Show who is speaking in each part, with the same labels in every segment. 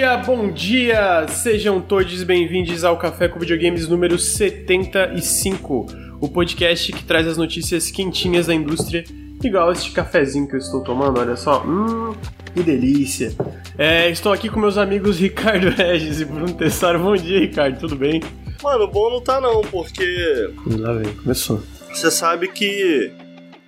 Speaker 1: dia, bom dia! Sejam todos bem-vindos ao Café com Videogames número 75, o podcast que traz as notícias quentinhas da indústria, igual este cafezinho que eu estou tomando, olha só. Hum, que delícia! É, estou aqui com meus amigos Ricardo Regis e Bruno Tessaro. Bom dia, Ricardo, tudo bem?
Speaker 2: Mano, bom não tá não, porque.
Speaker 1: Lá vem, começou.
Speaker 2: Você sabe que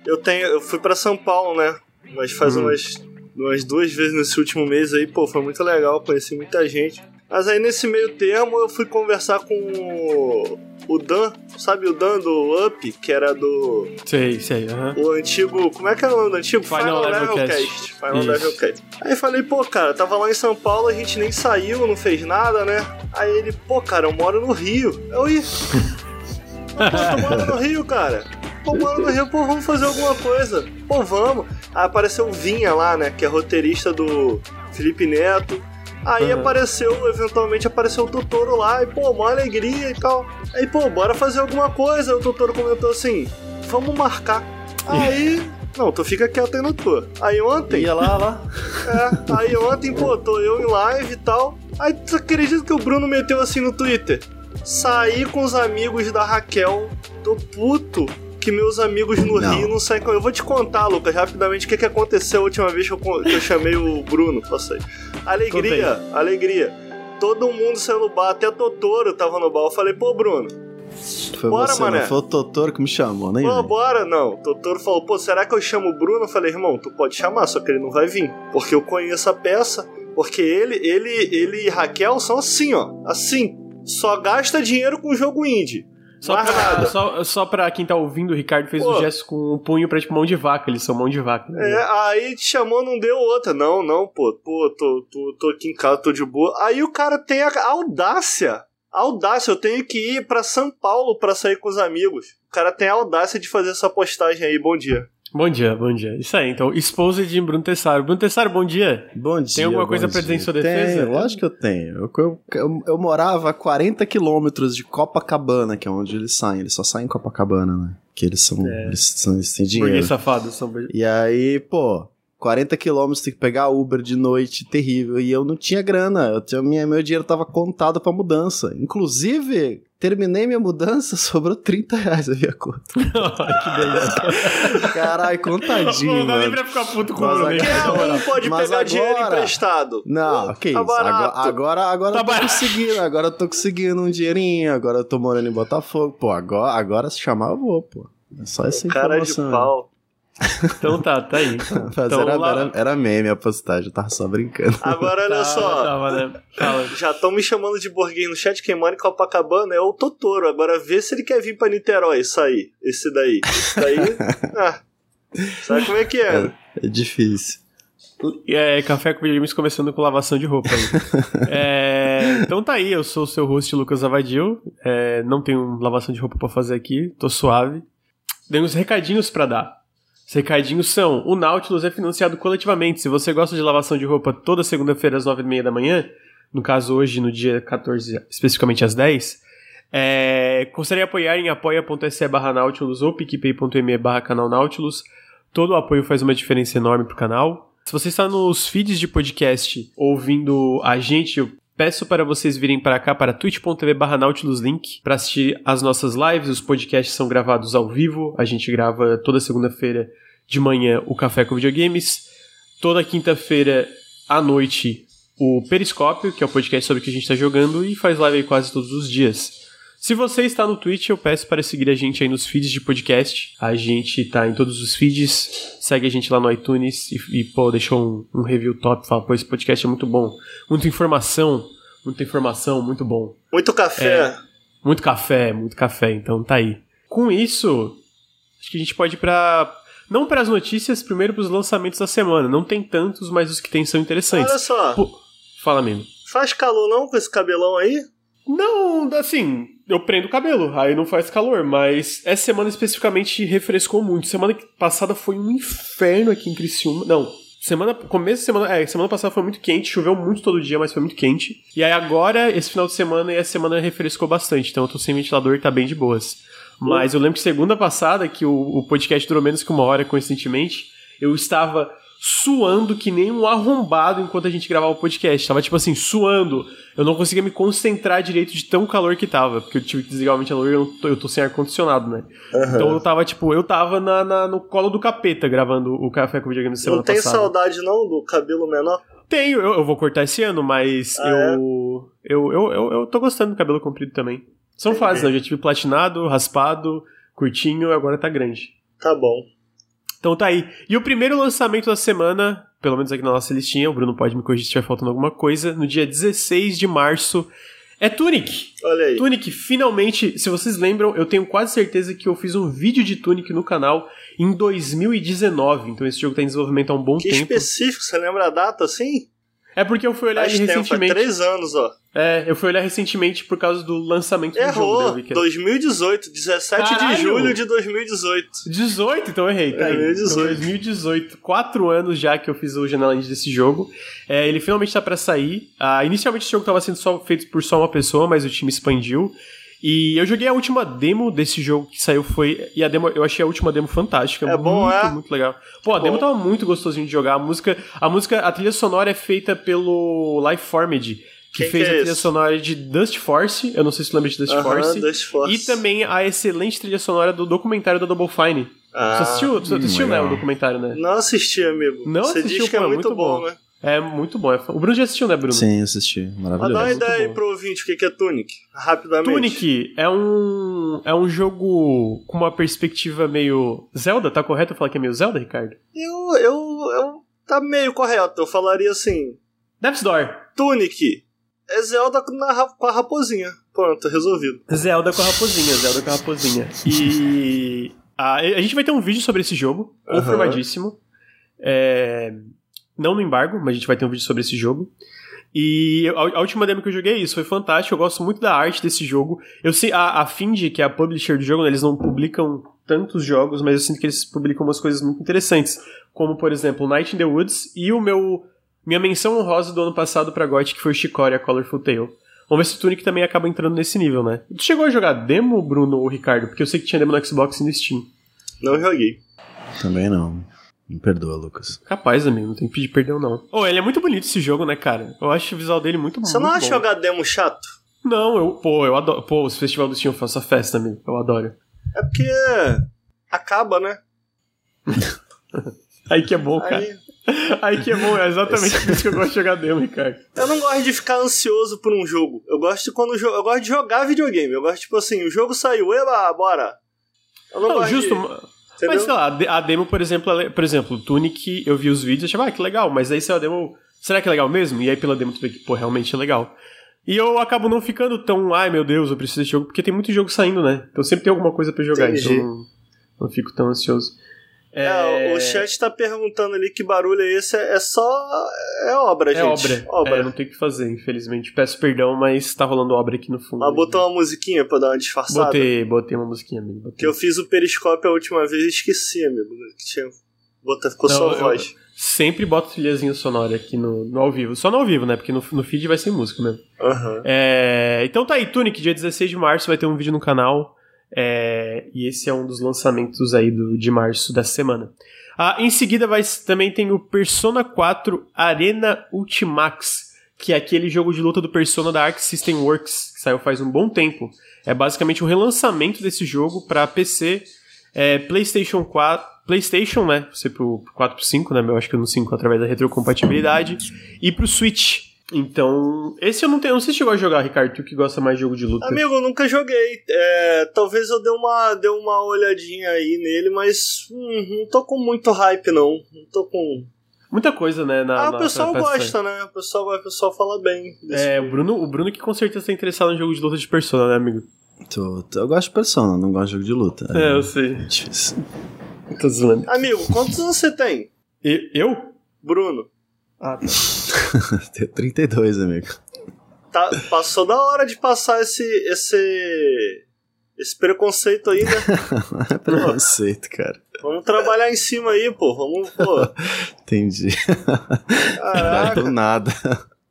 Speaker 2: eu tenho. Eu fui para São Paulo, né? Mas faz hum. umas umas duas vezes nesse último mês aí, pô, foi muito legal, conheci muita gente. Mas aí nesse meio termo eu fui conversar com o Dan, sabe o Dan do Up, que era do.
Speaker 1: Sei, sei, aham.
Speaker 2: O antigo. Como é que era o nome do antigo?
Speaker 1: Final, Final Level, Cast. Cast.
Speaker 2: Final Isso. Level Cast. Aí falei, pô, cara, tava lá em São Paulo, a gente nem saiu, não fez nada, né? Aí ele, pô, cara, eu moro no Rio. Eu ia. pô, tu mora no Rio, cara? Pô, moro no Rio, pô, vamos fazer alguma coisa. Pô, vamos. Aí apareceu o Vinha lá, né? Que é roteirista do Felipe Neto. Aí uhum. apareceu, eventualmente apareceu o Totoro lá, e pô, uma alegria e tal. Aí, pô, bora fazer alguma coisa. O Totoro comentou assim: vamos marcar. Aí. Não, tu fica quieto aí na tua. Aí ontem.
Speaker 1: Ia lá, lá.
Speaker 2: É, aí ontem, pô, tô eu em live e tal. Aí tu acredita que o Bruno meteu assim no Twitter? Saí com os amigos da Raquel, tô puto que meus amigos no não. Rio não saem com. Eu vou te contar, Lucas, rapidamente o que, que aconteceu a última vez que eu, que eu chamei o Bruno. Passei. Alegria, alegria. Todo mundo saiu no bar, até Totoro tava no bar. Eu falei, pô, Bruno.
Speaker 3: Foi bora, você, mané. Não foi o Totoro que me chamou, né?
Speaker 2: Pô, bora, não. O Totoro falou, pô, será que eu chamo o Bruno? Eu falei, irmão, tu pode chamar, só que ele não vai vir. Porque eu conheço a peça. Porque ele, ele, ele e Raquel são assim, ó. Assim. Só gasta dinheiro com jogo indie.
Speaker 1: Só pra, só, só pra quem tá ouvindo, o Ricardo fez Pô. um gesto com o um punho pra tipo mão de vaca, eles são mão de vaca.
Speaker 2: Né? É, aí te chamou, não deu outra. Não, não, pô, pô, tô, tô, tô aqui em casa, tô de boa. Aí o cara tem a audácia. A audácia, eu tenho que ir para São Paulo para sair com os amigos. O cara tem a audácia de fazer essa postagem aí. Bom dia.
Speaker 1: Bom dia, bom dia. Isso aí, então, esposa de Bruno Tessaro. Bruno Tessaro, bom dia.
Speaker 3: Bom dia.
Speaker 1: Tem alguma coisa pra dizer em sua defesa?
Speaker 3: Tenho, lógico que eu tenho. Eu, eu, eu, eu, morava a 40 quilômetros de Copacabana, que é onde eles saem. Eles só saem em Copacabana, né? Que eles são. É. Eles, são, eles têm dinheiro.
Speaker 1: Burguês safado, são
Speaker 3: E aí, pô, 40 quilômetros, tem que pegar Uber de noite, terrível. E eu não tinha grana, eu tinha, minha, meu dinheiro tava contado pra mudança. Inclusive, terminei minha mudança, sobrou 30 reais a minha conta.
Speaker 1: que beleza.
Speaker 3: Caralho, contadinho. Não
Speaker 1: dá nem pra ficar puto com o Bruno.
Speaker 2: Quem pode Mas pegar agora... dinheiro emprestado?
Speaker 3: Não, que tá isso. Agora, agora, agora tá eu tô barato. conseguindo, agora eu tô conseguindo um dinheirinho, agora eu tô morando em Botafogo. Pô, agora, agora se chamar eu vou, pô. É só essa informação.
Speaker 2: Cara de pau.
Speaker 1: Então tá, tá aí.
Speaker 3: Então, era, lá... era, era, meme a postagem, eu tava só brincando.
Speaker 2: Agora olha tá, só. Tá? Já estão me chamando de burguês no chat, quem mora em Copacabana é o Totoro. Agora vê se ele quer vir pra Niterói, isso aí. Esse daí. Esse daí. ah, sabe como é que é? É,
Speaker 3: é difícil.
Speaker 1: É, café com videogames começando com lavação de roupa aí. é, então tá aí, eu sou o seu host Lucas Avadil. É, não tenho lavação de roupa para fazer aqui, tô suave. Tenho uns recadinhos para dar. Os recadinhos são: o Nautilus é financiado coletivamente. Se você gosta de lavação de roupa toda segunda-feira às 9h30 da manhã, no caso hoje, no dia 14, especificamente às 10, é, gostaria de apoiar em apoia.se barra Nautilus ou picpay.me barra canal Nautilus. Todo o apoio faz uma diferença enorme pro canal. Se você está nos feeds de podcast ouvindo a gente, eu peço para vocês virem para cá para twitch.tv barra Nautilus Link para assistir as nossas lives. Os podcasts são gravados ao vivo. A gente grava toda segunda-feira de manhã o Café com Videogames, toda quinta-feira à noite o Periscópio, que é o podcast sobre o que a gente está jogando, e faz live aí quase todos os dias. Se você está no Twitch, eu peço para seguir a gente aí nos feeds de podcast. A gente está em todos os feeds. Segue a gente lá no iTunes e, e pô, deixou um, um, review top. Fala, pô, esse podcast é muito bom. Muita informação, muita informação, muito bom.
Speaker 2: Muito café.
Speaker 1: É, muito café, muito café. Então tá aí. Com isso, acho que a gente pode ir para não para as notícias, primeiro para os lançamentos da semana. Não tem tantos, mas os que tem são interessantes.
Speaker 2: Olha só. Pô,
Speaker 1: fala mesmo.
Speaker 2: Faz calor não com esse cabelão aí?
Speaker 1: Não, assim, eu prendo o cabelo, aí não faz calor, mas essa semana especificamente refrescou muito. Semana passada foi um inferno aqui em Criciúma. Não, Semana, começo de semana, é, semana passada foi muito quente, choveu muito todo dia, mas foi muito quente. E aí agora, esse final de semana e essa semana refrescou bastante, então eu tô sem ventilador e tá bem de boas. Mas eu lembro que segunda passada, que o, o podcast durou menos que uma hora, coincidentemente, eu estava suando que nem um arrombado enquanto a gente gravava o podcast. Tava, tipo assim, suando. Eu não conseguia me concentrar direito de tão calor que tava, porque eu tive que desligar o ventilador e eu, tô, eu tô sem ar-condicionado, né?
Speaker 2: Uhum.
Speaker 1: Então eu tava, tipo, eu tava na, na, no colo do capeta gravando o Café com Videogame semana
Speaker 2: Não tem
Speaker 1: passada.
Speaker 2: saudade não do cabelo menor?
Speaker 1: Tenho, eu, eu vou cortar esse ano, mas
Speaker 2: Ah,
Speaker 1: eu, eu, eu, eu, eu tô gostando do cabelo comprido também. São fases, né? Eu já tive platinado, raspado, curtinho, agora tá grande.
Speaker 2: Tá bom.
Speaker 1: Então tá aí. E o primeiro lançamento da semana, pelo menos aqui na nossa listinha, o Bruno pode me corrigir se estiver faltando alguma coisa, no dia 16 de março, é Tunic.
Speaker 2: Olha aí.
Speaker 1: Tunic, finalmente, se vocês lembram, eu tenho quase certeza que eu fiz um vídeo de Tunic no canal em 2019, então esse jogo tá em desenvolvimento há um bom
Speaker 2: Que
Speaker 1: tempo.
Speaker 2: específico, você lembra a data assim?
Speaker 1: É porque eu fui olhar
Speaker 2: Faz
Speaker 1: ele
Speaker 2: tempo,
Speaker 1: recentemente.
Speaker 2: três anos, ó.
Speaker 1: É, eu fui olhar recentemente por causa do lançamento do jogo. eu
Speaker 2: Errou.
Speaker 1: vi que é
Speaker 2: 2018, 17
Speaker 1: Caralho!
Speaker 2: de julho de 2018.
Speaker 1: 18, então eu errei, tá aí.
Speaker 2: 2018.
Speaker 1: Então, 2018, quatro anos já que eu fiz o Janela Indie desse jogo. É, ele finalmente tá pra sair. Ah, inicialmente esse jogo tava sendo só feito por só uma pessoa, mas o time expandiu. E eu joguei a última demo desse jogo que saiu foi. E a demo, eu achei a última demo fantástica.
Speaker 2: É bom,
Speaker 1: muito,
Speaker 2: é?
Speaker 1: muito legal. Pô, a
Speaker 2: Bom.
Speaker 1: demo tava muito gostosinho de jogar. A música, a música, a trilha sonora é feita pelo Lifeformed, que
Speaker 2: Quem
Speaker 1: fez
Speaker 2: que é
Speaker 1: a trilha
Speaker 2: esse?
Speaker 1: sonora de Dust Force. Eu não sei se lembra de Dust
Speaker 2: Aham,
Speaker 1: Force.
Speaker 2: Dust Force.
Speaker 1: E também a excelente trilha sonora do documentário da Double Fine.
Speaker 2: Ah,
Speaker 1: Você assistiu, você
Speaker 3: hum,
Speaker 1: assistiu né, o documentário, né?
Speaker 2: Não assisti, amigo.
Speaker 1: Não
Speaker 2: Você
Speaker 1: assistiu,
Speaker 2: diz que é
Speaker 1: pô, é
Speaker 2: muito,
Speaker 1: muito
Speaker 2: bom,
Speaker 1: bom.
Speaker 2: né?
Speaker 1: É muito bom. é O Bruno já assistiu, né, Bruno?
Speaker 3: Sim, assisti.
Speaker 2: Mas dá uma
Speaker 3: Maravilhoso.
Speaker 2: ideia aí pro ouvinte o que que é Tunic, rapidamente.
Speaker 1: Tunic é um, é um jogo com uma perspectiva meio Zelda, tá correto eu falar que é meio Zelda, Ricardo?
Speaker 2: Eu, eu, eu... Tá meio correto, eu falaria assim...
Speaker 1: Death's Door.
Speaker 2: Tunic é Zelda na com a raposinha. Pronto, resolvido.
Speaker 1: Zelda com a raposinha, Zelda com a raposinha. E a, a gente vai ter um vídeo sobre esse jogo, confirmadíssimo. É, não no embargo, mas a gente vai ter um vídeo sobre esse jogo. E a, última demo que eu joguei é isso, foi fantástico. Eu gosto muito da arte desse jogo. Eu sei, a, a Findy, que é a publisher do jogo, né, eles não publicam tantos jogos, mas eu sinto que eles publicam umas coisas muito interessantes. Como, por exemplo, Night in the Woods e o meu. Minha menção honrosa do ano passado pra GOT, que foi o Chicory, a Colorful Tale. Vamos ver se o Tunic também acaba entrando nesse nível, né? Tu chegou a jogar demo, Bruno ou Ricardo? Porque eu sei que tinha demo no Xbox e no Steam.
Speaker 2: Não joguei.
Speaker 3: Também não. Me perdoa, Lucas.
Speaker 1: Capaz, amigo, não tem que pedir perdão, não. Oh, ele é muito bonito esse jogo, né, cara? Eu acho o visual dele muito
Speaker 2: Você não acha
Speaker 1: bom.
Speaker 2: jogar demo chato?
Speaker 1: Não, eu, pô, eu adoro. Pô, os festival do Steam eu faço a festa, amigo. Eu adoro.
Speaker 2: É porque acaba, né?
Speaker 1: Aí que é bom, cara.
Speaker 2: Aí,
Speaker 1: Aí que é bom, é exatamente por isso que eu gosto de jogar demo, Ricardo.
Speaker 2: eu não gosto de ficar ansioso por um jogo. Eu gosto de quando o jo- eu gosto de jogar videogame. Eu gosto tipo assim, o jogo saiu, eba, bora. Eu não,
Speaker 1: Não,
Speaker 2: gosto
Speaker 1: justo.
Speaker 2: de,
Speaker 1: Mas sei lá, a de- a demo, por exemplo, ela é- por exemplo, o Tunic, eu vi os vídeos e achava, ah, que legal, mas aí saiu a demo. Será que é legal mesmo? E aí pela demo tu vê que, pô, realmente é legal. E eu acabo não ficando tão, ai meu Deus, eu preciso desse jogo, porque tem muito jogo saindo, né? Então sempre tem alguma coisa pra jogar,
Speaker 2: Entendi.
Speaker 1: então não, não fico tão ansioso.
Speaker 2: É, o chat tá perguntando ali que barulho é esse. É é só. É obra,
Speaker 1: É
Speaker 2: gente.
Speaker 1: obra. É, não tem o que fazer, infelizmente. Peço perdão, mas tá rolando obra aqui no fundo.
Speaker 2: Mas botou uma musiquinha pra dar uma disfarçada.
Speaker 1: Botei, botei uma musiquinha, amigo. Botei.
Speaker 2: Que eu fiz o periscópio a última vez e esqueci, amigo. Que tinha. Bota, ficou
Speaker 1: Não,
Speaker 2: só a
Speaker 1: eu-
Speaker 2: voz.
Speaker 1: Sempre boto trilhazinha sonora aqui no, no ao vivo. Só no ao vivo, né? Porque no, no feed vai ser música mesmo. É, então tá aí, Tunic, dia 16 de março vai ter um vídeo no canal. É, e esse é um dos lançamentos aí do, de março da semana. Ah, em seguida vai, também tem o Persona 4 Arena Ultimax, que é aquele jogo de luta do Persona da Arc System Works, que saiu faz um bom tempo. É basicamente um relançamento desse jogo para PC, é, PlayStation 4, PlayStation, né? Você pro, pro 4 pro 5, né? Eu acho que no 5 através da retrocompatibilidade, e pro Switch. Então, esse eu não tenho. Não sei se chegou a jogar, Ricardo, tu que gosta mais de jogo de luta.
Speaker 2: Amigo, eu nunca joguei. É, talvez eu dê uma, dê uma olhadinha aí nele, mas hum, não tô com muito hype, não. Não tô com.
Speaker 1: Muita coisa, né? Na,
Speaker 2: ah,
Speaker 1: na-
Speaker 2: o pessoal gosta, né? O pessoal, o pessoal fala bem. desse
Speaker 1: É, o. Bruno, o Bruno que com certeza tá interessado em jogo de luta de Persona, né, amigo?
Speaker 3: Tô- tô- eu gosto de Persona, não gosto de jogo de luta.
Speaker 1: É, eu sei.
Speaker 3: difícil.
Speaker 1: Tô zoando.
Speaker 2: Amigo, quantos anos você tem?
Speaker 1: E- eu?
Speaker 2: Bruno?
Speaker 1: Ah, tá.
Speaker 3: Tenho 32, amigo.
Speaker 2: Tá, passou da hora de passar esse. esse. esse preconceito aí, né?
Speaker 3: É preconceito, cara.
Speaker 2: Vamos trabalhar em cima aí, pô. Vamos, pô.
Speaker 3: Entendi.
Speaker 2: Caraca.
Speaker 3: Do nada.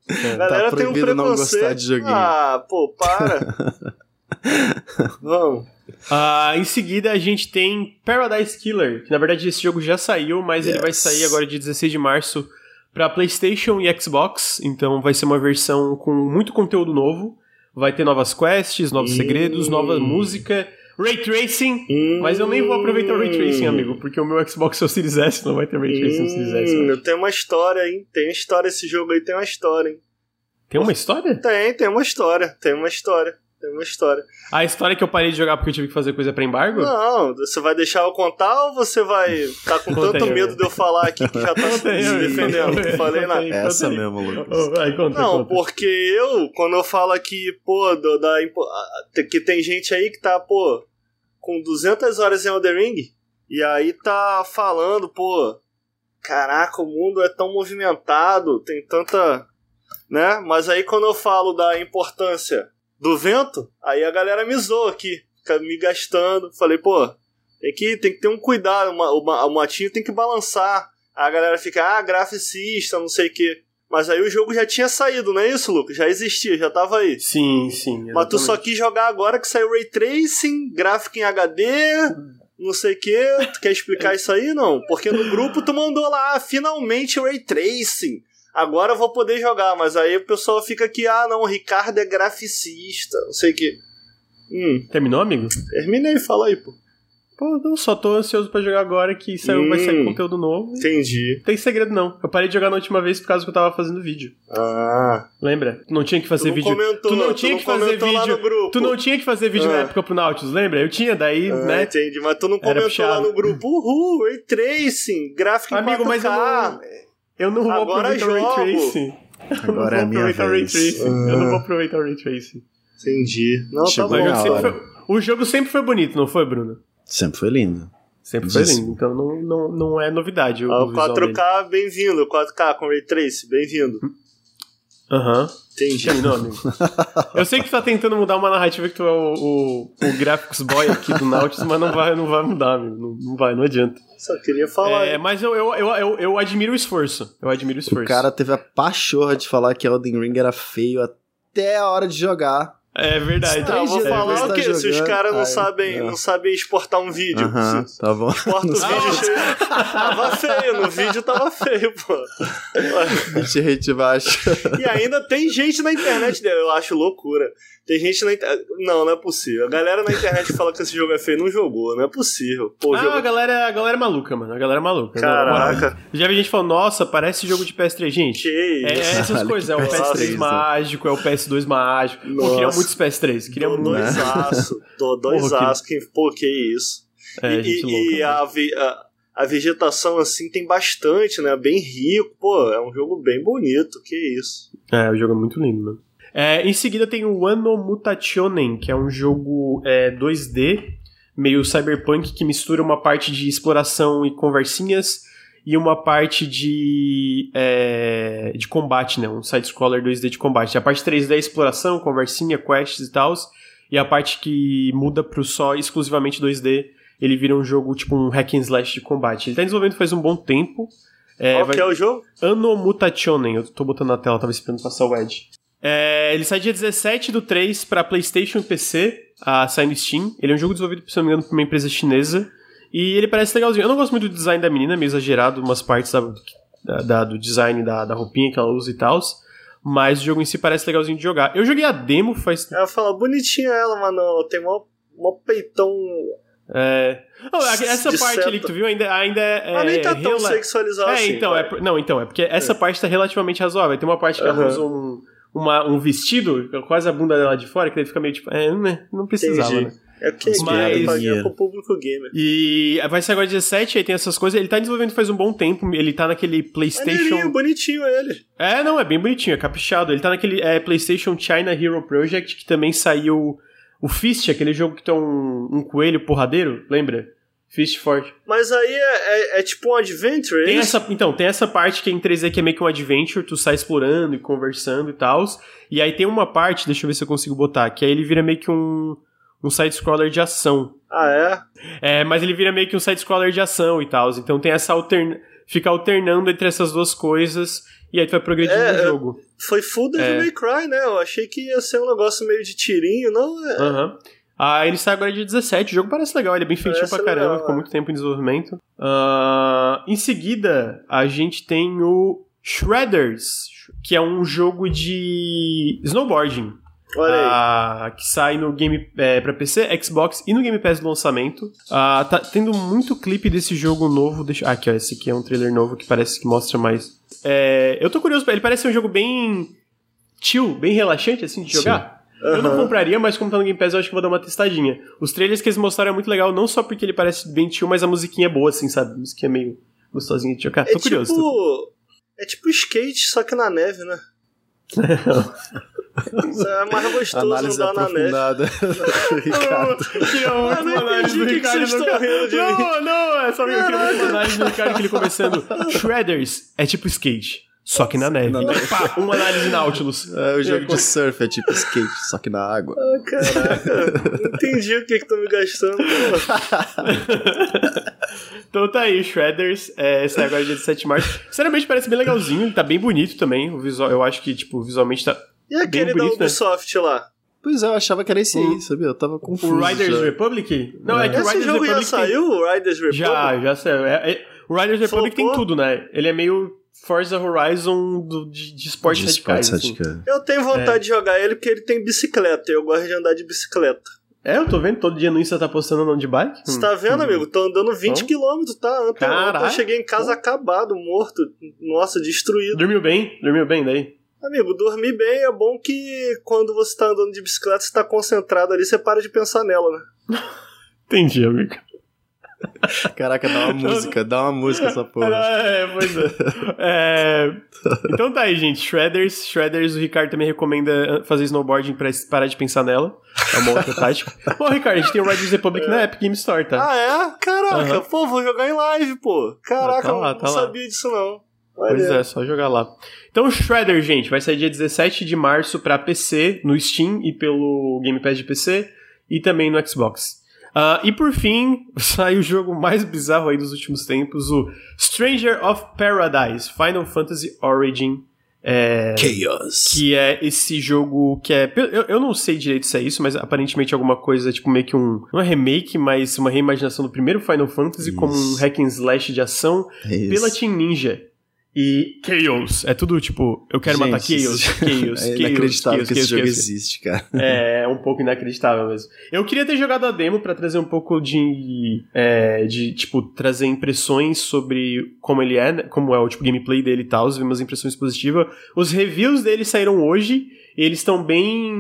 Speaker 2: A galera
Speaker 3: Tá
Speaker 2: tem um
Speaker 3: proibido não
Speaker 2: preconceito.
Speaker 3: gostar de joguinho.
Speaker 2: Ah, pô, para. Vamos.
Speaker 1: Uh, em seguida, a gente tem Paradise Killer, que na verdade esse jogo já saiu, mas yes. ele vai sair agora dia 16 de março para PlayStation e Xbox, então vai ser uma versão com muito conteúdo novo. Vai ter novas quests, novos segredos, nova música, Ray Tracing, mas eu nem vou aproveitar o Ray Tracing, amigo, porque o meu Xbox é o Series S, não vai ter Ray Tracing no Series S.
Speaker 2: Tem uma história, hein? Tem uma história esse jogo aí, tem uma história, hein?
Speaker 1: Tem uma história?
Speaker 2: Tem, tem uma história, tem uma história. Tem uma história.
Speaker 1: A história é que eu parei de jogar porque eu tive que fazer coisa pra embargo?
Speaker 2: Não, você vai deixar eu contar ou você vai tá com tanto medo de eu falar aqui que já tá se defendendo? Não falei nada.
Speaker 3: Essa mesmo, Lucas.
Speaker 2: Oh, conta, não, conta. porque eu, quando eu falo aqui, pô, do, da, que tem gente aí que tá, pô, com 200 horas em Elden Ring, e aí tá falando, pô, caraca, o mundo é tão movimentado, tem tanta. né? Mas aí quando eu falo da importância do vento, aí a galera me zoa aqui, fica me gastando. Falei, pô, tem que, tem que ter um cuidado, uma, uma, o matinho tem que balançar. Aí a galera fica, ah, graficista, não sei o quê. Mas aí o jogo já tinha saído, não é isso, Lucas? Já existia, já tava aí.
Speaker 1: Sim, sim. Exatamente.
Speaker 2: Mas tu só quis jogar agora que saiu Ray Tracing, gráfico em HD, não sei o que. Tu quer explicar isso aí, não? Porque no grupo tu mandou lá, ah, finalmente Ray Tracing agora eu vou poder jogar, mas aí o pessoal fica aqui, ah não, o Ricardo é graficista, não sei o que.
Speaker 1: Hum. Terminou, amigo?
Speaker 2: Terminei, fala aí, pô.
Speaker 1: Pô, não, só tô ansioso pra jogar agora que saiu, hum, vai sair hum. conteúdo novo.
Speaker 2: Entendi.
Speaker 1: Não tem segredo, não. Eu parei de jogar na última vez por causa que eu tava fazendo vídeo.
Speaker 2: Ah.
Speaker 1: Lembra? Tu não tinha que fazer tu vídeo.
Speaker 2: Comentou,
Speaker 1: tu não tinha que fazer vídeo. Tu não tinha que fazer vídeo ah. na época pro Nautilus, lembra? Eu tinha, daí,
Speaker 2: ah,
Speaker 1: né?
Speaker 2: Entendi, mas tu não comentou lá no grupo. Uhul, Ray Tracing, gráfico Amigo, em 4K. mas eu não
Speaker 1: eu não vou Agora aproveitar jogo. o Ray Tracing.
Speaker 3: Agora é a minha vez.
Speaker 1: Eu não vou aproveitar o Ray Tracing.
Speaker 2: Entendi. Não, tá bom.
Speaker 1: O jogo, foi, o jogo sempre foi bonito, não foi, Bruno?
Speaker 3: Sempre foi lindo.
Speaker 1: Sempre foi lindo, então não, não, não é novidade.
Speaker 2: O, o 4K, bem-vindo. 4K com Ray Tracing, bem-vindo.
Speaker 1: Aham. Uhum.
Speaker 2: Entendi.
Speaker 1: Terminou, amigo. Eu sei que tu tá tentando mudar uma narrativa que tu é o, o, o Graphics Boy aqui do Nautilus, mas não vai, não vai mudar, amigo. Não, não vai, não adianta.
Speaker 2: Só queria falar.
Speaker 1: É, mas eu, eu, eu, eu, eu admiro o esforço. Eu admiro o esforço.
Speaker 3: O cara teve a pachorra de falar que Elden Ring era feio até a hora de jogar.
Speaker 1: É verdade.
Speaker 2: Não, vou falar o quê? Tá se os caras não sabem, não. não sabem exportar um vídeo.
Speaker 3: Uh -huh, tá bom.
Speaker 2: Exporta o vídeo cheio. tava feio, no vídeo tava feio, pô.
Speaker 3: Bitrate baixo.
Speaker 2: E ainda tem gente na internet, eu acho loucura. Tem gente na internet. Não, não é possível. A galera na internet fala que esse jogo é feio não jogou, não é possível. Pô,
Speaker 1: ah,
Speaker 2: jogo...
Speaker 1: a, galera, a galera é maluca, mano. A galera é maluca.
Speaker 2: Caraca.
Speaker 1: Já vi gente falando, nossa, parece jogo de PS3. Gente,
Speaker 2: que
Speaker 1: é,
Speaker 2: isso?
Speaker 1: essas coisas. É o PS3 mágico, é o PS2 mágico. Nossa. Pô, queria muitos PS3. Queria
Speaker 2: do,
Speaker 1: muito.
Speaker 2: Dois aço. Do, dois Porra, aço. Que... Pô, que isso.
Speaker 1: É,
Speaker 2: e, e, e a, a, a vegetação assim tem bastante, né? Bem rico. Pô, é um jogo bem bonito. Que isso.
Speaker 1: É, o jogo é muito lindo, mano. É, em seguida tem o Ano Mutationen, que é um jogo é, 2D, meio cyberpunk, que mistura uma parte de exploração e conversinhas e uma parte de, é, de combate, né? Um side-scroller 2D de combate. A parte 3D é exploração, conversinha, quests e tal. E a parte que muda pro só exclusivamente 2D, ele vira um jogo tipo um hack and slash de combate. Ele tá desenvolvendo faz um bom tempo.
Speaker 2: É, Qual vai... que é o jogo?
Speaker 1: Ano Mutationen. Eu tô botando na tela, tava esperando passar o Edge. É, ele sai dia 17 do 3 para PlayStation e PC, a sai no Steam. Ele é um jogo desenvolvido, se não me engano, por uma empresa chinesa. E ele parece legalzinho. Eu não gosto muito do design da menina, meio exagerado, umas partes da, da, do design da, da roupinha que ela usa e tal. Mas o jogo em si parece legalzinho de jogar. Eu joguei a demo faz.
Speaker 2: Ela fala, bonitinha ela, mano. Tem mó, mó peitão
Speaker 1: é. Oh, essa parte ali que tu viu ainda, ainda é.
Speaker 2: Mas nem tá tão rela... sexualizado
Speaker 1: é,
Speaker 2: assim.
Speaker 1: Então, é, não, então, é porque essa é. parte tá relativamente razoável. Tem uma parte que uhum. ela usa um, uma, um vestido, quase a bunda dela de fora, que daí fica meio tipo, é, né, não precisava,
Speaker 2: Entendi.
Speaker 1: né?
Speaker 2: É porque é Mas, é pro público gamer.
Speaker 1: E vai ser agora 17, aí tem essas coisas. Ele tá desenvolvendo faz um bom tempo. Ele tá naquele PlayStation.
Speaker 2: bonitinho ele.
Speaker 1: É, não, é bem bonitinho, é caprichado. Ele tá naquele é, PlayStation China Hero Project, que também saiu o Fist, aquele jogo que tem um, um coelho porradeiro, lembra? Fist forte.
Speaker 2: Mas aí é, é, é, tipo um adventure, é
Speaker 1: tem essa, Então, tem essa parte que é em 3D que é meio que um adventure, tu sai explorando e conversando e tal. E aí tem uma parte, deixa eu ver se eu consigo botar, que aí ele vira meio que um, um side-scroller de ação.
Speaker 2: Ah,
Speaker 1: é? É, mas ele vira meio que um side-scroller de ação e tal. Então tem essa altern... Fica alternando entre essas duas coisas e aí tu vai progredindo é, no é, jogo.
Speaker 2: Foi full Devil é. May Cry, né? Eu achei que ia ser um negócio meio de tirinho, não é?
Speaker 1: Aham. Uhum. Ah, ele sai agora dia 17. O jogo parece legal, ele é bem feitinho
Speaker 2: Parece
Speaker 1: pra caramba,
Speaker 2: legal,
Speaker 1: ficou
Speaker 2: é.
Speaker 1: muito tempo em desenvolvimento. Ah, em seguida, a gente tem o Shredders, que é um jogo de snowboarding.
Speaker 2: Olha aí.
Speaker 1: Ah, que sai no game é, para PC, Xbox e no Game Pass do lançamento. Ah, tá tendo muito clipe desse jogo novo. Deixa, ah, aqui, ó, esse aqui é um trailer novo que parece que mostra mais. É, eu tô curioso, ele parece ser um jogo bem chill, bem relaxante assim de jogar. Eu não compraria, mas como tá no Game Pass, eu acho que vou dar uma testadinha. Os trailers que eles mostraram é muito legal, não só porque ele parece bem chill, mas a musiquinha é boa, assim, sabe? A musiquinha é meio gostosinha de jogar.
Speaker 2: É
Speaker 1: Tô curioso. tô-
Speaker 2: tipo. É tipo skate, só que na neve, né? Isso é mais gostoso
Speaker 3: Análise
Speaker 2: andar na neve.
Speaker 3: Ricardo.
Speaker 1: Eu
Speaker 2: Eu não entendi o que que vocês estão rindo de mim.
Speaker 1: Não, não, é só que eu queria muito uma análise do Ricardo que ele começando. Shredders é tipo skate, só que na neve.
Speaker 3: Na neve.
Speaker 1: Pá, uma análise Nautilus.
Speaker 3: É, o jogo de surf é tipo skate, só que na água.
Speaker 2: Ah, caraca, não entendi o que que tô me gastando.
Speaker 1: Então tá aí, Shredders, é, sai agora dia 17 de março. Sinceramente parece bem legalzinho, ele tá bem bonito também. O visual, eu acho que, tipo, visualmente tá.
Speaker 2: E aquele
Speaker 1: bonito,
Speaker 2: da
Speaker 1: né?
Speaker 2: Ubisoft lá?
Speaker 3: Pois é, eu achava que era esse aí, sabia? Eu tava confuso.
Speaker 1: O Riders
Speaker 3: já.
Speaker 1: Republic? Não, é, que o
Speaker 2: Esse
Speaker 1: Riders
Speaker 2: jogo já
Speaker 1: Republic. tem-
Speaker 2: saiu, o Riders Republic?
Speaker 1: Já, já saiu. É- é- o Riders Republic tem tudo, né? Ele é meio Forza Horizon do- de, de esportes
Speaker 3: De
Speaker 1: radicais.
Speaker 3: esportes
Speaker 1: assim.
Speaker 3: radicais.
Speaker 2: Eu tenho vontade de jogar ele porque ele tem bicicleta. e Eu gosto de andar de bicicleta.
Speaker 1: É, eu tô vendo, todo dia no Insta tá postando andando de bike.
Speaker 2: Você tá vendo, amigo? Tô andando 20
Speaker 1: Hum.
Speaker 2: km, tá? Ontem,
Speaker 1: Caralho.
Speaker 2: eu cheguei em casa acabado, morto. Nossa, destruído.
Speaker 1: Dormiu bem? Dormiu bem daí?
Speaker 2: Amigo, dormir bem é bom que quando você tá andando de bicicleta, você tá concentrado ali, você para de pensar nela, né?
Speaker 1: Entendi, amigo.
Speaker 3: Caraca, dá uma música, dá uma música essa porra.
Speaker 1: É, pois é. É, Então tá aí, gente. Shredders. Shredders, o Ricardo também recomenda fazer snowboarding pra parar de pensar nela. É uma outra tática. Bom, Ricardo, a gente tem o Riders Republic na Epic Game Store, tá?
Speaker 2: Ah, é? Caraca,
Speaker 1: Aham.
Speaker 2: pô, vou jogar em live, pô. Caraca,
Speaker 1: Tá lá,
Speaker 2: eu
Speaker 1: tá
Speaker 2: não
Speaker 1: lá.
Speaker 2: sabia disso não.
Speaker 1: Pois
Speaker 2: Olha.
Speaker 1: é, só jogar lá. Então, Shredder, gente, vai sair dia 17 de março pra PC, no Steam e pelo Game Pass de PC, e também no Xbox. Ah, e por fim, sai o jogo mais bizarro aí dos últimos tempos, o Stranger of Paradise Final Fantasy Origin. É,
Speaker 3: Chaos.
Speaker 1: que é esse jogo que é. Eu, eu não sei direito se é isso, mas aparentemente alguma coisa, tipo, meio que um. Não é remake, mas uma reimaginação do primeiro Final Fantasy como um
Speaker 3: Isso.
Speaker 1: hack and slash de ação
Speaker 3: É isso.
Speaker 1: pela Team Ninja. E Chaos. É tudo tipo, eu quero
Speaker 3: Gente,
Speaker 1: matar Chaos,
Speaker 3: isso-
Speaker 1: Chaos,
Speaker 3: É
Speaker 1: Chaos,
Speaker 3: inacreditável
Speaker 1: Chaos,
Speaker 3: que esse
Speaker 1: Chaos,
Speaker 3: jogo
Speaker 1: Chaos.
Speaker 3: existe, cara.
Speaker 1: É, é um pouco inacreditável mesmo. Eu queria ter jogado a demo pra trazer um pouco de, é, de tipo, trazer impressões sobre como ele é, né, como é o tipo gameplay dele e tal, ver umas impressões positivas. Os reviews dele saíram hoje, e eles estão bem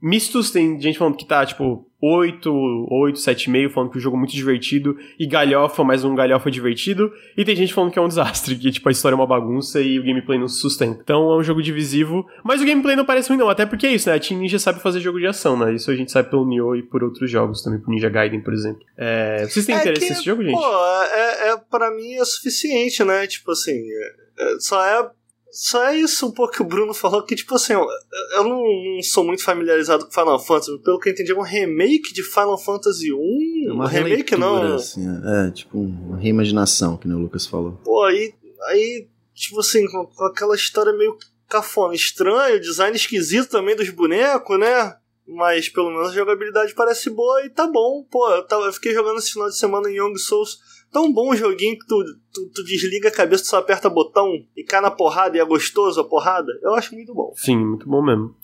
Speaker 1: mistos, tem gente falando que tá, tipo, 8, 8, 7,5, falando que o jogo é muito divertido, e galhofa, mas um galhofa divertido, e tem gente falando que é um desastre, que, tipo, a história é uma bagunça e o gameplay não se sustenta. Então é um jogo divisivo, mas o gameplay não parece ruim não, até porque é isso, né, a Team Ninja sabe fazer jogo de ação, né, isso a gente sabe pelo Nioh e por outros jogos também, por Ninja Gaiden, por exemplo. É, vocês têm
Speaker 2: É
Speaker 1: interesse
Speaker 2: que,
Speaker 1: nesse jogo, gente?
Speaker 2: Pô, é, é, pra mim é suficiente, né? Tipo assim, é- é- só é. Só é isso um pouco que o Bruno falou, que tipo assim, eu, eu não, não sou muito familiarizado com Final Fantasy, pelo que eu entendi, é um remake de Final Fantasy 1.
Speaker 3: É uma
Speaker 2: um remake não.
Speaker 3: Assim, é, é, tipo uma reimaginação, que nem o Lucas falou.
Speaker 2: Pô, aí, aí tipo assim, com, com aquela história meio cafona, estranho, design esquisito também dos bonecos, né? Mas pelo menos a jogabilidade parece boa e tá bom. Pô, eu, tava, eu fiquei jogando esse final de semana em Young Souls. Tão bom o joguinho que tu, tu, tu desliga a cabeça, tu só aperta botão e cai na porrada e é gostoso a porrada. Eu acho muito bom.
Speaker 1: Sim, muito bom mesmo.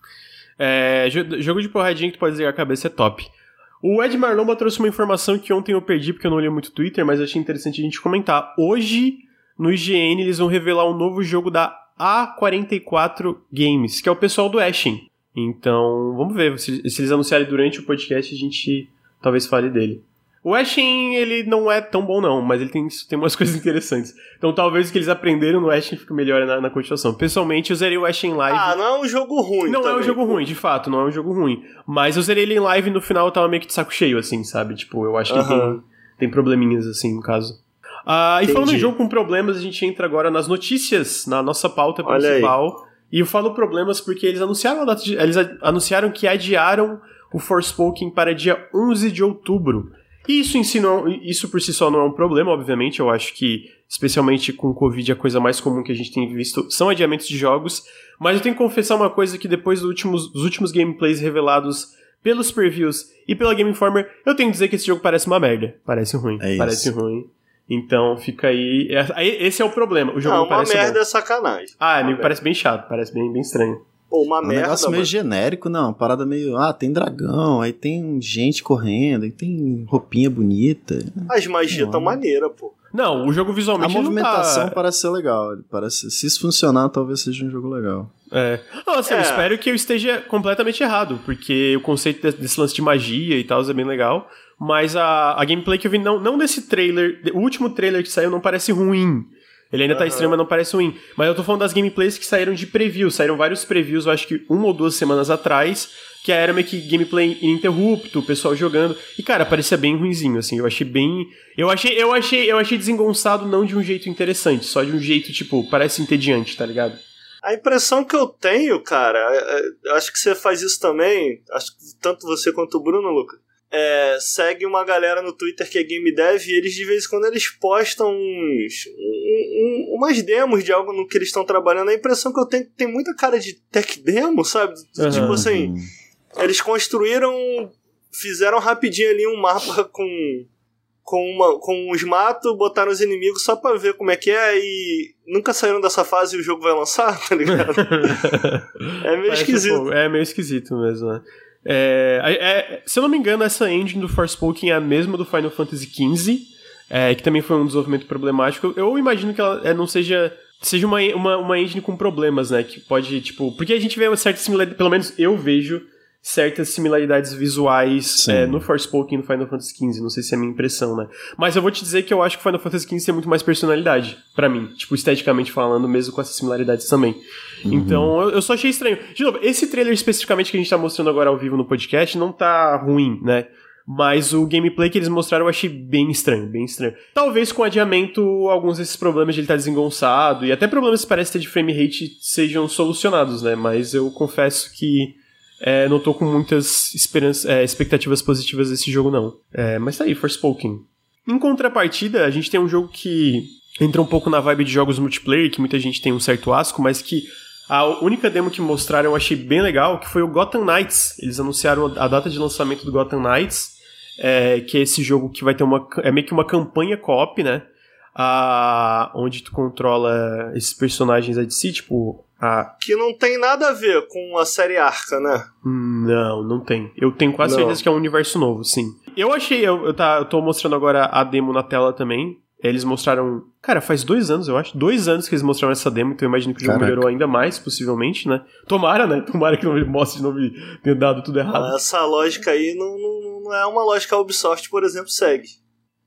Speaker 1: É, jo- jogo de porradinha que tu pode desligar a cabeça é top. O Ed Marlomba trouxe uma informação que ontem eu perdi porque eu não li muito Twitter, mas achei interessante a gente comentar. Hoje, no IGN, eles vão revelar um novo jogo da A44 Games, que é o pessoal do Ashen. Então, vamos ver. Se, se eles anunciarem durante o podcast, a gente talvez fale dele. O Ashen, ele não é tão bom não, mas ele tem, tem umas coisas interessantes. Então talvez o que eles aprenderam no Ashen fique melhor na, na continuação. Pessoalmente, eu zerei o Ashen Live.
Speaker 2: Ah, não é um jogo ruim.
Speaker 1: Não é um
Speaker 2: também.
Speaker 1: jogo ruim, de fato, não é um jogo ruim. Mas eu zerei ele em live e no final eu tava meio que de saco cheio, assim, sabe? Tipo, eu acho que
Speaker 2: Aham.
Speaker 1: tem, tem probleminhas, assim, no caso. Ah, e falando em jogo com problemas, a gente entra agora nas notícias, na nossa pauta
Speaker 2: Olha aí.
Speaker 1: principal. E eu falo problemas porque eles anunciaram a data de, eles anunciaram que adiaram o Forspoken para dia 11 de outubro. E isso, em si não, isso por si só não é um problema, obviamente. Eu acho que, especialmente com o Covid, a coisa mais comum que a gente tem visto são adiamentos de jogos. Mas eu tenho que confessar uma coisa que depois do últimos, dos últimos gameplays revelados pelos previews e pela Game Informer, eu tenho que dizer que esse jogo parece uma merda. Parece ruim.
Speaker 3: É isso.
Speaker 1: Parece ruim. Então fica aí. é- aí Esse é o problema. O jogo
Speaker 2: Não,
Speaker 1: não
Speaker 2: uma
Speaker 1: parece
Speaker 2: merda
Speaker 1: bom.
Speaker 2: é sacanagem.
Speaker 1: Ah,
Speaker 2: Uma merda.
Speaker 1: parece bem chato, parece bem, bem estranho.
Speaker 2: Pô, uma
Speaker 3: É um
Speaker 2: merda.
Speaker 3: negócio meio
Speaker 2: mano.
Speaker 3: genérico, não. Uma parada meio. Ah, tem dragão, aí tem gente correndo, aí tem roupinha bonita.
Speaker 2: As magias tão
Speaker 3: Não.
Speaker 2: maneiras, pô.
Speaker 1: Não, o jogo
Speaker 3: A
Speaker 1: visualmente não
Speaker 3: movimentação
Speaker 1: tá...
Speaker 3: parece ser legal. Parece, se isso funcionar, talvez seja um jogo legal.
Speaker 1: É. Não, assim, eu
Speaker 2: É.
Speaker 1: espero que eu esteja completamente errado, porque o conceito de- desse lance de magia e tal é bem legal. Mas a, a gameplay que eu vi, não, não desse trailer, o último trailer que saiu não parece ruim. Ele ainda tá
Speaker 2: Aham.
Speaker 1: estranho, mas não parece ruim. Mas eu tô falando das gameplays que saíram de preview. Saíram vários previews, eu acho que uma ou duas semanas atrás, que era meio que gameplay ininterrupto, o pessoal jogando. E, cara, parecia bem ruinzinho, assim. Eu achei bem. Eu achei, eu achei, eu achei desengonçado não de um jeito interessante, só de um jeito, tipo, parece entediante, tá ligado?
Speaker 2: A impressão que eu tenho, cara, é- é- acho que você faz isso também, acho que tanto você quanto o Bruno, Luca, é, segue uma galera no Twitter que é game dev e eles de vez em quando eles postam uns, um- um- umas demos de algo no que eles estão trabalhando. A impressão que eu tenho é que tem muita cara de tech demo, sabe?
Speaker 1: Aham.
Speaker 2: Tipo assim,
Speaker 3: Hum.
Speaker 2: eles construíram, fizeram rapidinho ali um mapa com com, uma, com os matos, botaram os inimigos só pra ver como é que é e nunca saíram dessa fase e o jogo vai lançar, tá ligado? É meio
Speaker 1: Parece
Speaker 2: esquisito.
Speaker 1: um. É meio esquisito mesmo, né? É, é- se eu não me engano, essa engine do Forspoken é a mesma do Final Fantasy XV, é, que também foi um desenvolvimento problemático. Eu imagino que ela é, não seja seja uma, uma, uma engine com problemas, né? Que pode, tipo... Porque a gente vê uma certa similaridade... Pelo menos eu vejo certas similaridades visuais é, no Forspoken e no Final Fantasy XV. Não sei se é a minha impressão, né? Mas eu vou te dizer que eu acho que o Final Fantasy XV tem muito mais personalidade, pra mim. Tipo, esteticamente falando, mesmo com essas similaridades também. Então, eu, eu só achei estranho. De novo, esse trailer especificamente que a gente tá mostrando agora ao vivo no podcast não tá ruim, né? Mas o gameplay que eles mostraram eu achei bem estranho, bem estranho. Talvez com adiamento alguns desses problemas de ele estar desengonçado e até problemas que parece ter de frame rate sejam solucionados, né? Mas eu confesso que é, não tô com muitas é, expectativas positivas desse jogo, não. É, mas tá aí, Forspoken. Em contrapartida, a gente tem um jogo que entra um pouco na vibe de jogos multiplayer, que muita gente tem um certo asco, mas que a única demo que mostraram eu achei bem legal, que foi o Gotham Knights. Eles anunciaram a data de lançamento do Gotham Knights, é, que é esse jogo que vai ter uma. É meio que uma campanha co-op, né? Ah, onde tu controla esses personagens aí de si, tipo. A...
Speaker 2: Que não tem nada a ver com a série Arca, né?
Speaker 1: Não, não tem. Eu tenho quase
Speaker 2: Não.
Speaker 1: certeza que é um universo novo, sim. Eu achei, eu, eu, tá, eu tô mostrando agora a demo na tela também. Eles mostraram. Cara, faz dois anos, eu acho. Dois anos que eles mostraram essa demo, então eu imagino que o jogo
Speaker 3: Caraca.
Speaker 1: melhorou ainda mais, possivelmente, né? Tomara, né? Tomara que não mostre de novo e tenha dado tudo errado.
Speaker 2: Essa lógica aí não, não, não é uma lógica que a Ubisoft, por exemplo, segue.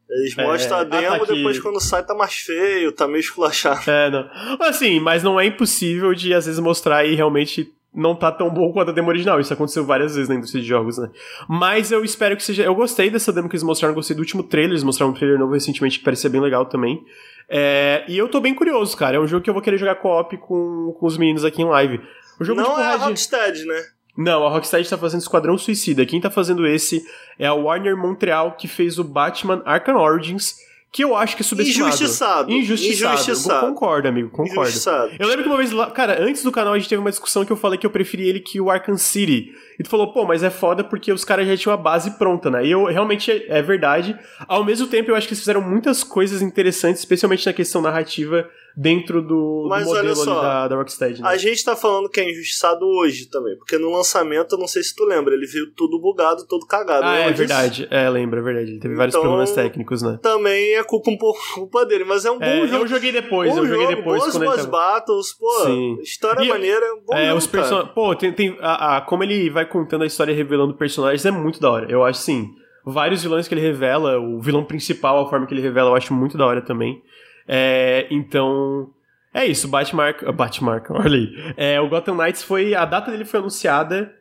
Speaker 2: Eles
Speaker 1: É.
Speaker 2: mostram a
Speaker 1: Ah, tá
Speaker 2: demo, depois quando sai tá mais feio, tá meio esculachado.
Speaker 1: É, não. Assim, mas não é impossível de às vezes mostrar e realmente não tá tão bom quanto a demo original. Isso aconteceu várias vezes na indústria de jogos, né? Mas eu espero que seja. Eu gostei dessa demo que eles mostraram, gostei do último trailer. Eles mostraram um trailer novo recentemente que parecia bem legal também. É, e eu tô bem curioso, cara. É um jogo que eu vou querer jogar co-op com, com os meninos aqui em live. O jogo
Speaker 2: não
Speaker 1: de
Speaker 2: é a Rocksteady, né?
Speaker 1: Não, a Rocksteady tá fazendo Esquadrão Suicida. Quem tá fazendo esse é a Warner Montreal, que fez o Batman Arkham Origins, que eu acho que é subestimado.
Speaker 2: Injustiçado.
Speaker 1: Injustiçado.
Speaker 2: Injustiçado.
Speaker 1: Concordo, amigo, concordo.
Speaker 2: Injustiçado.
Speaker 1: Eu lembro que uma vez lá, cara, antes do canal a gente teve uma discussão que eu falei que eu preferi ele que o Arkham City. E tu falou, pô, mas é foda porque os caras já tinham a base pronta, né? E eu realmente é, é verdade. Ao mesmo tempo, eu acho que eles fizeram muitas coisas interessantes, especialmente na questão narrativa, dentro do, do
Speaker 2: Mas olha
Speaker 1: modelo ali
Speaker 2: só,
Speaker 1: da, da Rocksteady. Né?
Speaker 2: A gente tá falando que é injustiçado hoje também, porque no lançamento, eu não sei se tu lembra, ele veio tudo bugado, todo cagado.
Speaker 1: Ah, é
Speaker 2: disso?
Speaker 1: verdade. É, lembra, é verdade. Ele teve vários
Speaker 2: Então,
Speaker 1: problemas técnicos, né?
Speaker 2: Também é culpa um pouco culpa dele, mas é um bom
Speaker 1: É,
Speaker 2: jogo.
Speaker 1: eu joguei depois,
Speaker 2: bom
Speaker 1: eu joguei
Speaker 2: jogo,
Speaker 1: depois
Speaker 2: boas, boas
Speaker 1: tava...
Speaker 2: battles, pô,
Speaker 1: Sim.
Speaker 2: história
Speaker 1: E-
Speaker 2: maneira, bom
Speaker 1: É,
Speaker 2: jogo,
Speaker 1: os personagens. Pô, tem, tem a, a- como ele vai contando a história e revelando personagens é muito da hora. Eu acho sim. Vários vilões que ele revela, o vilão principal, a forma que ele revela, eu acho muito da hora também. É, então. É isso, Batman. Batman, olha aí. É, o Gotham Knights foi. A data dele foi anunciada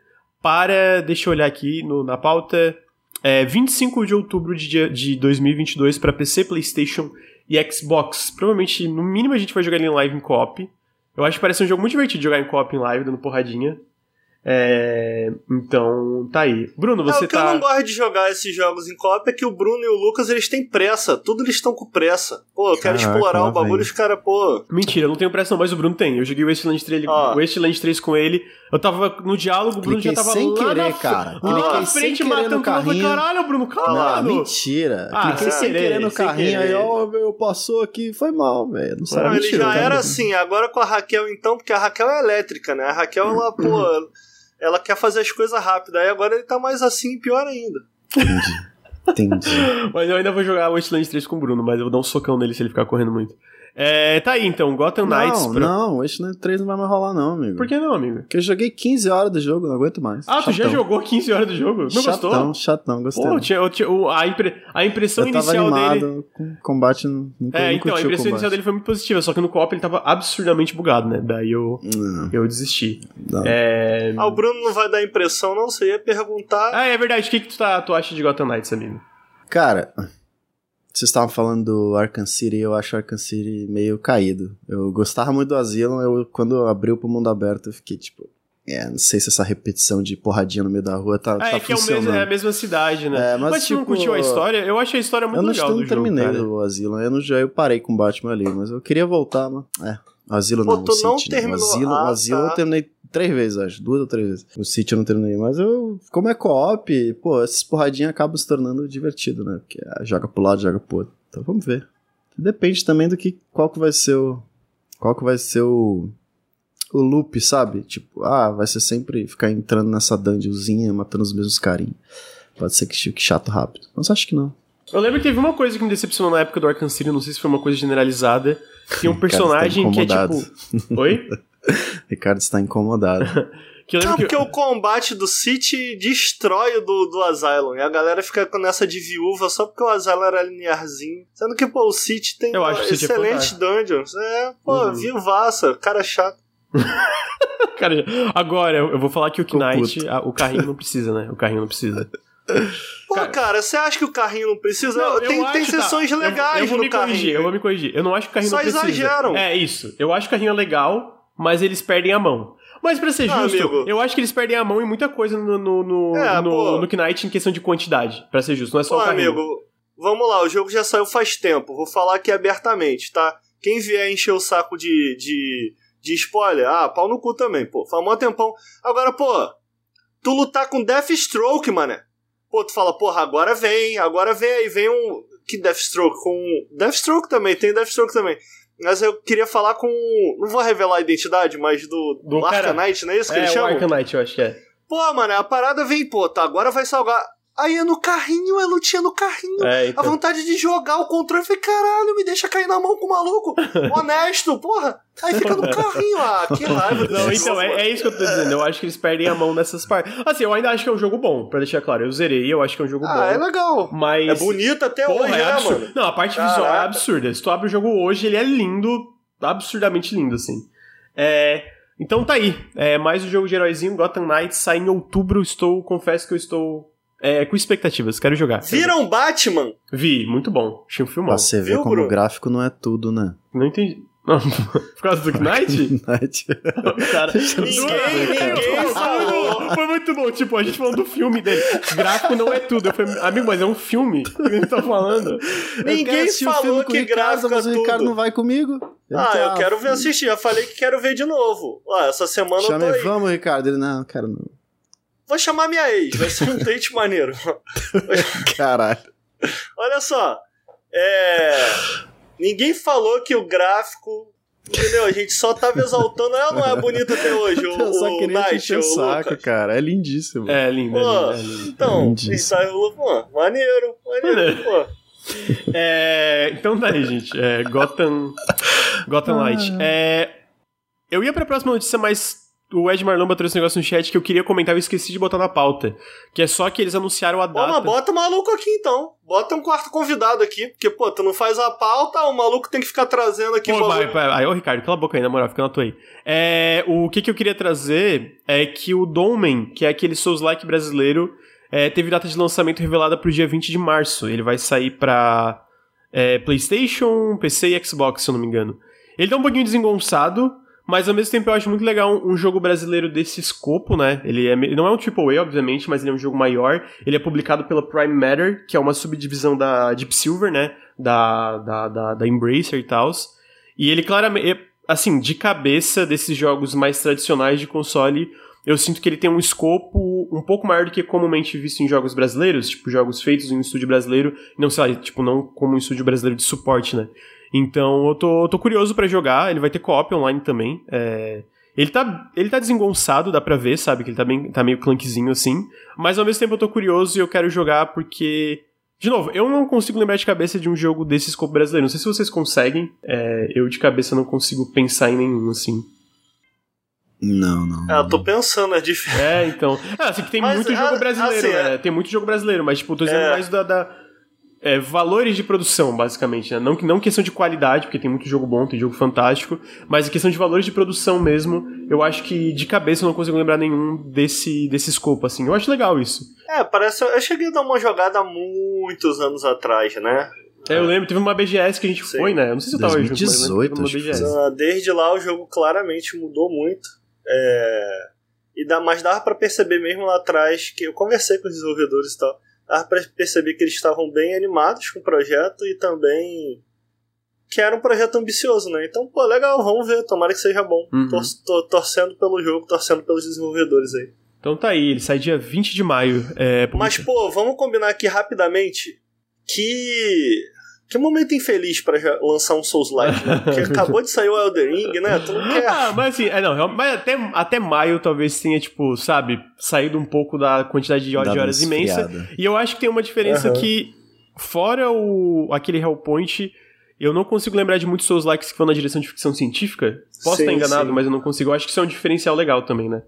Speaker 1: para. Deixa eu olhar aqui no- na pauta. É 25 de outubro de, de 2022 para PC, PlayStation e Xbox. Provavelmente, no mínimo, a gente vai jogar ele em live em co-op. Eu acho que parece um jogo muito divertido jogar em co-op em live, dando porradinha. É, então, tá aí. Bruno, você
Speaker 2: é, o que
Speaker 1: tá.
Speaker 2: eu não gosto de jogar esses jogos em co é que o Bruno e o Lucas eles têm pressa. Tudo eles estão com pressa. Pô, eu quero
Speaker 3: Caraca,
Speaker 2: explorar
Speaker 3: lá
Speaker 2: o bagulho, os caras, pô.
Speaker 1: Mentira, eu não tenho pressa não, mas o Bruno tem. Eu joguei o Wasteland 3,
Speaker 2: Ó.
Speaker 1: o Wasteland 3 com ele. Eu tava no diálogo, o Bruno
Speaker 3: Cliquei
Speaker 1: já tava
Speaker 3: sem
Speaker 1: lá
Speaker 3: querer,
Speaker 1: na,
Speaker 3: cara. Cliquei
Speaker 1: na
Speaker 3: sem
Speaker 1: frente
Speaker 3: querer
Speaker 1: matando
Speaker 3: carrinho.
Speaker 1: Caralho, Bruno,
Speaker 3: Não,
Speaker 1: caralho.
Speaker 3: mentira.
Speaker 1: Ah,
Speaker 3: Cliquei
Speaker 1: sem
Speaker 3: sem querer
Speaker 1: querer,
Speaker 3: no
Speaker 1: sem
Speaker 3: carrinho, aí, ó, meu, passou aqui, foi mal, velho. Não sabe
Speaker 2: Não, ele já era assim, agora com a Raquel então, porque a Raquel é elétrica, né? A Raquel, ela, pô, ela quer fazer as coisas rápido. Aí agora ele tá mais assim, pior ainda.
Speaker 3: Entendi.
Speaker 1: Mas eu ainda vou jogar o Wasteland 3 com o Bruno, mas eu vou dar um socão nele se ele ficar correndo muito. É, tá aí então, Gotham Knights.
Speaker 3: Não,
Speaker 1: pra-
Speaker 3: não, esse 3 não vai mais rolar, não, amigo.
Speaker 1: Por que não, amigo?
Speaker 3: Porque eu joguei 15 horas do jogo, não aguento mais.
Speaker 1: Ah, tu já
Speaker 3: Chatão.
Speaker 1: jogou 15 horas do jogo? Não
Speaker 3: chatão,
Speaker 1: gostou?
Speaker 3: Chatão, gostei.
Speaker 1: Pô,
Speaker 3: não.
Speaker 1: tinha, tinha- a, impre- a impressão
Speaker 3: eu tava
Speaker 1: inicial
Speaker 3: animado
Speaker 1: dele.
Speaker 3: combate, não,
Speaker 1: É, então, a impressão inicial dele foi muito positiva, só que no co-op ele tava absurdamente bugado, né? Daí eu,
Speaker 3: Não,
Speaker 1: eu desisti. É...
Speaker 2: Ah, o Bruno não vai dar impressão, não. Você ia perguntar.
Speaker 1: Ah, é verdade. O que, que tu, tá, tu acha de Gotham Knights, amigo?
Speaker 3: Cara, vocês estavam falando do Arkham City, eu acho Arkham City meio caído. Eu gostava muito do Asylum, eu, quando abriu pro mundo aberto, eu fiquei tipo... É, não sei se essa repetição de porradinha no meio da rua tá,
Speaker 1: Ah,
Speaker 3: tá
Speaker 1: é que é,
Speaker 3: funcionando.
Speaker 1: mesmo, é a mesma cidade, né?
Speaker 3: É, mas,
Speaker 1: tu não
Speaker 3: tipo,
Speaker 1: curtiu a história? Eu achei a história muito
Speaker 3: eu não,
Speaker 1: legal
Speaker 3: eu
Speaker 1: do
Speaker 3: não
Speaker 1: jogo,
Speaker 3: terminei
Speaker 1: cara.
Speaker 3: o Asylum, eu, não, já, eu parei com o Batman ali, mas eu queria voltar, mas... É, o Asylum
Speaker 2: Pô,
Speaker 3: não,
Speaker 2: não
Speaker 3: City, né?
Speaker 2: terminou-
Speaker 3: O Asylum,
Speaker 2: Ah, tá.
Speaker 3: eu terminei três vezes, acho, duas ou três vezes. O City eu não terminei, mas eu... Como é co-op, pô, essas porradinhas acabam se tornando divertido, né? Porque ah, joga pro lado, joga pro outro. Então vamos ver. Depende também do que qual que vai ser o qual que vai ser o o loop, sabe? Tipo, ah, vai ser sempre ficar entrando nessa dungeonzinha, matando os mesmos carinhos. Pode ser que fique chato rápido. Mas acho que não.
Speaker 1: Eu lembro que teve uma coisa que me decepcionou na época do Arkham City, não sei se foi uma coisa generalizada. Tem um
Speaker 3: tá
Speaker 1: personagem que é tipo. Oi?
Speaker 3: Ricardo está incomodado.
Speaker 1: Que eu
Speaker 2: Não,
Speaker 1: que.
Speaker 2: porque o combate do City destrói o do, do Asylum. E a galera fica com nessa de viúva só porque o Asylum era linearzinho. Sendo que, pô, o City tem
Speaker 1: Eu acho que o City é
Speaker 2: dungeons. É, pô,
Speaker 1: Uhum.
Speaker 2: vivaça, cara chato.
Speaker 1: Cara, agora eu eu vou falar que o Knight, o carrinho não precisa, né? O carrinho não precisa.
Speaker 2: Pô,
Speaker 1: Cara-
Speaker 2: você acha que o carrinho não precisa?
Speaker 1: Não, eu
Speaker 2: tem tem
Speaker 1: acho, tá.
Speaker 2: sessões
Speaker 1: Eu-
Speaker 2: legais
Speaker 1: eu, vou
Speaker 2: no
Speaker 1: me corrigir,
Speaker 2: carrinho.
Speaker 1: Eu vou me corrigir. Eu não acho que o carrinho
Speaker 2: Só
Speaker 1: não precisa.
Speaker 2: exageram.
Speaker 1: É isso. Eu acho que o carrinho é legal, mas eles perdem a mão. Mas pra ser
Speaker 2: Ah,
Speaker 1: justo,
Speaker 2: amigo.
Speaker 1: eu acho que eles perdem a mão em muita coisa no, no, no,
Speaker 2: É,
Speaker 1: no, no Knight em questão de quantidade. Pra ser justo, não é só
Speaker 2: Pô,
Speaker 1: o carrinho.
Speaker 2: amigo, vamos lá, o jogo já saiu faz tempo. Vou falar aqui abertamente, tá? Quem vier encher o saco de, de, de spoiler, ah, pau no cu também, pô. Faz mó tempão. Agora, pô, tu lutar com Deathstroke, mané. Pô, tu fala, porra, agora vem, agora vem aí, vem um. Que Deathstroke? Com. Deathstroke também, tem Deathstroke também. Mas eu queria falar com. Não vou revelar a identidade, mas do,
Speaker 1: Do
Speaker 2: Arcanite, não é isso que
Speaker 1: É,
Speaker 2: eles
Speaker 1: o
Speaker 2: chamam?
Speaker 1: Arkham Knight, eu acho que é.
Speaker 2: Pô, mano, a parada vem, pô, tá, agora vai salgar. Aí é no carrinho, é lutinha no carrinho.
Speaker 1: É,
Speaker 2: A
Speaker 1: então.
Speaker 2: vontade de jogar o controle, eu falei, caralho, me deixa cair na mão com o maluco. Honesto, porra. Aí fica no carrinho, ah, que raiva.
Speaker 1: Não, então, é, é isso que eu tô dizendo. Eu acho que eles perdem a mão nessas partes. Assim, eu ainda acho que é um jogo bom, pra deixar claro. Eu zerei, eu acho que é um jogo
Speaker 2: Ah, é
Speaker 1: bom.
Speaker 2: legal.
Speaker 1: Mas.
Speaker 2: É bonito até
Speaker 1: Porra,
Speaker 2: hoje,
Speaker 1: é
Speaker 2: né,
Speaker 1: absurdo.
Speaker 2: mano?
Speaker 1: Não, a parte visual é
Speaker 2: Caraca.
Speaker 1: absurda. Se tu abre o jogo hoje, ele é lindo, absurdamente lindo, assim. É, então tá aí. É, mais um jogo de heróizinho, Gotham Knights, sai em outubro. Estou, confesso que eu estou é, com expectativas. Quero jogar.
Speaker 2: Viram Batman?
Speaker 1: Vi, muito bom. Achei um filmão.
Speaker 3: pra você ver
Speaker 2: Viu,
Speaker 3: como
Speaker 2: Bruno?
Speaker 3: o gráfico não é tudo, né?
Speaker 1: Não entendi. Não, por causa do Knight? Cara,
Speaker 2: Ninguém, ninguém falou.
Speaker 1: Foi, foi muito bom, tipo, a gente falando do filme dele. Gráfico não é tudo. Eu falei, amigo, mas é um filme que a gente tá falando.
Speaker 2: Ninguém
Speaker 3: quero
Speaker 2: falou
Speaker 3: filme
Speaker 2: que
Speaker 3: Ricardo,
Speaker 2: gráfico
Speaker 3: mas
Speaker 2: é
Speaker 3: o Ricardo
Speaker 2: tudo.
Speaker 3: não vai comigo. Ele
Speaker 2: Ah,
Speaker 3: tá-
Speaker 2: eu quero ver assistir. Já falei que quero ver de novo. Ah, essa semana eu tô
Speaker 3: Chame,
Speaker 2: aí.
Speaker 3: vamos, Ricardo. Ele, não, cara, não.
Speaker 2: Vou chamar minha ex, vai ser um date maneiro.
Speaker 3: Caralho.
Speaker 2: Olha só. É. Ninguém falou que o gráfico. Entendeu? A gente só tava exaltando. Ela não é bonita até hoje, o,
Speaker 3: Eu só
Speaker 2: o
Speaker 3: queria
Speaker 2: Night, o
Speaker 3: saco,
Speaker 2: Lucas.
Speaker 3: cara. É lindíssimo.
Speaker 1: É lindo, é
Speaker 2: Pô,
Speaker 1: é lindo.
Speaker 2: então,
Speaker 3: Lindíssimo.
Speaker 2: tá, eu- pô, maneiro, maneiro, pô.
Speaker 1: É, então tá aí, gente. É, Gotham, Gotham Light. É, eu ia pra próxima notícia, mas o Ed Marlomba trouxe um negócio no chat que eu queria comentar e esqueci de botar na pauta. Que é só que eles anunciaram a
Speaker 2: Pô,
Speaker 1: data.
Speaker 2: mas bota o maluco aqui então. Bota um quarto convidado aqui, porque, pô, tu não faz a pauta, o maluco tem que ficar trazendo aqui
Speaker 1: Pô,
Speaker 2: o
Speaker 1: vai, vai, aí, ô Ricardo, cala a boca aí, na moral, fica na tua aí. É, o que, que eu queria trazer é que o Domen, que é aquele Souls-like brasileiro, é, teve data de lançamento revelada pro dia 20 de março. Ele vai sair pra é, PlayStation, PC e Xbox, se eu não me engano. Ele tá um pouquinho desengonçado, Mas ao mesmo tempo eu acho muito legal um, jogo brasileiro desse escopo, né? Ele, é, não é um AAA, obviamente, mas ele é um jogo maior. Ele é publicado pela Prime Matter, que é uma subdivisão da Deep Silver, né? Da, da, da, da Embracer e tal. E ele claramente, assim, de cabeça desses jogos mais tradicionais de console, eu sinto que ele tem um escopo um pouco maior do que comumente visto em jogos brasileiros, tipo jogos feitos em um estúdio brasileiro, não sei lá, tipo, não como um estúdio brasileiro de suporte, né? Então eu tô, tô curioso para jogar, ele vai ter co-op online também. É... Ele tá, ele tá desengonçado, dá pra ver, sabe? Que ele tá, bem, tá meio clunkzinho assim. Mas ao mesmo tempo eu tô curioso e eu quero jogar porque. De novo, eu não consigo lembrar de cabeça de um jogo desse escopo brasileiro. Não sei se vocês conseguem. É, eu de cabeça não consigo pensar em nenhum, assim.
Speaker 3: Não, não.
Speaker 2: Ah, eu tô pensando, é difícil.
Speaker 1: É, então. É, assim, que tem
Speaker 2: Mas,
Speaker 1: muito jogo
Speaker 2: ah,
Speaker 1: brasileiro,
Speaker 2: assim,
Speaker 1: né?
Speaker 2: é.
Speaker 1: Tem muito jogo brasileiro, mas, tipo, tô dizendo
Speaker 2: É.
Speaker 1: mais da. da- é, valores de produção, basicamente, né? Não, não questão de qualidade, porque tem muito jogo bom, tem jogo fantástico, mas em questão de valores de produção mesmo, eu acho que de cabeça eu não consigo lembrar nenhum desse, desse escopo, assim. Eu acho legal isso.
Speaker 2: É, parece. Eu cheguei a dar uma jogada há muitos anos atrás, né?
Speaker 1: É, eu lembro, teve uma BGS que a gente
Speaker 2: Sim.
Speaker 1: foi, né? Eu não sei se eu tava junto, mas
Speaker 3: 2018,
Speaker 1: teve uma BGS.
Speaker 2: Ah, Desde lá o jogo claramente mudou muito. É, E dá, mas dava pra perceber mesmo lá atrás que eu conversei com os desenvolvedores e tal. Dava pra perceber que eles estavam bem animados com o projeto e também que era um projeto ambicioso, né? Então, pô, legal, vamos ver, tomara que seja bom.
Speaker 1: Uhum.
Speaker 2: Tor- torcendo pelo jogo, torcendo pelos desenvolvedores aí.
Speaker 1: Então tá aí, ele sai dia 20 de maio. É,
Speaker 2: Mas, pô, vamos combinar aqui rapidamente que. Que momento infeliz pra já lançar um Souls-like, né? Porque acabou de sair o Elden Ring, né? Tu não quer.
Speaker 1: Ah, mas assim, é, não, mas até, até maio talvez tenha, tipo, sabe, saído um pouco da quantidade de, horas- de horas imensa. E eu acho que tem uma diferença
Speaker 2: Aham.
Speaker 1: que, fora o aquele Hellpoint, eu não consigo lembrar de muitos Souls likes que vão na direção de ficção científica. Posso
Speaker 2: Sim,
Speaker 1: estar enganado,
Speaker 2: sim.
Speaker 1: mas eu não consigo. Eu acho que isso é um diferencial legal também, né?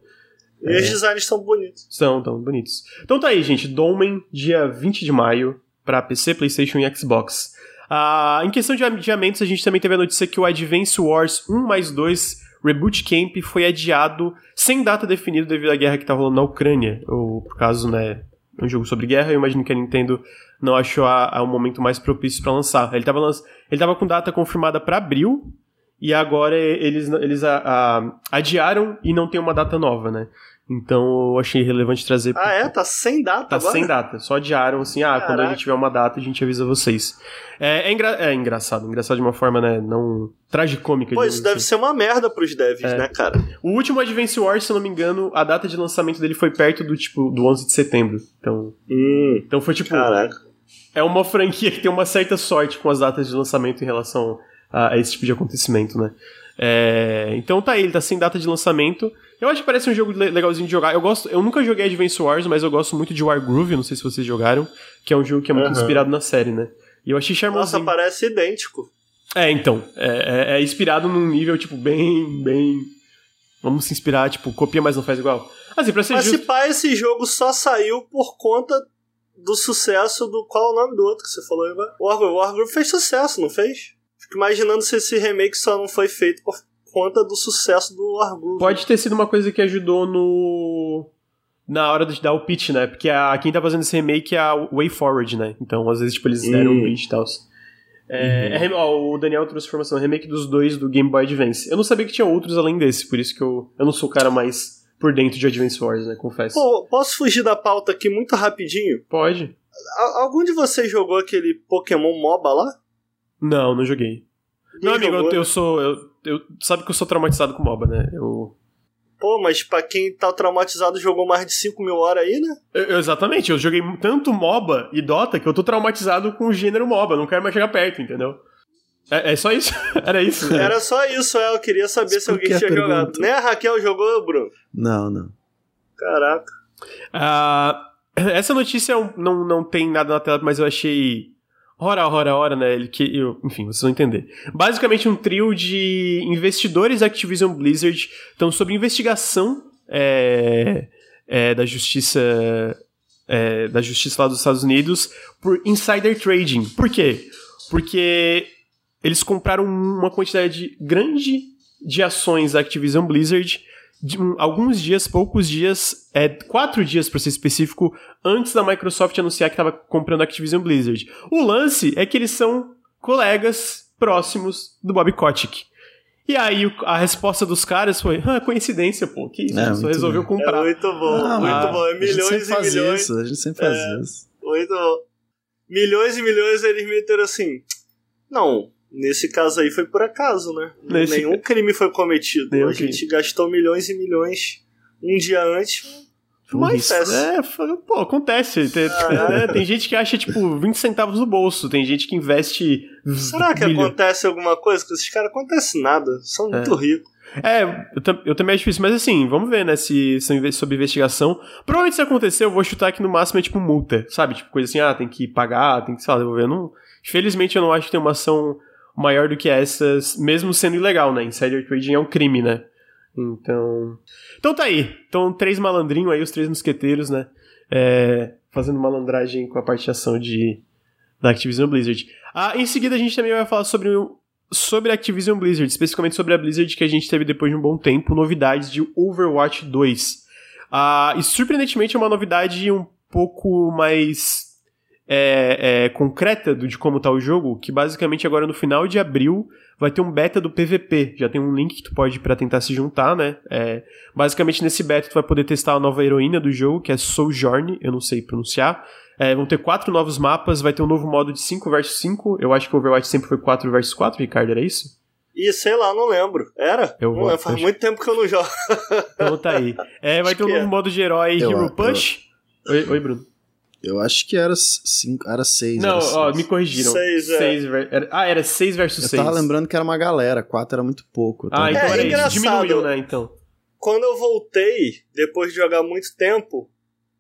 Speaker 2: E os designs estão bonitos.
Speaker 1: São tão bonitos. Então tá aí, gente. Dolmen, dia 20 de maio, pra PC, PlayStation e Xbox. Ah, em questão de adiamentos, a gente também teve a notícia que o Advance Wars 1 mais 2 Reboot Camp foi adiado sem data definida devido à guerra que tá rolando na Ucrânia. Ou, por caso, né, é um jogo sobre guerra, eu imagino que a Nintendo não achou a, a um momento mais propício pra lançar. Ele tava, ele tava com data confirmada pra abril, e agora eles, eles a- a- adiaram e não tem uma data nova, né? Então eu achei relevante trazer.
Speaker 2: Ah, é? Tá sem data
Speaker 1: Tá
Speaker 2: agora?
Speaker 1: sem data, só adiaram assim, ah, quando a
Speaker 2: Caraca.
Speaker 1: gente tiver uma data a gente avisa vocês. É, é, engra- é engraçado, engraçado de uma forma, né, não tragicômica.
Speaker 2: Pô, isso deve
Speaker 1: assim.
Speaker 2: ser uma merda pros devs,
Speaker 1: É.
Speaker 2: né, cara?
Speaker 1: O último Advance Wars, se eu não me engano, a data de lançamento dele foi perto do tipo do 11 de setembro. Então,
Speaker 2: Hum,
Speaker 1: então foi tipo
Speaker 2: caraca.
Speaker 1: é uma franquia que tem uma certa sorte com as datas de lançamento em relação a, a esse tipo de acontecimento, né? É, então tá aí, ele tá sem data de lançamento. Eu acho que parece um jogo le- legalzinho de jogar. Eu gosto, eu nunca joguei Advance Wars, mas eu gosto muito de Wargroove, não sei se vocês jogaram, que é um jogo que é muito
Speaker 2: Aham.
Speaker 1: inspirado na série, né? E eu achei
Speaker 2: Nossa,
Speaker 1: charmosinho.
Speaker 2: parece idêntico.
Speaker 1: É, então, é, é- é inspirado num nível tipo bem, bem Vamos se inspirar, tipo, copia, mas não faz igual. Assim, pra ser
Speaker 2: Mas se
Speaker 1: justo.
Speaker 2: pá, esse jogo só saiu por conta do sucesso do. Qual é o nome do outro que você falou? O Wargroove. Wargroove fez sucesso, não fez? Fico imaginando se esse remake só não foi feito por conta do sucesso do Wargroove.
Speaker 1: Pode ter sido uma coisa que ajudou no. Na hora de dar o pitch, né? Porque a, quem tá fazendo esse remake é a Way Forward, né? Então, às vezes, tipo, eles deram
Speaker 2: Hum.
Speaker 1: um pitch e tal. É, é rem- ó, o Daniel trouxe informação, remake dos dois do Game Boy Advance. Eu não sabia que tinha outros além desse, por isso que eu, eu não sou o cara mais por dentro de Advance Wars, né? Confesso.
Speaker 2: Pô, posso fugir da pauta aqui muito rapidinho?
Speaker 1: Pode?
Speaker 2: A- algum de vocês jogou aquele Pokémon MOBA lá?
Speaker 1: Não, não joguei. não, amigo, eu, eu
Speaker 2: né?
Speaker 1: sou. Eu, eu- sabe que eu sou traumatizado com MOBA, né? Eu,
Speaker 2: Pô, mas pra quem tá traumatizado jogou mais de 5 mil horas aí, né?
Speaker 1: eu- eu- Exatamente, eu joguei tanto MOBA e Dota que eu tô traumatizado com o gênero MOBA, não quero mais chegar perto, entendeu? É, é só isso? Era isso?
Speaker 2: Era só isso, é. Eu queria saber se
Speaker 3: Explique
Speaker 2: alguém
Speaker 3: a
Speaker 2: tinha
Speaker 3: pergunta.
Speaker 2: jogado. Né, a Raquel jogou, Bruno?
Speaker 3: Não, não.
Speaker 2: Caraca.
Speaker 1: Ah, essa notícia não, não tem nada na tela, mas eu achei. Hora, hora, hora, né? Ele que eu, enfim, vocês vão entender. Basicamente, um trio de investidores Activision Blizzard estão sob investigação é, é, da justiça. é, da justiça lá dos Estados Unidos por insider trading. Por quê? Porque eles compraram uma quantidade grande de ações da Activision Blizzard de um- alguns dias, poucos dias, é, quatro dias para ser específico, antes da Microsoft anunciar que estava comprando a Activision Blizzard. O lance é que eles são colegas próximos do Bob Kotick. E aí a resposta dos caras foi: ah, coincidência, pô, que isso, é, só resolveu bom. comprar.
Speaker 2: É muito bom, ah, muito bom. É milhões e milhões.
Speaker 3: Isso, a gente sempre faz é, isso.
Speaker 2: Muito bom. Milhões e milhões eles meteram assim. Não, nesse caso aí foi por acaso, né? Nesse... Nenhum crime foi cometido. Nenhum a gente crime. gastou milhões e milhões um dia antes
Speaker 1: mas, é, pô, acontece. Tem, ah, é. tem, gente que acha, tipo, 20 centavos no bolso. Tem gente que investe.
Speaker 2: Será que milho. acontece alguma coisa com esses caras? Acontece nada. São muito é. ricos.
Speaker 1: É, eu, eu, também acho difícil, mas assim, vamos ver, né, se são sobre investigação. Provavelmente se acontecer, eu vou chutar que no máximo é tipo multa, sabe? Tipo, coisa assim, ah, tem que pagar, tem que, sei lá, devolver. Não, infelizmente eu não acho que tem uma ação maior do que essas, mesmo sendo ilegal, né? Insider trading é um crime, né? Então. Então tá aí. Então, três malandrinhos aí, os três mosqueteiros, né? É, fazendo malandragem com a parte de ação de, da Activision Blizzard. Ah, em seguida, a gente também vai falar sobre, sobre a Activision Blizzard, especificamente sobre a Blizzard que a gente teve depois de um bom tempo, novidades de Overwatch 2. Ah, e surpreendentemente é uma novidade um pouco mais é, é, concreta do, de como tá o jogo, que basicamente agora no final de abril vai ter um beta do PVP. Já tem um link que tu pode para tentar se juntar, né? É, basicamente nesse beta tu vai poder testar a nova heroína do jogo, que é Sojourn, eu não sei pronunciar. É, vão ter quatro novos mapas, vai ter um novo modo de 5 vs 5. Eu acho que o Overwatch sempre foi 4 vs 4, Ricardo, era isso?
Speaker 2: E sei lá, não lembro. Era? Eu não vou, lembro, faz muito tempo que eu não jogo.
Speaker 1: então tá aí. É, vai ter um novo é. modo de herói eu, Hero Punch. Eu... Oi, oi, Bruno.
Speaker 3: Eu acho que era cinco, era seis.
Speaker 1: Não,
Speaker 3: era
Speaker 1: ó, me corrigiram. Seis, é. seis era, ah, era seis versus
Speaker 3: eu
Speaker 1: seis.
Speaker 3: Eu tava lembrando que era uma galera, quatro era muito pouco.
Speaker 1: Ah, então é, era isso. Diminuiu, né, então.
Speaker 2: Quando eu voltei, depois de jogar muito tempo,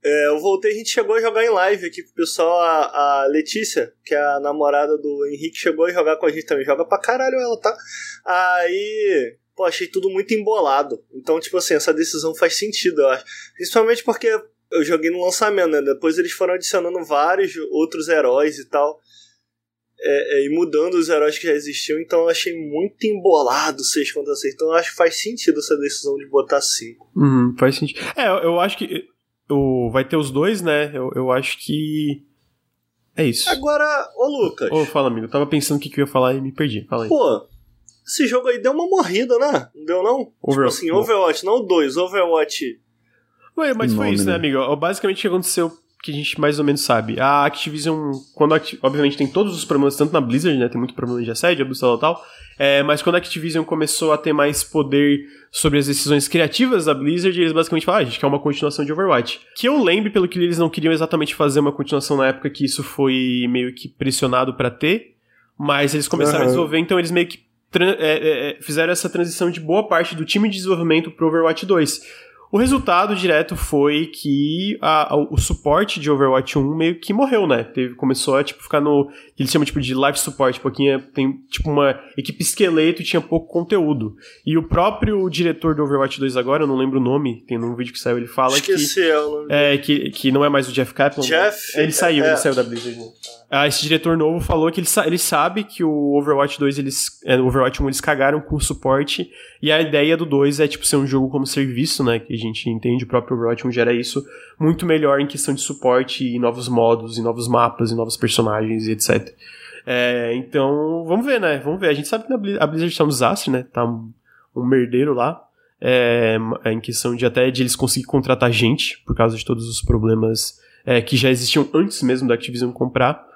Speaker 2: é, eu voltei, a gente chegou a jogar em live aqui com o pessoal, a, a Letícia, que é a namorada do Henrique, chegou a jogar com a gente também. Joga pra caralho ela, tá? Aí, pô, achei tudo muito embolado. Então, tipo assim, essa decisão faz sentido, eu acho. Principalmente porque eu joguei no lançamento, né? Depois eles foram adicionando vários outros heróis e tal. É, é, e mudando os heróis que já existiam, então eu achei muito embolado 6 contra 6. Então eu acho que faz sentido essa decisão de botar 5.
Speaker 1: Uhum, faz sentido. É, eu, eu acho que o, vai ter os dois, né? Eu, eu acho que. É isso.
Speaker 2: Agora, ô Lucas.
Speaker 1: Ô, fala, amigo. Eu tava pensando o que, que eu ia falar e me perdi. Fala aí.
Speaker 2: Pô, esse jogo aí deu uma morrida, né? Não deu, não? Over... Tipo assim, Overwatch, não o 2, Overwatch
Speaker 1: Ué, mas foi isso, né, né, amigo? Basicamente o que aconteceu que a gente mais ou menos sabe. A Activision, quando obviamente tem todos os problemas, tanto na Blizzard, né? Tem muito problema de assédio, abuso tal, tal. É, mas quando a Activision começou a ter mais poder sobre as decisões criativas da Blizzard, eles basicamente falaram, ah, a gente quer uma continuação de Overwatch. Que eu lembre, pelo que eles não queriam exatamente fazer uma continuação na época que isso foi meio que pressionado para ter, mas eles começaram uhum. a desenvolver, então eles meio que é, é, é, fizeram essa transição de boa parte do time de desenvolvimento pro Overwatch 2. O resultado direto foi que a, a, o suporte de Overwatch 1 meio que morreu, né? Teve, começou a tipo, ficar no. Eles chamam tipo, de live support, pouquinho. Tem tipo uma equipe esqueleto e tinha pouco conteúdo. E o próprio diretor do Overwatch 2 agora, eu não lembro o nome, tem num vídeo que saiu, ele fala
Speaker 2: Esqueci
Speaker 1: que.
Speaker 2: É, nome
Speaker 1: é, que, que não é mais o Jeff Kaplan.
Speaker 2: Jeff?
Speaker 1: Né? Ele saiu, é, ele saiu da Blizzard. Né? Ah, esse diretor novo falou que ele, ele sabe que o Overwatch 2, eles. É, o Overwatch 1 eles cagaram com o suporte. E a ideia do 2 é, tipo, ser um jogo como serviço, né? Que a gente entende, o próprio Overwatch 1 gera isso muito melhor em questão de suporte e novos modos, e novos mapas, e novos personagens, e etc. É, então, vamos ver, né? Vamos ver. A gente sabe que a Blizzard tá um desastre, né? Tá um, um merdeiro lá. É, em questão de até de eles conseguir contratar gente, por causa de todos os problemas é, que já existiam antes mesmo da Activision comprar.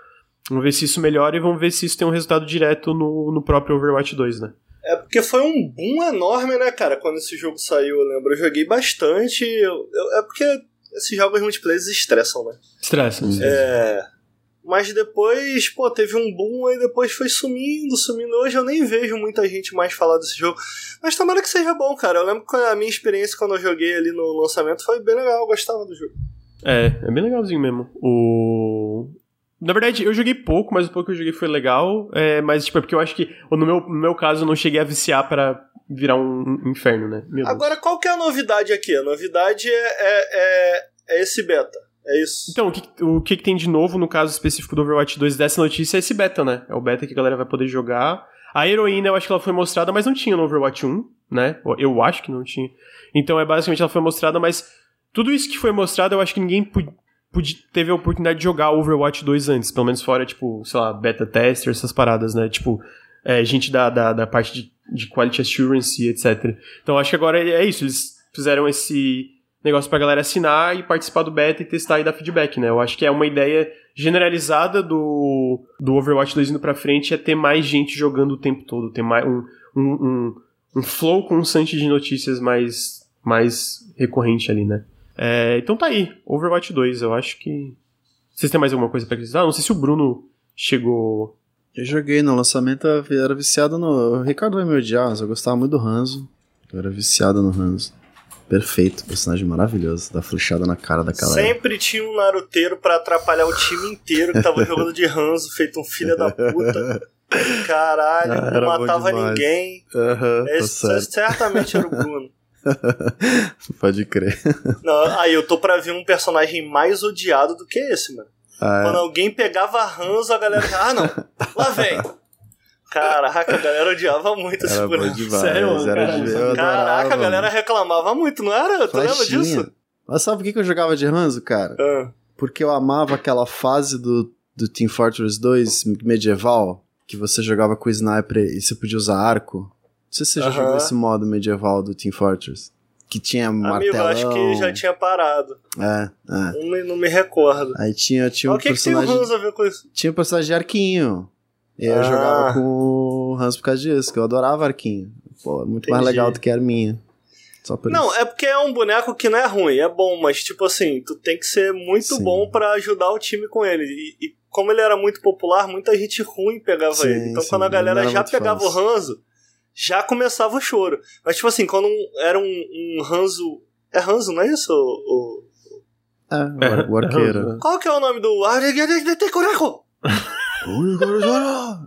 Speaker 1: Vamos ver se isso melhora e vamos ver se isso tem um resultado direto no, no próprio Overwatch 2, né?
Speaker 2: É porque foi um boom enorme, né, cara, quando esse jogo saiu, eu lembro. Eu joguei bastante. Eu, eu, é porque esses jogos multiplayer estressam, né?
Speaker 1: Estressam, sim.
Speaker 2: É. Mas depois, pô, teve um boom e depois foi sumindo, sumindo. Hoje eu nem vejo muita gente mais falar desse jogo. Mas tomara que seja bom, cara. Eu lembro que a minha experiência quando eu joguei ali no lançamento foi bem legal, eu gostava do jogo.
Speaker 1: É, é bem legalzinho mesmo. O... Na verdade, eu joguei pouco, mas o pouco que eu joguei foi legal. É, mas, tipo, é porque eu acho que, no meu, no meu caso, eu não cheguei a viciar para virar um, um, inferno, né?
Speaker 2: Agora, qual que é a novidade aqui? A novidade é, é, é, é esse beta. É isso.
Speaker 1: Então, o, que, o que, tem de novo no caso específico do Overwatch 2 dessa notícia é esse beta, né? É o beta que a galera vai poder jogar. A heroína, eu acho que ela foi mostrada, mas não tinha no Overwatch 1, né? Eu acho que não tinha. Então, é basicamente ela foi mostrada, mas tudo isso que foi mostrado, eu acho que ninguém teve a oportunidade de jogar Overwatch 2 antes, pelo menos fora, tipo, sei lá, beta tester, essas paradas, né? Tipo, é, gente da, da, da parte de, de quality assurance, etc. Então acho que agora é isso, eles fizeram esse negócio pra galera assinar e participar do beta e testar e dar feedback, né? Eu acho que é uma ideia generalizada do, do Overwatch 2 indo pra frente é ter mais gente jogando o tempo todo, ter mais um, um, um, um flow constante de notícias mais, mais recorrente ali, né? É, então tá aí, Overwatch 2, eu acho que. Vocês têm mais alguma coisa pra acrescentar? Não sei se o Bruno chegou.
Speaker 3: Eu joguei no lançamento, era viciado no. O Ricardo vai me odiar, mas eu gostava muito do Hanzo. Eu era viciado no Hanzo. Perfeito, personagem maravilhoso, dá fluxada na cara daquela.
Speaker 2: Sempre tinha um naruteiro para atrapalhar o time inteiro que tava jogando de Hanzo, feito um filho da puta. Caralho, ah, não matava ninguém.
Speaker 3: Uhum,
Speaker 2: Esse, certamente era o Bruno.
Speaker 3: Pode crer.
Speaker 2: Não, aí eu tô pra ver um personagem mais odiado do que esse, mano. Ah, é? Quando alguém pegava Hanzo, a galera. Ah, não, lá vem. Caraca, a galera odiava muito esse
Speaker 3: boneco. Sério,
Speaker 2: era
Speaker 3: cara.
Speaker 2: Caraca, a galera reclamava muito, não era? Tu lembra disso?
Speaker 3: Mas sabe por que eu jogava de Hanzo, cara?
Speaker 2: Ah.
Speaker 3: Porque eu amava aquela fase do, do Team Fortress 2 medieval, que você jogava com o sniper e você podia usar arco. Não sei se você já jogou esse modo medieval do Team Fortress. Que tinha Amigo, martelão.
Speaker 2: acho que já tinha parado.
Speaker 3: É, é.
Speaker 2: Não me, não me recordo.
Speaker 3: Aí tinha, tinha um
Speaker 2: o que
Speaker 3: personagem...
Speaker 2: que tem o Hanzo a ver com isso?
Speaker 3: Tinha um personagem de arquinho. E eu
Speaker 2: Ah.
Speaker 3: jogava com o Hans por causa disso, que eu adorava arquinho. Pô, é muito mais
Speaker 2: Entendi.
Speaker 3: legal do que a arminha. Só por
Speaker 2: Não,
Speaker 3: isso.
Speaker 2: é porque é um boneco que não é ruim, é bom, mas tipo assim, tu tem que ser muito
Speaker 3: Sim.
Speaker 2: bom pra ajudar o time com ele. E, e como ele era muito popular, muita gente ruim pegava
Speaker 3: Sim,
Speaker 2: ele. Então
Speaker 3: sim,
Speaker 2: quando a galera já pegava
Speaker 3: fácil.
Speaker 2: o Hanzo, já começava o choro. Mas tipo assim, quando um- era um, um Hanzo. É Hanzo, não é isso? O,
Speaker 3: É, o, ar- o arqueiro.
Speaker 2: Qual que é o nome do.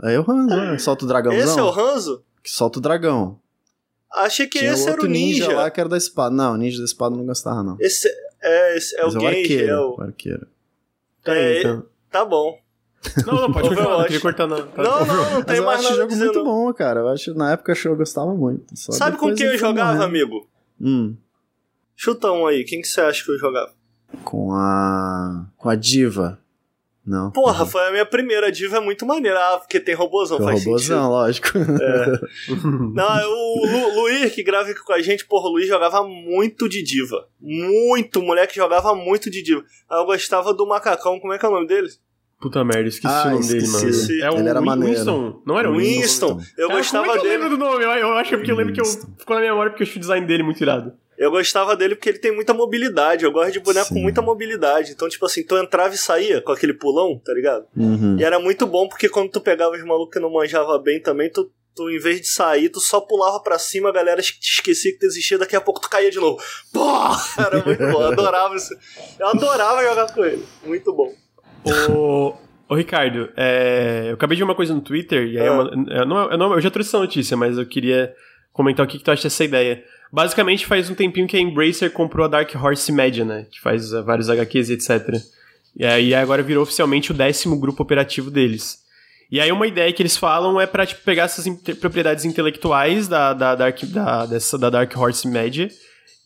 Speaker 3: Aí é o Hans, né? Solta o dragãozão.
Speaker 2: Esse é o Hanzo?
Speaker 3: Que solta o dragão.
Speaker 2: Achei que
Speaker 3: Tinha
Speaker 2: esse era o ninja.
Speaker 3: lá que era da espada. Não, o ninja da espada eu não gostava, não.
Speaker 2: Esse é, esse é o
Speaker 3: Mas
Speaker 2: Gage,
Speaker 3: arqueiro.
Speaker 2: é o.
Speaker 3: o arqueiro.
Speaker 2: É,
Speaker 1: então.
Speaker 2: Tá bom.
Speaker 1: Não, não, pode continuar, não
Speaker 2: Overwatch.
Speaker 1: queria cortar não.
Speaker 2: Não, não, não
Speaker 3: Mas
Speaker 2: tem
Speaker 3: eu
Speaker 2: mais
Speaker 3: acho o
Speaker 2: nada
Speaker 3: jogo
Speaker 2: dizer,
Speaker 3: muito
Speaker 2: não.
Speaker 3: bom, cara. Eu acho na época eu gostava muito. Só
Speaker 2: Sabe com quem eu jogava,
Speaker 3: morrendo.
Speaker 2: amigo?
Speaker 3: Hum,
Speaker 2: Chuta um aí, quem que você acha que eu jogava?
Speaker 3: com a. Com a diva. Não.
Speaker 2: Porra, foi a minha primeira diva, é muito maneira. Ah, porque tem robôzão,
Speaker 3: o
Speaker 2: faz
Speaker 3: robôzão, lógico.
Speaker 2: sentido. Não, é o Lu, Luir, que grava aqui com a gente, porra, o Luiz jogava muito de diva. Muito, moleque jogava muito de diva. Ah, Eu gostava do macacão, como é que é o nome dele?
Speaker 1: Puta merda, esqueci
Speaker 3: Ah,
Speaker 1: o nome dele,
Speaker 3: esqueci.
Speaker 1: mano. É o
Speaker 3: Ele era
Speaker 1: Win-
Speaker 3: maneiro.
Speaker 1: Winston. Não era o Winston?
Speaker 2: Winston. Eu
Speaker 1: Cara,
Speaker 2: gostava
Speaker 1: como é que eu
Speaker 2: dele.
Speaker 1: lembro do nome? Eu, eu acho que é porque eu lembro que eu
Speaker 3: Winston.
Speaker 1: ficou na minha memória porque eu acho o design dele muito irado.
Speaker 2: Eu gostava dele porque ele tem muita mobilidade. Eu gosto de boneco com
Speaker 3: Sim.
Speaker 2: muita mobilidade. Então, tipo assim, tu entrava e saía com aquele pulão, tá ligado?
Speaker 3: Uhum.
Speaker 2: E era muito bom porque quando tu pegava os malucos que não manjava bem também, tu, tu em vez de sair, tu só pulava pra cima, a galera es- esquecia que tu existia, daqui a pouco tu caía de novo. Pô! Era muito bom, eu adorava isso. Eu adorava jogar com ele. Muito bom.
Speaker 1: Ô, ô Ricardo, é, eu acabei de ver uma coisa no Twitter, e aí é
Speaker 2: Ah.
Speaker 1: uma- é, não, é- não, eu já trouxe essa notícia, mas eu queria comentar o que, que tu acha dessa ideia. Basicamente, faz um tempinho que a Embracer comprou a Dark Horse Media, né? Que faz uh, vários HQs e etc. E aí agora virou oficialmente o décimo grupo operativo deles. E aí uma ideia que eles falam é pra tipo, pegar essas inte- propriedades intelectuais da, da, Dark, da, dessa, da Dark Horse Media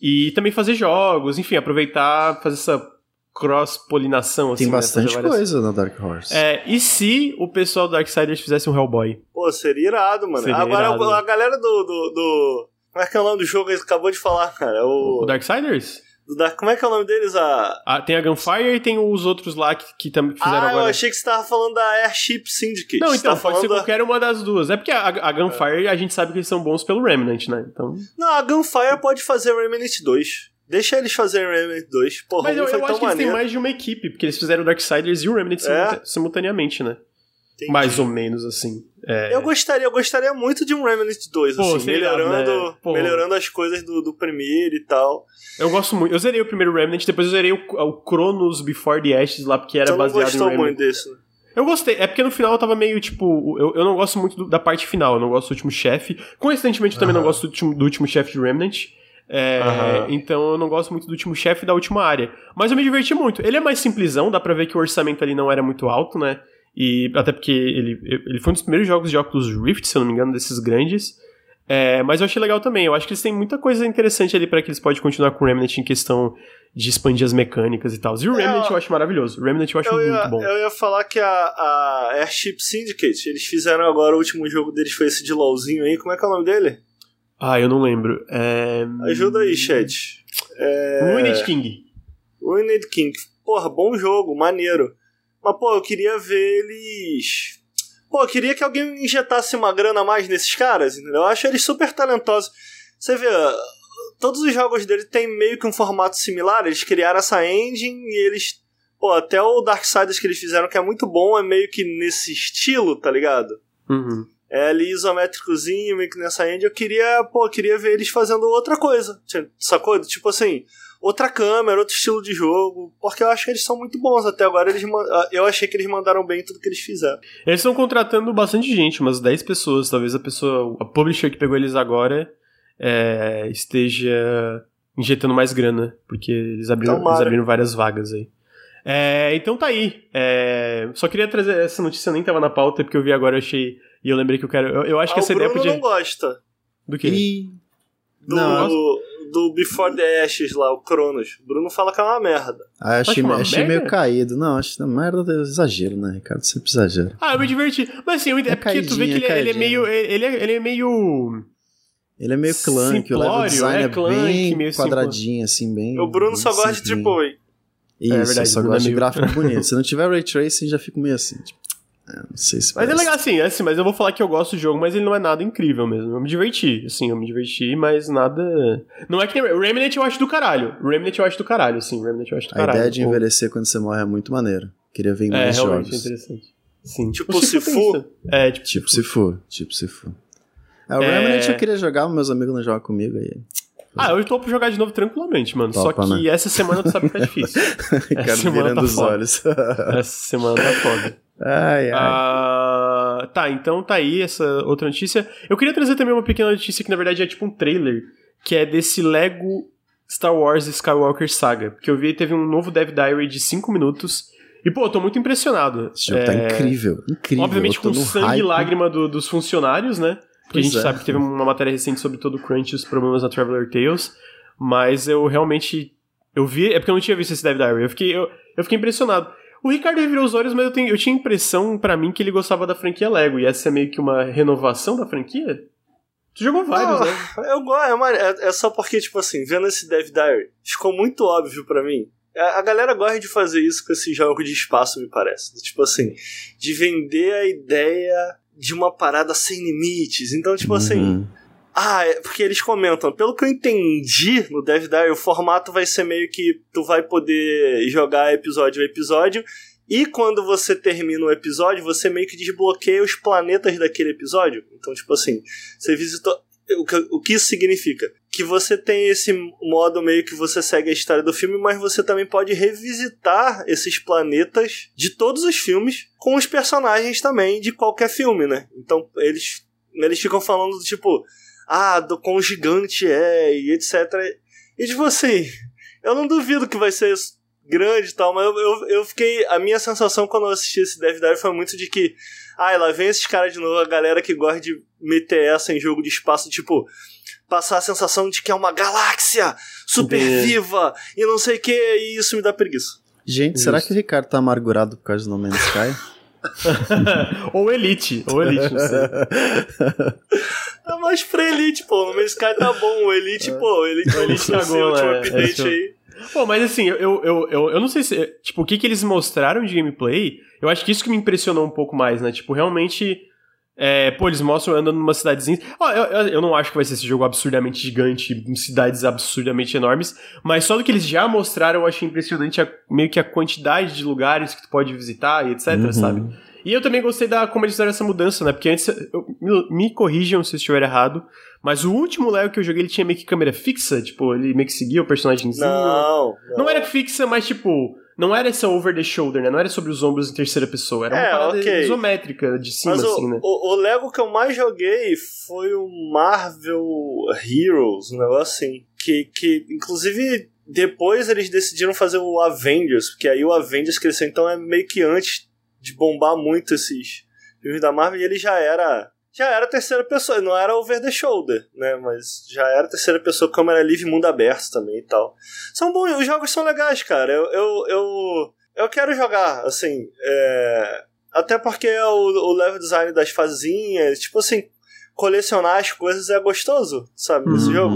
Speaker 1: e também fazer jogos, enfim, aproveitar, fazer essa cross-polinação. assim,
Speaker 3: Tem
Speaker 1: né?
Speaker 3: bastante
Speaker 1: várias-
Speaker 3: coisa na Dark Horse.
Speaker 1: é, e se o pessoal do Darksiders fizesse um Hellboy?
Speaker 2: Pô, seria irado, mano.
Speaker 1: Seria
Speaker 2: Agora
Speaker 1: irado.
Speaker 2: a galera do, do, do- Como é que é o nome do jogo? Ele acabou de falar, cara. É
Speaker 1: O
Speaker 2: O.
Speaker 1: Darksiders?
Speaker 2: da- Como é que é o nome deles? A.
Speaker 1: Ah, tem a Gunfire e tem os outros lá que, que também fizeram
Speaker 2: ah, eu
Speaker 1: agora.
Speaker 2: achei que você tava falando da Airship Syndicate.
Speaker 1: Não, então,
Speaker 2: tá
Speaker 1: pode ser
Speaker 2: falando da-
Speaker 1: qualquer uma das duas. É porque a, a Gunfire, a gente sabe que eles são bons pelo Remnant, né? Então...
Speaker 2: Não, a Gunfire pode fazer Remnant 2. Deixa eles fazerem Remnant 2. Porra,
Speaker 1: Mas eu, eu acho que eles têm
Speaker 2: maneiro.
Speaker 1: mais de uma equipe, porque eles fizeram o Darksiders e o Remnant
Speaker 2: É?
Speaker 1: simulta- simultaneamente, né?
Speaker 2: Entendi.
Speaker 1: Mais ou menos, assim. É.
Speaker 2: Eu gostaria, eu gostaria muito de um Remnant 2,
Speaker 1: Pô,
Speaker 2: assim, melhorando,
Speaker 1: né?
Speaker 2: Melhorando as coisas do, do primeiro e tal.
Speaker 1: Eu gosto muito. Eu zerei o primeiro Remnant, depois eu zerei o, o Chronos Before the Ashes lá, porque era
Speaker 2: não
Speaker 1: baseado
Speaker 2: gostou
Speaker 1: em Remnant.
Speaker 2: muito desse, né?
Speaker 1: Eu gostei, é porque no final eu tava meio tipo. Eu, eu não gosto muito do- da parte final, eu não gosto do último chefe. Coincidentemente, eu também não gosto do último, do último chefe de Remnant. É,
Speaker 2: Aham.
Speaker 1: Então eu não gosto muito do último chefe da última área. Mas eu me diverti muito. Ele é mais simplesão, dá pra ver que o orçamento ali não era muito alto, né? E até porque ele, ele foi um dos primeiros jogos de Oculus Rift, se eu não me engano, desses grandes. É, mas eu achei legal também. Eu acho que eles têm muita coisa interessante ali para que eles podem continuar com o Remnant em questão de expandir as mecânicas e tal. E o Remnant
Speaker 2: É,
Speaker 1: eu acho maravilhoso. O Remnant eu acho
Speaker 2: Eu ia,
Speaker 1: muito bom.
Speaker 2: eu ia falar que a, a Airship Syndicate, eles fizeram agora o último jogo deles foi esse de LOLzinho aí. Como é que é o nome dele?
Speaker 1: Ah, eu não lembro. É...
Speaker 2: Ajuda aí, chat. É...
Speaker 1: Ruined King.
Speaker 2: Ruined King. Porra, bom jogo, maneiro. Mas, pô, eu queria ver eles. Pô, eu queria que alguém injetasse uma grana a mais nesses caras, entendeu? Eu acho eles super talentosos. Você vê, todos os jogos dele têm meio que um formato similar. Eles criaram essa engine e eles. Pô, até o Darksiders que eles fizeram, que é muito bom, é meio que nesse estilo, tá ligado?
Speaker 1: Uhum.
Speaker 2: É ali isométricozinho, meio que nessa engine. Eu queria, pô, eu queria ver eles fazendo outra coisa. Sacou? Tipo assim, outra câmera, outro estilo de jogo, porque eu acho que eles são muito bons até agora. Eles, ma- eu achei que eles mandaram bem tudo que eles fizeram.
Speaker 1: Eles estão contratando bastante gente, umas 10 pessoas. Talvez a pessoa, a publisher que pegou eles agora é, esteja injetando mais grana, porque eles abriram, eles abriram várias vagas aí. É, então tá aí. É, só queria trazer essa notícia, nem tava na pauta, porque eu vi agora, eu achei. E eu lembrei que eu quero. Eu, eu acho que
Speaker 2: Ah,
Speaker 1: essa
Speaker 2: o
Speaker 1: ideia
Speaker 2: Bruno
Speaker 1: podia.
Speaker 2: não gosta
Speaker 1: Do quê?
Speaker 3: Ih,
Speaker 2: do,
Speaker 3: Não,
Speaker 2: do Before the Ashes lá, o Cronos. O Bruno fala que é uma merda.
Speaker 3: ah, achei,
Speaker 1: uma
Speaker 3: achei
Speaker 1: merda?
Speaker 3: meio caído. Não, acho uma merda é exagero, né, Ricardo? Sempre exagero.
Speaker 1: Ah, eu me diverti. Mas assim, é,
Speaker 3: É
Speaker 1: porque tu vê que ele,
Speaker 3: caidinha,
Speaker 1: ele é
Speaker 3: caidinha.
Speaker 1: meio. Ele é, ele é meio.
Speaker 3: Ele é meio clunk, o level
Speaker 1: Simplório,
Speaker 3: design
Speaker 1: é,
Speaker 3: é,
Speaker 1: clunk,
Speaker 3: bem
Speaker 1: meio
Speaker 3: quadradinho, assim, bem.
Speaker 2: o Bruno
Speaker 3: bem
Speaker 2: só gosta de. AAA.
Speaker 3: Isso,
Speaker 1: É verdade,
Speaker 3: só gosta
Speaker 1: é
Speaker 3: de gráfico bonito. Se não tiver ray tracing, já fico meio assim, tipo, é, não sei se
Speaker 1: Mas é
Speaker 3: parece.
Speaker 1: legal assim, é assim, mas eu vou falar que eu gosto do jogo, mas ele não é nada incrível mesmo. Eu me diverti, assim, eu me diverti, mas nada. Não é que nem. Remnant eu acho do caralho. Remnant eu acho do caralho, assim. Remnant eu acho do
Speaker 3: A
Speaker 1: caralho.
Speaker 3: ideia de envelhecer quando você morre é muito maneiro. Queria ver em
Speaker 1: É,
Speaker 3: mais
Speaker 1: realmente é
Speaker 3: jogos.
Speaker 1: interessante. Sim.
Speaker 2: Tipo
Speaker 1: O Sifu? tem isso. É, tipo,
Speaker 3: Tipo se for, tipo se for. É, o
Speaker 1: É.
Speaker 3: Remnant eu queria jogar, mas meus amigos não jogam comigo aí.
Speaker 1: Ah, eu tô pra jogar de novo tranquilamente, mano.
Speaker 3: Topa,
Speaker 1: Só que
Speaker 3: né?
Speaker 1: essa semana tu sabe que tá difícil. Semana
Speaker 3: virando
Speaker 1: tá
Speaker 3: os
Speaker 1: foda.
Speaker 3: olhos.
Speaker 1: essa semana tá foda.
Speaker 3: Ai, ai.
Speaker 1: Ah, tá, então tá aí essa outra notícia. Eu queria trazer também uma pequena notícia que na verdade é tipo um trailer, que é desse Lego Star Wars Skywalker Saga. Porque eu vi teve um novo Dev Diary de 5 minutos. E pô, eu tô muito impressionado.
Speaker 3: Esse jogo tá
Speaker 1: É,
Speaker 3: incrível, incrível.
Speaker 1: Obviamente com sangue e
Speaker 3: hype.
Speaker 1: lágrima do- dos funcionários, né? Porque a
Speaker 3: Pois
Speaker 1: gente
Speaker 3: é.
Speaker 1: sabe que teve uma matéria recente sobre todo o crunch e os problemas na Traveler Tales. Mas eu realmente. Eu vi. É porque eu não tinha visto esse Dev Diary. Eu fiquei, eu, eu fiquei impressionado. O Ricardo revirou os olhos, mas eu, tenho, eu tinha a impressão pra mim que ele gostava da franquia Lego. E essa é meio que uma renovação da franquia? Tu jogou vários,
Speaker 2: Ah,
Speaker 1: né?
Speaker 2: Eu gosto, é, é- é só porque, tipo assim, vendo esse Dev Diary, ficou muito óbvio pra mim. A a galera gosta de fazer isso com esse jogo de espaço, me parece. Tipo assim, de vender a ideia de uma parada sem limites. Então, tipo assim,
Speaker 3: Uhum.
Speaker 2: Ah, é porque eles comentam, pelo que eu entendi no Dev Diary, o formato vai ser meio que tu vai poder jogar episódio a episódio. E quando você termina o episódio, você meio que desbloqueia os planetas daquele episódio. Então, tipo assim, você visitou. O que, o que isso significa? Que você tem esse modo meio que você segue a história do filme, mas você também pode revisitar esses planetas de todos os filmes com os personagens também de qualquer filme, né? Então eles, eles ficam falando tipo, ah, do quão gigante é e etc. E tipo assim, eu não duvido que vai ser grande e tal, mas eu, eu, eu fiquei. A minha sensação quando eu assisti esse Dev Diary foi muito de que. Ah, lá vem esses caras de novo, a galera que gosta de meter essa em jogo de espaço, tipo, passar a sensação de que é uma galáxia super
Speaker 1: Entendi.
Speaker 2: viva e não sei o que, e isso me dá preguiça.
Speaker 3: Gente, será
Speaker 1: Justo.
Speaker 3: que o Ricardo tá amargurado por causa do No Man's Sky?
Speaker 1: ou Elite. Ou Elite, não sei.
Speaker 2: Tá mais pra Elite, pô. No Man's Sky tá bom. O Elite, pô, o Elite,
Speaker 1: O Elite
Speaker 2: lançou esse
Speaker 1: cagou,
Speaker 2: último
Speaker 1: né?
Speaker 2: update aí.
Speaker 1: Pô, mas assim, eu, eu, eu, eu não sei se. Tipo, o que, que eles mostraram de gameplay, eu acho que isso que me impressionou um pouco mais, né? Tipo, realmente. É, pô, eles mostram andando numa cidadezinha. Ó, eu, eu, eu não acho que vai ser esse jogo absurdamente gigante, em cidades absurdamente enormes, mas só do que eles já mostraram, eu achei impressionante a- meio que a quantidade de lugares que tu pode visitar e etc,
Speaker 3: Uhum.
Speaker 1: sabe? E eu também gostei da como eles fizeram essa mudança, né? Porque antes, eu- me, me corrijam se eu estiver errado, mas o último Lego que eu joguei, ele tinha meio que câmera fixa, tipo, ele meio que seguia o personagemzinho.
Speaker 2: Não, não.
Speaker 1: Não era fixa, mas tipo, não era essa over the shoulder, né? Não era sobre os ombros em terceira pessoa. Era uma
Speaker 2: É,
Speaker 1: parada
Speaker 2: ok.
Speaker 1: isométrica de cima,
Speaker 2: Mas o,
Speaker 1: assim, né?
Speaker 2: o, o Lego que eu mais joguei foi o Marvel Heroes, um negócio assim. Que, que inclusive, depois eles decidiram fazer o Avengers, porque aí o Avengers cresceu, então é meio que antes de bombar muito esses filmes da Marvel, e ele já era. Já era terceira pessoa, não era over the shoulder, né? Mas já era terceira pessoa, câmera livre, mundo aberto também e tal. São bons, os jogos são legais, cara. Eu, eu, eu, eu quero jogar, assim. É... Até porque é o, o level design das fazinhas, tipo assim, colecionar as coisas é gostoso, sabe, nesse
Speaker 3: Uhum.
Speaker 2: jogo.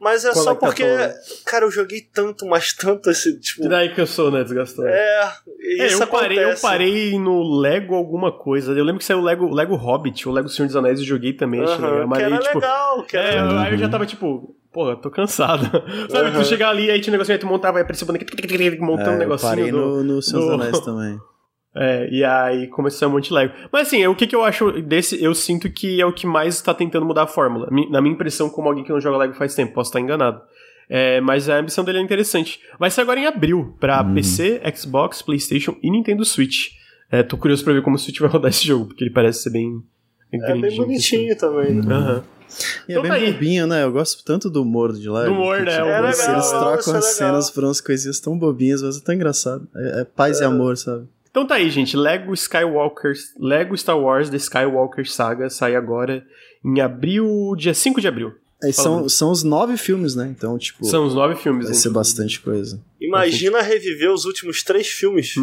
Speaker 2: Mas é só
Speaker 1: Colectar
Speaker 2: porque, cara, eu joguei tanto, mas tanto esse, tipo.
Speaker 1: E daí que eu sou, né, desgastado.
Speaker 2: É,
Speaker 1: É,
Speaker 2: isso
Speaker 1: eu parei, eu
Speaker 2: acontece.
Speaker 1: parei no Lego alguma coisa. Eu lembro que saiu o Lego, Lego Hobbit, o Lego Senhor dos Anéis, eu joguei também, achei
Speaker 2: Aham,
Speaker 1: legal. Mas
Speaker 2: que
Speaker 1: aí,
Speaker 2: era
Speaker 1: tipo,
Speaker 2: legal, que era
Speaker 1: É,
Speaker 2: legal.
Speaker 1: aí eu já tava tipo, porra, tô cansado. Sabe,
Speaker 2: Aham.
Speaker 1: tu chegar ali, aí tinha um negocinho, aí tu montava, aí aparecia montando um
Speaker 3: É, eu
Speaker 1: negocinho.
Speaker 3: parei
Speaker 1: do-
Speaker 3: no, no Seus
Speaker 1: do-
Speaker 3: Anéis também.
Speaker 1: É, e aí começou um monte de Lego. Mas assim, o que, que eu acho desse, eu sinto que é o que mais tá tentando mudar a fórmula. Na minha impressão, como alguém que não joga Lego faz tempo, posso estar enganado. É, mas a ambição dele é interessante. Vai ser agora em abril, pra
Speaker 3: Uhum.
Speaker 1: PC, Xbox, Playstation e Nintendo Switch. É, tô curioso pra ver como o Switch vai rodar esse jogo, porque ele parece ser bem.
Speaker 2: É bem bonitinho também. né?
Speaker 1: Aham.
Speaker 3: E
Speaker 1: Então
Speaker 3: é
Speaker 1: tá
Speaker 3: bem
Speaker 1: aí.
Speaker 3: bobinho, né? Eu gosto tanto do humor de Lego.
Speaker 1: Do humor, né?
Speaker 3: tipo,
Speaker 1: É
Speaker 3: eles,
Speaker 2: legal,
Speaker 3: eles
Speaker 2: é
Speaker 3: trocam
Speaker 2: legal.
Speaker 3: as cenas por umas coisinhas tão bobinhas, mas é tão engraçado. É, é paz e amor, sabe?
Speaker 1: Então tá aí, gente. Lego Skywalker, Lego Star Wars The Skywalker Saga sai agora em abril, dia 5 de abril.
Speaker 3: Aí são, são os nove filmes, né? Então, tipo,
Speaker 1: São os nove filmes.
Speaker 3: vai
Speaker 1: hein?
Speaker 3: ser bastante coisa.
Speaker 2: Imagina reviver os últimos três filmes.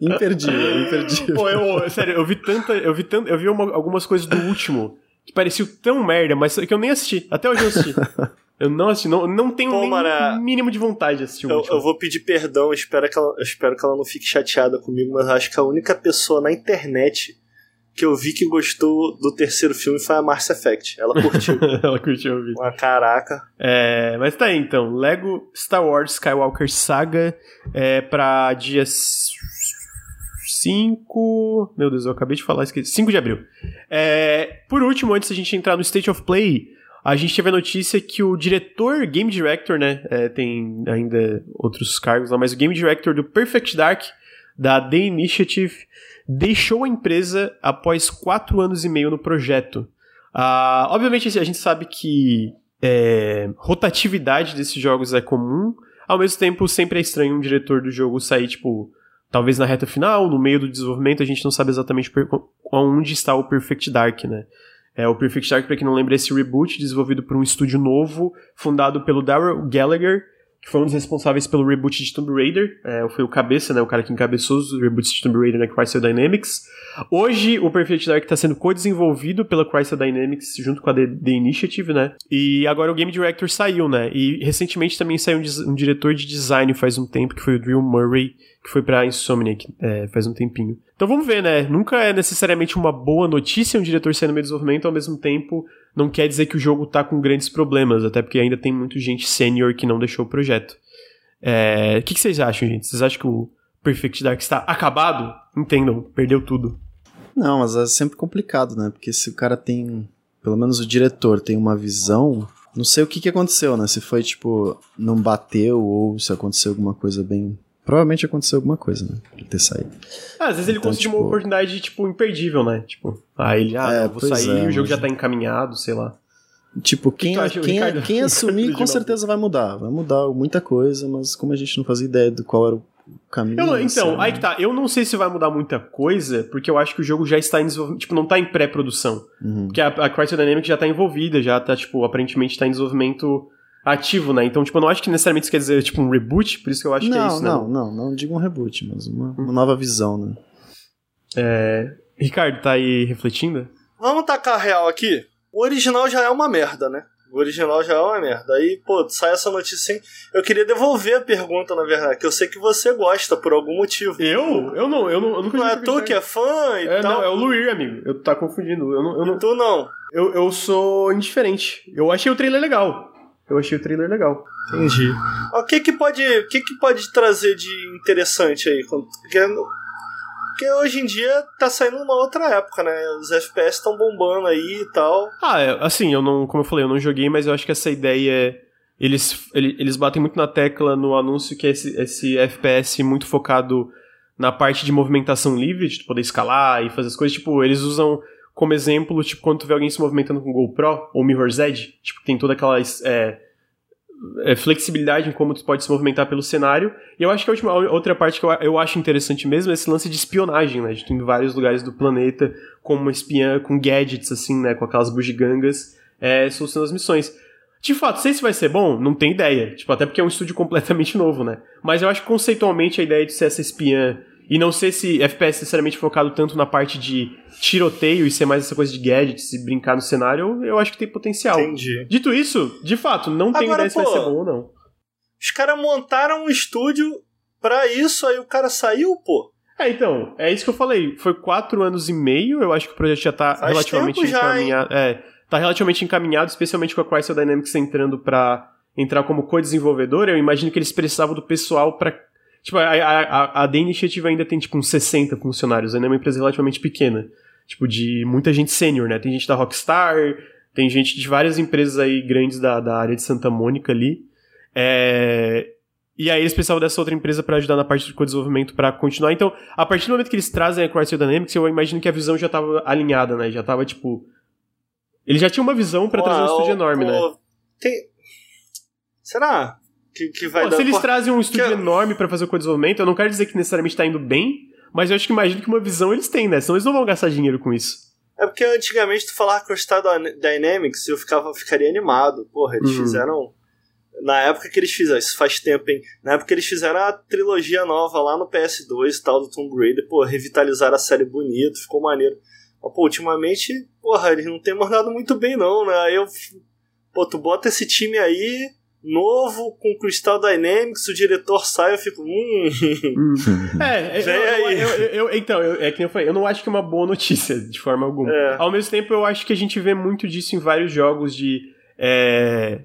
Speaker 3: imperdível, imperdível.
Speaker 1: Pô, eu, sério, eu vi tanta. Eu vi, tanto, eu vi uma- algumas coisas do último que pareciam tão merda, mas que eu nem assisti. Até hoje eu assisti. Eu não assisti, não, não tenho
Speaker 2: Pô,
Speaker 1: nem
Speaker 2: Mara,
Speaker 1: o mínimo de vontade de assistir o
Speaker 2: Eu,
Speaker 1: último.
Speaker 2: eu vou pedir perdão, espero que ela, eu espero que ela não fique chateada comigo, mas eu acho que a única pessoa na internet que eu vi que gostou do terceiro filme foi a Mars Effect. Ela curtiu.
Speaker 1: Ela curtiu ouvir.
Speaker 2: Uma caraca.
Speaker 1: É, mas tá aí então. Lego Star Wars Skywalker Saga é pra dia 5. Meu Deus, eu acabei de falar, esqueci. 5 de abril. É, por último, antes da gente entrar no State of Play, a gente teve a notícia que o diretor, Game Director, né? é, tem ainda outros cargos lá, mas o Game Director do Perfect Dark, da The Initiative, deixou a empresa após 4 anos e meio no projeto. Ah, obviamente, a gente sabe que é, rotatividade desses jogos é comum, ao mesmo tempo sempre é estranho um diretor do jogo sair, tipo, talvez na reta final, no meio do desenvolvimento, a gente não sabe exatamente onde está o Perfect Dark, né? É, o Perfect Dark, pra quem não lembra, é esse reboot desenvolvido por um estúdio novo, fundado pelo Darrell Gallagher, que foi um dos responsáveis pelo reboot de Tomb Raider, é, foi o cabeça, né, o cara que encabeçou os reboots de Tomb Raider na Crystal Dynamics. Hoje, o Perfect Dark está sendo co-desenvolvido pela Crystal Dynamics junto com a The, The Initiative, né? E agora o Game Director saiu, né? E recentemente também saiu um, um diretor de design faz um tempo, que foi o Drew Murray, que foi pra Insomniac é, faz um tempinho. Então vamos ver, né? Nunca é necessariamente uma boa notícia um diretor sair no meio do desenvolvimento, ao mesmo tempo não quer dizer que o jogo tá com grandes problemas, até porque ainda tem muita gente sênior que não deixou o projeto. É, O que, que vocês acham, gente? Vocês acham que o Perfect Dark está acabado? Entendam, perdeu tudo.
Speaker 3: Não, mas é sempre complicado, né? Porque se o cara tem. Pelo menos o diretor tem uma visão. Não sei o que, que aconteceu, né? Se foi tipo. Não bateu ou se aconteceu alguma coisa bem. Provavelmente aconteceu alguma coisa, né? Pra ter saído.
Speaker 1: Ah, às vezes ele
Speaker 3: Então,
Speaker 1: conseguiu
Speaker 3: tipo-
Speaker 1: uma oportunidade, tipo, imperdível, né? Tipo, aí ele, ah,
Speaker 3: É,
Speaker 1: não, vou sair,
Speaker 3: é,
Speaker 1: o jogo
Speaker 3: mas-
Speaker 1: já tá encaminhado, sei lá.
Speaker 3: Tipo, quem,
Speaker 1: acha,
Speaker 3: quem,
Speaker 1: Ricardo?
Speaker 3: quem assumir com certeza vai mudar. Vai mudar muita coisa, mas como a gente não fazia ideia do qual era o caminho.
Speaker 1: Eu não- então,
Speaker 3: assim,
Speaker 1: aí que tá. Eu não sei se vai mudar muita coisa, porque eu acho que o jogo já está em desenvolvimento. Tipo, não tá em pré-produção.
Speaker 3: uhum.
Speaker 1: Porque a, a Crystal Dynamics já tá envolvida, já tá, tipo, aparentemente tá em desenvolvimento ativo, né? Então, tipo, eu não acho que necessariamente isso quer dizer, tipo, um reboot, por isso que eu acho que é
Speaker 3: Não,
Speaker 1: isso, né?
Speaker 3: não, não, não digo um reboot, mas uma,
Speaker 1: Hum.
Speaker 3: uma nova visão, né?
Speaker 1: É... Ricardo, tá aí refletindo?
Speaker 2: Vamos tacar a real aqui? O original já é uma merda, né? O original já é uma merda. Aí, pô, sai essa notícia assim. Eu queria devolver a pergunta, na verdade, que eu sei que você gosta por algum motivo.
Speaker 1: Eu? Eu não, eu, não, eu nunca
Speaker 2: Não é tu que é fã e
Speaker 1: É,
Speaker 2: tal?
Speaker 1: não, é o Luir, amigo. Eu tá confundindo. Eu não, eu, não,
Speaker 2: Tu não.
Speaker 1: eu, eu sou indiferente. Eu achei o trailer legal. Eu achei o trailer legal.
Speaker 2: Entendi. O que que pode, o que que pode trazer de interessante aí? Porque, porque hoje em dia tá saindo uma outra época, né? Os FPS estão bombando aí e tal.
Speaker 1: Ah, é, assim, eu não, como eu falei, eu não joguei, mas eu acho que essa ideia é. Eles, ele- eles batem muito na tecla no anúncio que é esse, esse FPS muito focado na parte de movimentação livre, de poder escalar e fazer as coisas. Tipo, eles usam como exemplo, tipo, quando tu vê alguém se movimentando com GoPro ou Mirror's Edge, tipo, tem toda aquela. É, é, flexibilidade em como tu pode se movimentar pelo cenário. E eu acho que a, última, outra parte que eu, eu acho interessante mesmo é esse lance de espionagem, né? De tu em vários lugares do planeta, como uma espiã, com gadgets, assim, né? Com aquelas bugigangas, é, solucionando as missões. De fato, sei se vai ser bom, não tem ideia. Tipo, até porque é um estúdio completamente novo, né? Mas eu acho que conceitualmente a ideia de ser essa espiã e não ser esse FPS necessariamente focado tanto na parte de tiroteio e ser mais essa coisa de gadgets e brincar no cenário, eu acho que tem potencial.
Speaker 2: Entendi.
Speaker 1: Dito isso, de fato, não tenho
Speaker 2: Agora,
Speaker 1: ideia se vai ser bom ou não.
Speaker 2: Os caras montaram um estúdio pra isso, aí o cara saiu, pô.
Speaker 1: É, então, é isso que eu falei. Foi quatro anos e meio, eu acho que o projeto já tá
Speaker 2: Faz
Speaker 1: relativamente
Speaker 2: já,
Speaker 1: encaminhado. É, tá relativamente encaminhado, especialmente com a Crystal Dynamics entrando pra entrar como co-desenvolvedor. Eu imagino que eles precisavam do pessoal pra. Tipo, a, a, a, The Initiative ainda tem, tipo, uns 60 funcionários, ainda é uma empresa relativamente pequena. Tipo, de muita gente sênior, né? Tem gente da Rockstar, tem gente de várias empresas aí grandes da, da área de Santa Mônica ali. É, e aí eles precisavam dessa outra empresa para ajudar na parte de co-desenvolvimento para continuar. Então, a partir do momento que eles trazem a Crystal Dynamics, eu imagino que a visão já tava alinhada, né? Já tava, tipo... Ele já tinha uma visão para trazer um
Speaker 2: Pô,
Speaker 1: estúdio enorme,
Speaker 2: pô,
Speaker 1: né?
Speaker 2: Tem... Será que, que vai
Speaker 1: Pô,
Speaker 2: dar...
Speaker 1: se eles trazem um estúdio
Speaker 2: que-
Speaker 1: enorme para fazer o co-desenvolvimento, eu não quero dizer que necessariamente tá indo bem, mas eu acho que imagino que uma visão eles têm, né? Senão eles não vão gastar dinheiro com isso.
Speaker 2: É porque antigamente tu o Star Dynamics eu ficava, ficaria animado. Porra, eles
Speaker 1: Uhum.
Speaker 2: fizeram. Na época que eles fizeram, isso faz tempo, hein? Na época que eles fizeram a trilogia nova lá no PS2 e tal, do Tomb Raider, pô, revitalizaram a série bonito, ficou maneiro. Mas, pô, ultimamente, porra, eles não têm mandado muito bem, não, né? Aí eu. Pô, tu bota esse time aí, novo, com Crystal Dynamics, o diretor sai, eu fico. Hum.
Speaker 1: É, eu,
Speaker 2: Vem
Speaker 1: eu-
Speaker 2: aí.
Speaker 1: eu- eu- eu- então, eu- é que nem eu falei, eu não acho que é uma boa notícia, de forma alguma.
Speaker 2: É.
Speaker 1: Ao mesmo tempo, eu acho que a gente vê muito disso em vários jogos de é,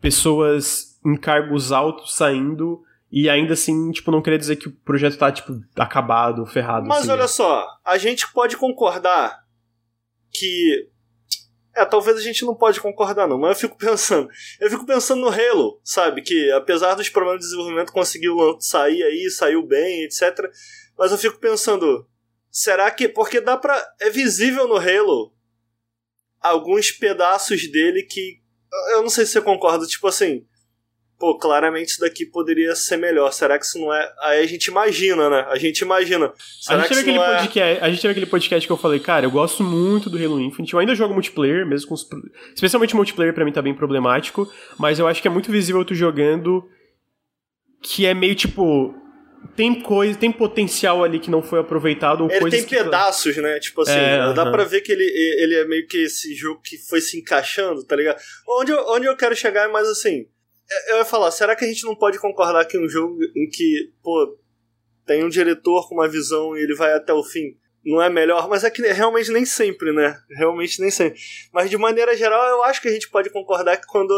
Speaker 1: pessoas em cargos altos saindo e ainda assim, tipo, não querer dizer que o projeto tá, tipo, acabado, ferrado.
Speaker 2: Mas
Speaker 1: assim,
Speaker 2: olha
Speaker 1: né?
Speaker 2: só, a gente pode concordar que. É, talvez a gente não pode concordar, não, mas eu fico pensando. Eu fico pensando no Halo, sabe? Que apesar dos problemas de desenvolvimento, conseguiu sair aí, saiu bem, etc. Mas eu fico pensando. Será que. Porque dá pra. É visível no Halo alguns pedaços dele que. Eu não sei se você concorda, tipo assim. Pô, claramente isso daqui poderia ser melhor. Será que isso não é. Aí a gente imagina, né? A gente imagina.
Speaker 1: A
Speaker 2: Será
Speaker 1: gente,
Speaker 2: que
Speaker 1: teve aquele
Speaker 2: é...
Speaker 1: podcast, a gente teve aquele podcast que eu falei, cara, eu gosto muito do Halo Infinite, eu ainda jogo multiplayer, mesmo com os... Especialmente multiplayer pra mim tá bem problemático, mas eu acho que é muito visível tu jogando que é meio tipo... Tem coisa, tem potencial ali que não foi aproveitado ou
Speaker 2: Ele tem pedaços, né? Tipo assim,
Speaker 1: É,
Speaker 2: dá
Speaker 1: aham.
Speaker 2: pra ver que ele, ele é meio que esse jogo que foi se encaixando, tá ligado? Onde eu, onde eu quero chegar é mais assim. Eu ia falar, será que a gente não pode concordar que um jogo em que, pô, tem um diretor com uma visão e ele vai até o fim não é melhor? Mas é que realmente nem sempre, né? Realmente nem sempre. Mas de maneira geral, eu acho que a gente pode concordar que quando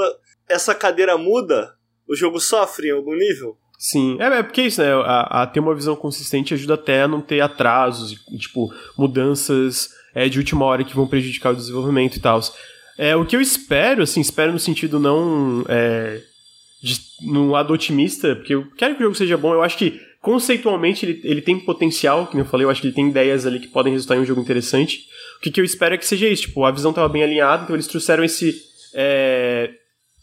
Speaker 2: essa cadeira muda, o jogo sofre em algum nível.
Speaker 1: Sim, é, é porque é isso, né? A, a ter uma visão consistente ajuda até a não ter atrasos, e, tipo, mudanças é, de última hora que vão prejudicar o desenvolvimento e tal. É, o que eu espero, assim, espero no sentido não. É, no lado otimista, porque eu quero que o jogo seja bom, eu acho que conceitualmente ele, ele tem potencial, como eu falei, eu acho que ele tem ideias ali que podem resultar em um jogo interessante. O que, que eu espero é que seja isso, tipo, a visão estava bem alinhada, então eles trouxeram esse. é,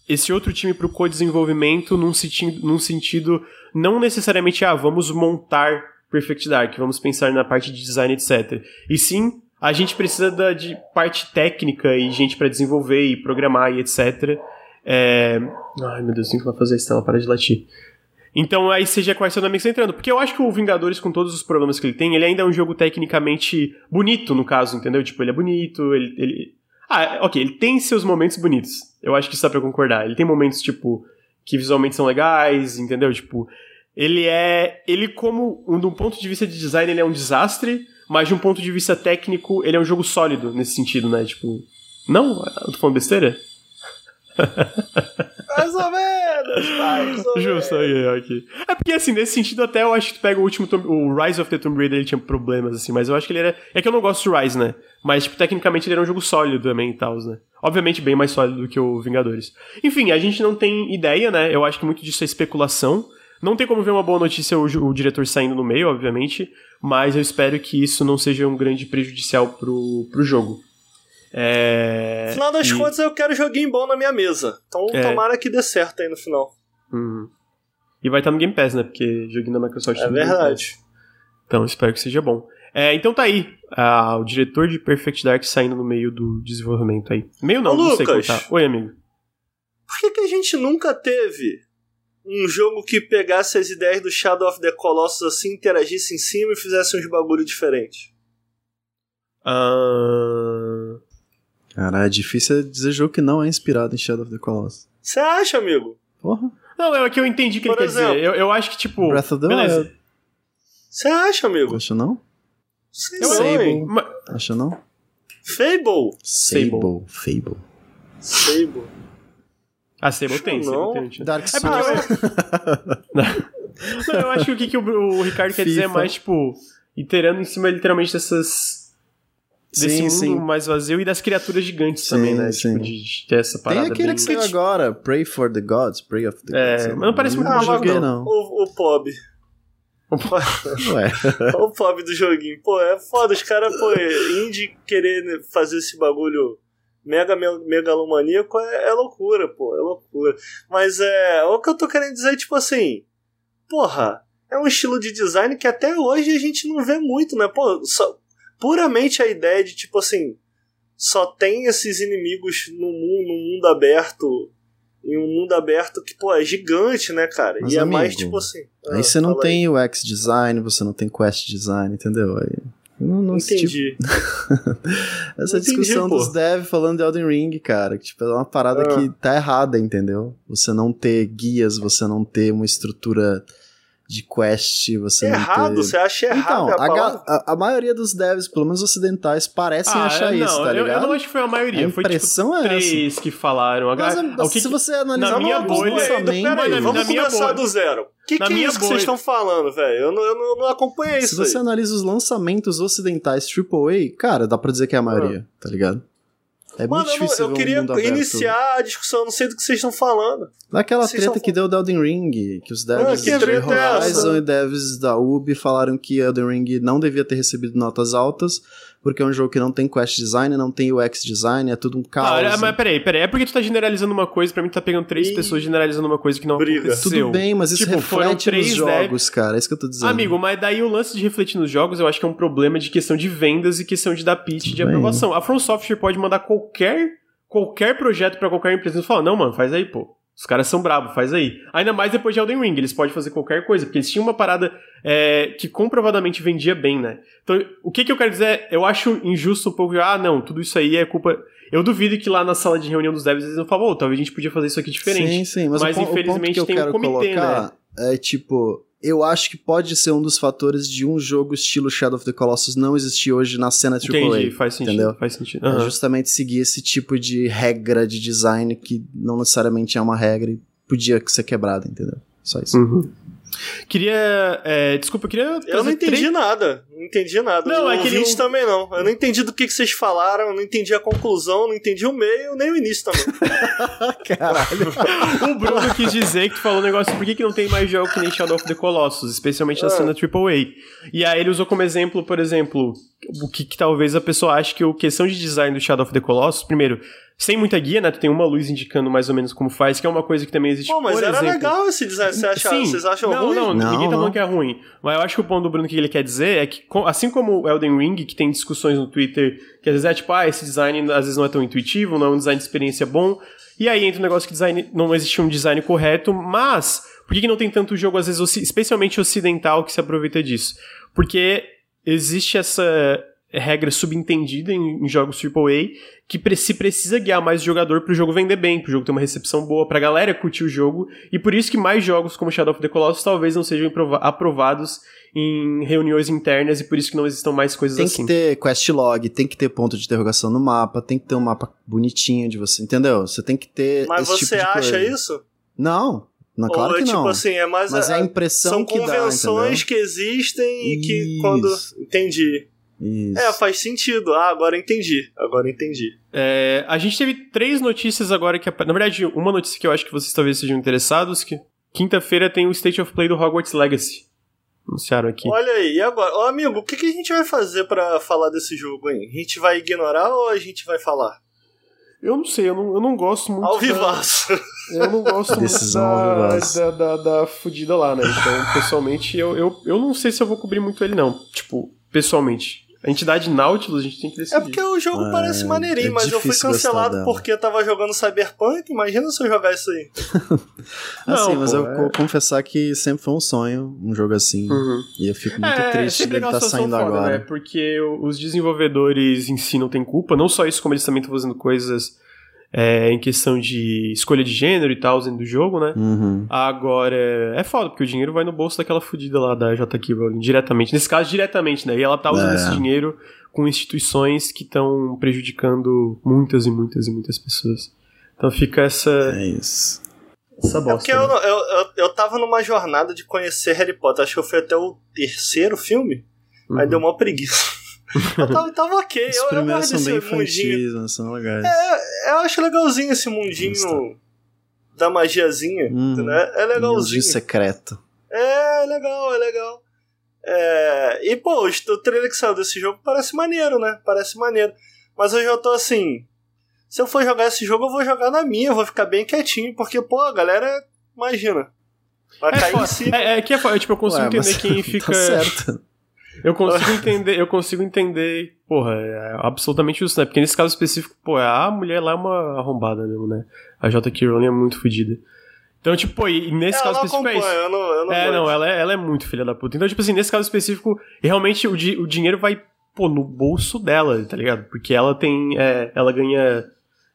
Speaker 1: esse outro time pro co-desenvolvimento num, senti num sentido não necessariamente, ah, vamos montar Perfect Dark, vamos pensar na parte de design, etc. E sim, a gente precisa da, de parte técnica e gente para desenvolver e programar e etc. É... Ai meu Deus, tem que fazer isso, ela para de latir. Então aí seja com a Dynamics entrando. Porque eu acho que o Vingadores, com todos os problemas que ele tem, ele ainda é um jogo tecnicamente bonito, no caso, entendeu? Tipo, ele é bonito, ele. ele... Ah, ok, ele tem seus momentos bonitos. Eu acho que isso dá pra concordar. Ele tem momentos, tipo, que visualmente são legais, entendeu? Tipo, ele é. Ele, como. Um, de um ponto de vista de design, ele é um desastre, mas de um ponto de vista técnico, ele é um jogo sólido nesse sentido, né? Tipo. Não? Eu tô falando besteira?
Speaker 2: Mais ou menos, mais ou
Speaker 1: Justo, aí, aqui. É porque, assim, nesse sentido, até eu acho que tu pega o último Tomb- o Rise of the Tomb Raider, ele tinha problemas, assim, mas eu acho que ele era. É que eu não gosto do Rise, né? Mas, tipo, tecnicamente ele era um jogo sólido também e tal, né? Obviamente bem mais sólido do que o Vingadores. Enfim, a gente não tem ideia, né? Eu acho que muito disso é especulação. Não tem como ver uma boa notícia o, o diretor saindo no meio, obviamente, mas eu espero que isso não seja um grande prejudicial pro, pro jogo. É...
Speaker 2: Final das
Speaker 1: e-
Speaker 2: contas, eu quero joguinho bom na minha mesa. Então,
Speaker 1: É.
Speaker 2: tomara que dê certo aí no final.
Speaker 1: Uhum. E vai estar no Game Pass, né? Porque joguinho da Microsoft
Speaker 2: É
Speaker 1: no
Speaker 2: verdade.
Speaker 1: Então, espero que seja bom. É, então tá aí, ah, o diretor de Perfect Dark saindo no meio do desenvolvimento aí. Meio não,
Speaker 2: Ô,
Speaker 1: não sei
Speaker 2: Lucas.
Speaker 1: contar. Oi, amigo.
Speaker 2: Por que, que a gente nunca teve um jogo que pegasse as ideias do Shadow of the Colossus assim, interagisse em cima e fizesse uns bagulho diferente?
Speaker 1: Ah,
Speaker 3: Cara, é difícil dizer jogo que não é inspirado em Shadow of the Colossus.
Speaker 2: Você acha, amigo?
Speaker 3: Porra.
Speaker 1: Não, é que eu entendi o que
Speaker 2: Por
Speaker 1: ele quer
Speaker 2: exemplo,
Speaker 1: dizer. Eu, eu acho que, tipo.
Speaker 3: Breath of the. Wild.
Speaker 2: Você acha, amigo?
Speaker 3: Acha não?
Speaker 2: Sei
Speaker 1: Eu-
Speaker 2: não, hein?
Speaker 1: Ma-
Speaker 3: Acha não?
Speaker 2: Fable?
Speaker 3: Sable. Fable.
Speaker 2: Sable.
Speaker 1: Ah, Sable tem,
Speaker 2: Acho
Speaker 1: Sable
Speaker 2: não.
Speaker 1: tem. tem.
Speaker 3: Dark
Speaker 1: É
Speaker 3: Souls.
Speaker 1: eu... Não, eu acho que o que, o, o Ricardo quer dizer é
Speaker 3: FIFA.
Speaker 1: mais, tipo, iterando em cima literalmente dessas. Desse
Speaker 3: Sim,
Speaker 1: mundo
Speaker 3: sim.
Speaker 1: mais vazio e das criaturas gigantes
Speaker 3: Sim,
Speaker 1: também, né?
Speaker 3: sim.
Speaker 1: Tipo, de, de ter essa
Speaker 3: Tem
Speaker 1: parada.
Speaker 3: aquele
Speaker 1: bem...
Speaker 3: que saiu agora, Pray for the Gods, Pray of the
Speaker 1: É,
Speaker 3: Gods.
Speaker 1: mas não parece muito
Speaker 2: bom jogo,
Speaker 1: não.
Speaker 3: não.
Speaker 2: O, o Pob. O Pob do joguinho. Pô, é foda. Os caras, pô, indie querer fazer esse bagulho mega me- megalomaníaco é, é loucura, pô. É loucura. Mas é. O que eu tô querendo dizer é tipo assim. Porra, é um estilo de design que até hoje a gente não vê muito, né? Pô, só, puramente a ideia de tipo assim. Só tem esses inimigos no mundo, no mundo aberto. Em um mundo aberto que, pô, é gigante, né, cara?
Speaker 3: Mas,
Speaker 2: e é
Speaker 3: amigo,
Speaker 2: mais tipo assim.
Speaker 3: Aí
Speaker 2: ah,
Speaker 3: você não tem o X design, você não tem quest design, entendeu? Aí. Não, não, tipo,
Speaker 2: Entendi.
Speaker 3: essa
Speaker 2: Entendi,
Speaker 3: discussão
Speaker 2: pô.
Speaker 3: dos devs falando de Elden Ring, cara, que tipo, é uma parada
Speaker 2: Ah.
Speaker 3: que tá errada, entendeu? Você não ter guias, você não ter uma estrutura de quest, você
Speaker 2: errado,
Speaker 3: não ter...
Speaker 2: você acha errado
Speaker 3: Então,
Speaker 2: a
Speaker 3: a, ga- a- a maioria dos devs, pelo menos ocidentais, parecem achar
Speaker 1: é,
Speaker 3: isso,
Speaker 1: não,
Speaker 3: tá
Speaker 1: eu,
Speaker 3: ligado?
Speaker 1: eu não acho que foi a maioria.
Speaker 3: A
Speaker 1: foi
Speaker 3: impressão
Speaker 1: tipo
Speaker 3: é essa.
Speaker 1: três que falaram. A
Speaker 3: Mas, mas
Speaker 1: o que
Speaker 3: se
Speaker 1: que-
Speaker 3: você analisar
Speaker 1: na minha
Speaker 3: os
Speaker 1: bolha-
Speaker 3: lançamentos-
Speaker 2: Peraí,
Speaker 1: na-
Speaker 2: vamos
Speaker 1: na minha
Speaker 2: começar
Speaker 1: bolha.
Speaker 2: do zero. O que,
Speaker 1: Na
Speaker 2: que é
Speaker 1: minha
Speaker 2: isso que vocês estão falando, velho? Eu não, eu não, não acompanhei
Speaker 3: Se
Speaker 2: isso
Speaker 3: você
Speaker 2: aí.
Speaker 3: analisa os lançamentos ocidentais AAA, cara, dá pra dizer que é a maioria, tá ligado? É
Speaker 2: Mano,
Speaker 3: muito
Speaker 2: eu, não-
Speaker 3: difícil
Speaker 2: eu
Speaker 3: ver um
Speaker 2: queria iniciar a discussão, eu não sei do que vocês estão falando.
Speaker 3: Daquela
Speaker 2: Vocês
Speaker 3: treta que deu do Elden Ring, que os devs
Speaker 2: Ah, que
Speaker 3: de
Speaker 2: é
Speaker 3: Horizon
Speaker 2: essa?
Speaker 3: e devs da Ubi falaram que Elden Ring não devia ter recebido notas altas, porque é um jogo que não tem quest design, não tem UX design, é tudo um
Speaker 1: Ah,
Speaker 3: caos.
Speaker 1: mas peraí, peraí. É porque tu tá generalizando uma coisa, pra mim tu tá pegando três
Speaker 2: Ih,
Speaker 1: pessoas generalizando uma coisa que não
Speaker 2: briga.
Speaker 1: aconteceu.
Speaker 3: Tudo bem, mas isso
Speaker 1: Tipo,
Speaker 3: reflete nos
Speaker 1: três
Speaker 3: jogos, cara, é isso que eu tô dizendo.
Speaker 1: Amigo, mas daí o lance de refletir nos jogos, eu acho que é um problema de questão de vendas e questão de dar pitch de
Speaker 3: bem.
Speaker 1: aprovação. A From Software pode mandar qualquer qualquer projeto pra qualquer empresa e falar: "Não, mano, faz aí, pô. Os caras são brabos, faz aí". Ainda mais depois de Elden Ring, eles podem fazer qualquer coisa, porque eles tinham uma parada é, que comprovadamente vendia bem, né? Então, o que que eu quero dizer? Eu acho injusto um pouco, ah, não, tudo isso aí é culpa eu duvido que lá na sala de reunião dos devs eles não falam, "Ô, talvez a gente podia fazer isso aqui diferente.
Speaker 3: Sim, sim, mas,
Speaker 1: Mas,
Speaker 3: o, pon- o ponto
Speaker 1: infelizmente,
Speaker 3: que eu
Speaker 1: tem um
Speaker 3: quero
Speaker 1: comitê,
Speaker 3: colocar é tipo, eu acho que pode ser um dos fatores de um jogo estilo Shadow of the Colossus não existir hoje na cena AAA.
Speaker 1: Entendi, faz sentido.
Speaker 3: entendeu?
Speaker 1: Faz sentido.
Speaker 3: É
Speaker 1: Aham.
Speaker 3: justamente seguir esse tipo de regra de design que não necessariamente é uma regra e podia ser quebrada, entendeu? Só isso.
Speaker 1: Uhum. Queria. é, desculpa, eu queria.
Speaker 2: Eu não entendi
Speaker 1: três-
Speaker 2: nada. Não entendi nada.
Speaker 1: Não,
Speaker 2: o
Speaker 1: é que não-
Speaker 2: também não. Eu não entendi do que, que vocês falaram, eu não entendi a conclusão, não entendi o meio, nem o início também.
Speaker 3: Caralho.
Speaker 1: O Bruno quis dizer que tu falou um negócio, por que, que não tem mais jogo que nem Shadow of the Colossus, especialmente na
Speaker 2: Ah.
Speaker 1: cena AAA. E aí ele usou como exemplo, por exemplo, o que, que talvez a pessoa ache que a questão de design do Shadow of the Colossus, primeiro, sem muita guia, né? Tu tem uma luz indicando mais ou menos como faz, que é uma coisa que também existe.
Speaker 2: Pô, mas
Speaker 1: por
Speaker 2: era
Speaker 1: exemplo,
Speaker 2: legal esse design. Você acha,
Speaker 1: Sim.
Speaker 2: vocês acham
Speaker 1: não,
Speaker 2: ruim?
Speaker 1: Não,
Speaker 3: Não,
Speaker 1: ninguém tá
Speaker 3: não.
Speaker 1: falando que é ruim. Mas eu acho que o ponto do Bruno que ele quer dizer é que, assim como o Elden Ring, que tem discussões no Twitter, que às vezes é tipo, ah, esse design às vezes não é tão intuitivo, não é um design de experiência bom. E aí entra o negócio que design, não existe um design correto, mas por que, que não tem tanto jogo, às vezes, especialmente ocidental, que se aproveita disso? Porque existe essa regra subentendida em, em jogos AAA que pre- se precisa guiar mais o jogador pro jogo vender bem, pro jogo ter uma recepção boa, pra galera curtir o jogo, e por isso que mais jogos como Shadow of the Colossus talvez não sejam aprova- aprovados em reuniões internas e por isso que não existam mais coisas
Speaker 3: Tem
Speaker 1: assim.
Speaker 3: que ter quest log, tem que ter ponto de interrogação no mapa, tem que ter um mapa bonitinho de você, entendeu? Você tem que ter
Speaker 2: Mas
Speaker 3: esse
Speaker 2: você
Speaker 3: tipo de
Speaker 2: acha
Speaker 3: coisa.
Speaker 2: isso?
Speaker 3: Não, não
Speaker 2: Ou
Speaker 3: claro
Speaker 2: é
Speaker 3: que
Speaker 2: tipo
Speaker 3: não.
Speaker 2: assim, é mais
Speaker 3: Mas é
Speaker 2: a-
Speaker 3: a impressão
Speaker 2: São
Speaker 3: que dá,
Speaker 2: convenções
Speaker 3: entendeu?
Speaker 2: que existem e que
Speaker 3: Isso.
Speaker 2: quando. Entendi.
Speaker 3: Isso.
Speaker 2: É, faz sentido. Ah, agora entendi. Agora entendi.
Speaker 1: É, a gente teve três notícias agora que... Na verdade, uma notícia que eu acho que vocês talvez sejam interessados, que quinta-feira tem o State of Play do Hogwarts Legacy. Anunciaram aqui.
Speaker 2: Olha aí, e agora? Ô amigo, o que, que a gente vai fazer pra falar desse jogo, hein? A gente vai ignorar ou a gente vai falar?
Speaker 1: Eu não sei, eu não, eu não gosto muito.
Speaker 2: Ao
Speaker 1: da-
Speaker 2: vivaço.
Speaker 1: Eu não gosto muito
Speaker 3: Decisão ao
Speaker 1: da, da, da, da fudida lá, né? Então, pessoalmente, eu, eu, eu não sei se eu vou cobrir muito ele, não. Tipo, pessoalmente. A entidade Nautilus, a gente tem que decidir.
Speaker 2: É porque o jogo
Speaker 3: É,
Speaker 2: parece maneirinho,
Speaker 3: é
Speaker 2: mas eu fui cancelado porque eu tava jogando Cyberpunk. Imagina se eu jogar isso aí.
Speaker 3: Assim,
Speaker 1: Não,
Speaker 3: mas
Speaker 1: pô,
Speaker 3: eu
Speaker 1: é-
Speaker 3: vou confessar que sempre foi um sonho, um jogo assim.
Speaker 1: Uhum.
Speaker 3: E eu fico muito
Speaker 1: é,
Speaker 3: triste dele estar
Speaker 1: situação
Speaker 3: saindo
Speaker 1: foda,
Speaker 3: agora.
Speaker 1: né? Porque os desenvolvedores em si não têm culpa. Não só isso, como eles também estão fazendo coisas é, em questão de escolha de gênero e tal dentro do jogo, né?
Speaker 3: Uhum.
Speaker 1: Agora, é foda, porque o dinheiro vai no bolso daquela fudida lá da JK Rowling, diretamente. Nesse caso, diretamente, né? E ela tá usando
Speaker 3: É.
Speaker 1: esse dinheiro com instituições que estão prejudicando muitas e muitas e muitas pessoas. Então fica essa,
Speaker 3: É isso.
Speaker 1: essa
Speaker 2: É
Speaker 1: bosta.
Speaker 2: porque eu,
Speaker 1: né?
Speaker 2: eu, eu, eu tava numa jornada de conhecer Harry Potter. Acho que eu fui até o terceiro filme. Aí
Speaker 1: Uhum.
Speaker 2: deu uma preguiça. Eu tava, tava ok.
Speaker 3: Os
Speaker 2: Eu, eu
Speaker 3: primeiros
Speaker 2: gosto
Speaker 3: são bem
Speaker 2: desse mundinho.
Speaker 3: infantis, mas são legais.
Speaker 2: Eu acho legalzinho esse mundinho
Speaker 3: Gosto.
Speaker 2: da magiazinha.
Speaker 3: Uhum.
Speaker 2: entendeu? É legalzinho.
Speaker 3: Mundinho secreto.
Speaker 2: É, é legal, é legal. É, e, pô, o trailer que saiu desse jogo parece maneiro, né? Parece maneiro. Mas eu já tô assim. Se eu for jogar esse jogo, eu vou jogar na minha, eu vou ficar bem quietinho, porque, pô, a galera, imagina. Vai
Speaker 1: É,
Speaker 2: cair em
Speaker 1: foda.
Speaker 2: cima.
Speaker 1: é, é que é foda, tipo, eu consigo
Speaker 3: Ué,
Speaker 1: entender
Speaker 3: mas
Speaker 1: quem
Speaker 3: tá
Speaker 1: fica.
Speaker 3: certo.
Speaker 1: Eu consigo entender, eu consigo entender, porra, é absolutamente justo, né? Porque nesse caso específico, pô, a mulher lá é uma arrombada mesmo, né? A J.K. Rowling é muito fodida. Então, tipo, pô, e nesse
Speaker 2: Ela
Speaker 1: caso específico é isso.
Speaker 2: eu não, eu não
Speaker 1: É,
Speaker 2: gosto.
Speaker 1: não, ela é, ela é muito filha da puta. Então, tipo assim, nesse caso específico, realmente o, di- o dinheiro vai, pô, no bolso dela, tá ligado? Porque ela tem, é, ela ganha,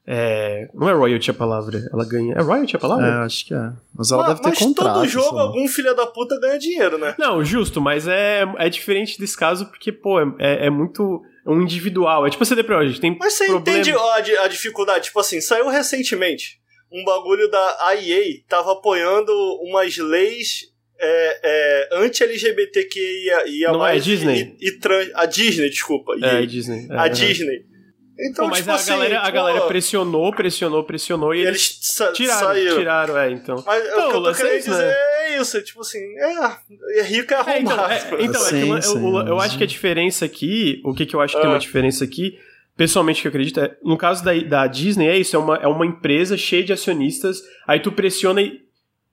Speaker 1: é, não é royalty a palavra, ela ganha, é royalty a
Speaker 3: É,
Speaker 1: palavra?
Speaker 3: acho que é. Mas ela
Speaker 2: Mas,
Speaker 3: deve ter
Speaker 2: mas
Speaker 3: contrato.
Speaker 2: todo
Speaker 3: sei
Speaker 2: jogo, algum filho da puta ganha dinheiro, né?
Speaker 1: Não, justo, mas é, é diferente desse caso porque, pô, é, é muito, é um individual, é tipo a CD Projekt, tem
Speaker 2: Mas você
Speaker 1: problema...
Speaker 2: entende a, a dificuldade? Tipo assim, saiu recentemente um bagulho da EA, tava apoiando umas leis é, é, anti-LGBTQIA e a
Speaker 1: Não é
Speaker 2: mais
Speaker 1: Disney?
Speaker 2: E, e trans, a Disney, desculpa.
Speaker 1: É,
Speaker 2: EA.
Speaker 1: a Disney. é,
Speaker 2: a
Speaker 1: é.
Speaker 2: Disney. Então,
Speaker 1: Pô, mas
Speaker 2: tipo
Speaker 1: a
Speaker 2: assim,
Speaker 1: galera, a
Speaker 2: pô,
Speaker 1: galera pressionou, pressionou, pressionou e
Speaker 2: e
Speaker 1: eles,
Speaker 2: eles sa
Speaker 1: tiraram,
Speaker 2: saíram.
Speaker 1: tiraram, é, então.
Speaker 2: Mas
Speaker 1: Não,
Speaker 2: o que eu tô
Speaker 1: é
Speaker 2: querendo
Speaker 1: isso,
Speaker 2: dizer
Speaker 1: né?
Speaker 2: é isso, tipo assim, é, é rico é
Speaker 1: É, então,
Speaker 2: arrombado.
Speaker 1: é, então, é que
Speaker 3: Sim,
Speaker 1: eu- eu,
Speaker 3: sim,
Speaker 1: eu, eu acho que a diferença aqui, o que, que eu acho que tem
Speaker 2: Ah.
Speaker 1: uma diferença aqui, pessoalmente que eu acredito, é, no caso da, da Disney é isso, é uma, é uma empresa cheia de acionistas, aí tu pressiona e.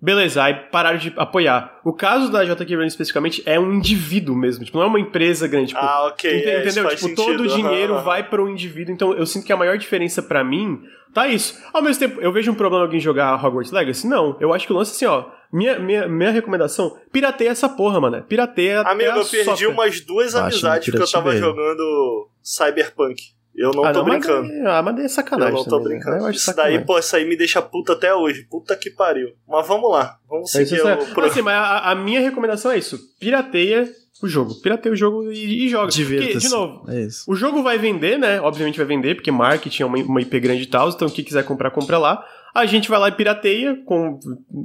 Speaker 1: Beleza, aí pararam de apoiar. O caso da JK Rowling especificamente é um indivíduo mesmo, tipo, não é uma empresa grande. Tipo,
Speaker 2: Ah, ok.
Speaker 1: Ente-
Speaker 2: é,
Speaker 1: entendeu? Tipo,
Speaker 2: sentido,
Speaker 1: todo o dinheiro
Speaker 2: aham.
Speaker 1: vai para o indivíduo. Então, eu sinto que a maior diferença pra mim tá isso. Ao mesmo tempo, eu vejo um problema em alguém jogar Hogwarts Legacy? Não. Eu acho que o lance é assim, ó. Minha, minha, minha recomendação, pirateia essa porra, mano. Pirateia
Speaker 2: Amigo,
Speaker 1: a
Speaker 2: eu perdi umas duas
Speaker 3: Baixa
Speaker 2: amizades porque eu tava jogando Cyberpunk. Eu não
Speaker 1: ah,
Speaker 2: tô
Speaker 1: não, mas
Speaker 2: brincando.
Speaker 1: é- ah, mas é
Speaker 2: Eu
Speaker 1: sacanagem
Speaker 2: não tô
Speaker 1: também, né?
Speaker 2: brincando.
Speaker 1: Eu acho
Speaker 2: Isso
Speaker 1: sacanagem.
Speaker 2: daí, pô, isso aí me deixa puta até hoje. Puta que pariu. Mas vamos lá. Vamos
Speaker 1: É
Speaker 2: seguir
Speaker 1: é.
Speaker 2: o pro...
Speaker 1: Assim, mas a, a minha recomendação é isso. Pirateia o jogo. Pirateia o jogo e, e joga. Porque, de novo,
Speaker 3: É isso.
Speaker 1: O jogo vai vender, né? Obviamente vai vender, porque marketing é uma, uma IP grande e tal, então quem quiser comprar, compra lá. A gente vai lá e pirateia, com,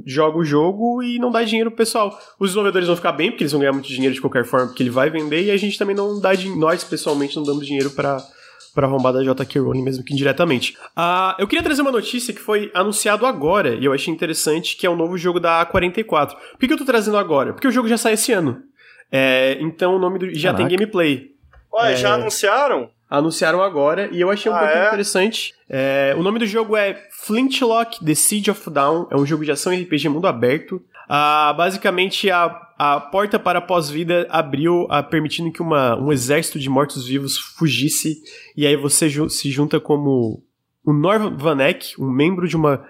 Speaker 1: joga o jogo e não dá dinheiro pro pessoal. Os desenvolvedores vão ficar bem, porque eles vão ganhar muito dinheiro de qualquer forma, porque ele vai vender, e a gente também não dá dinheiro, nós pessoalmente não damos dinheiro pra, pra arrombar da JK Rowling, mesmo que indiretamente. Ah, eu queria trazer uma notícia que foi anunciado agora, e eu achei interessante, que é o novo jogo da A44. Por que, que eu tô trazendo agora? Porque o jogo já sai esse ano. É, então o nome do. Já tem
Speaker 3: Caraca.
Speaker 1: gameplay.
Speaker 2: Olha,
Speaker 1: É.
Speaker 2: já anunciaram?
Speaker 1: Anunciaram agora e eu achei um
Speaker 2: Ah,
Speaker 1: pouquinho
Speaker 2: é?
Speaker 1: interessante. É, o nome do jogo é Flintlock The Siege of Dawn. É um jogo de ação e RPG mundo aberto. Ah, basicamente, a, a porta para a pós-vida abriu, ah, permitindo que uma, um exército de mortos-vivos fugisse. E aí você ju- se junta como o Norv Vanek, um membro de uma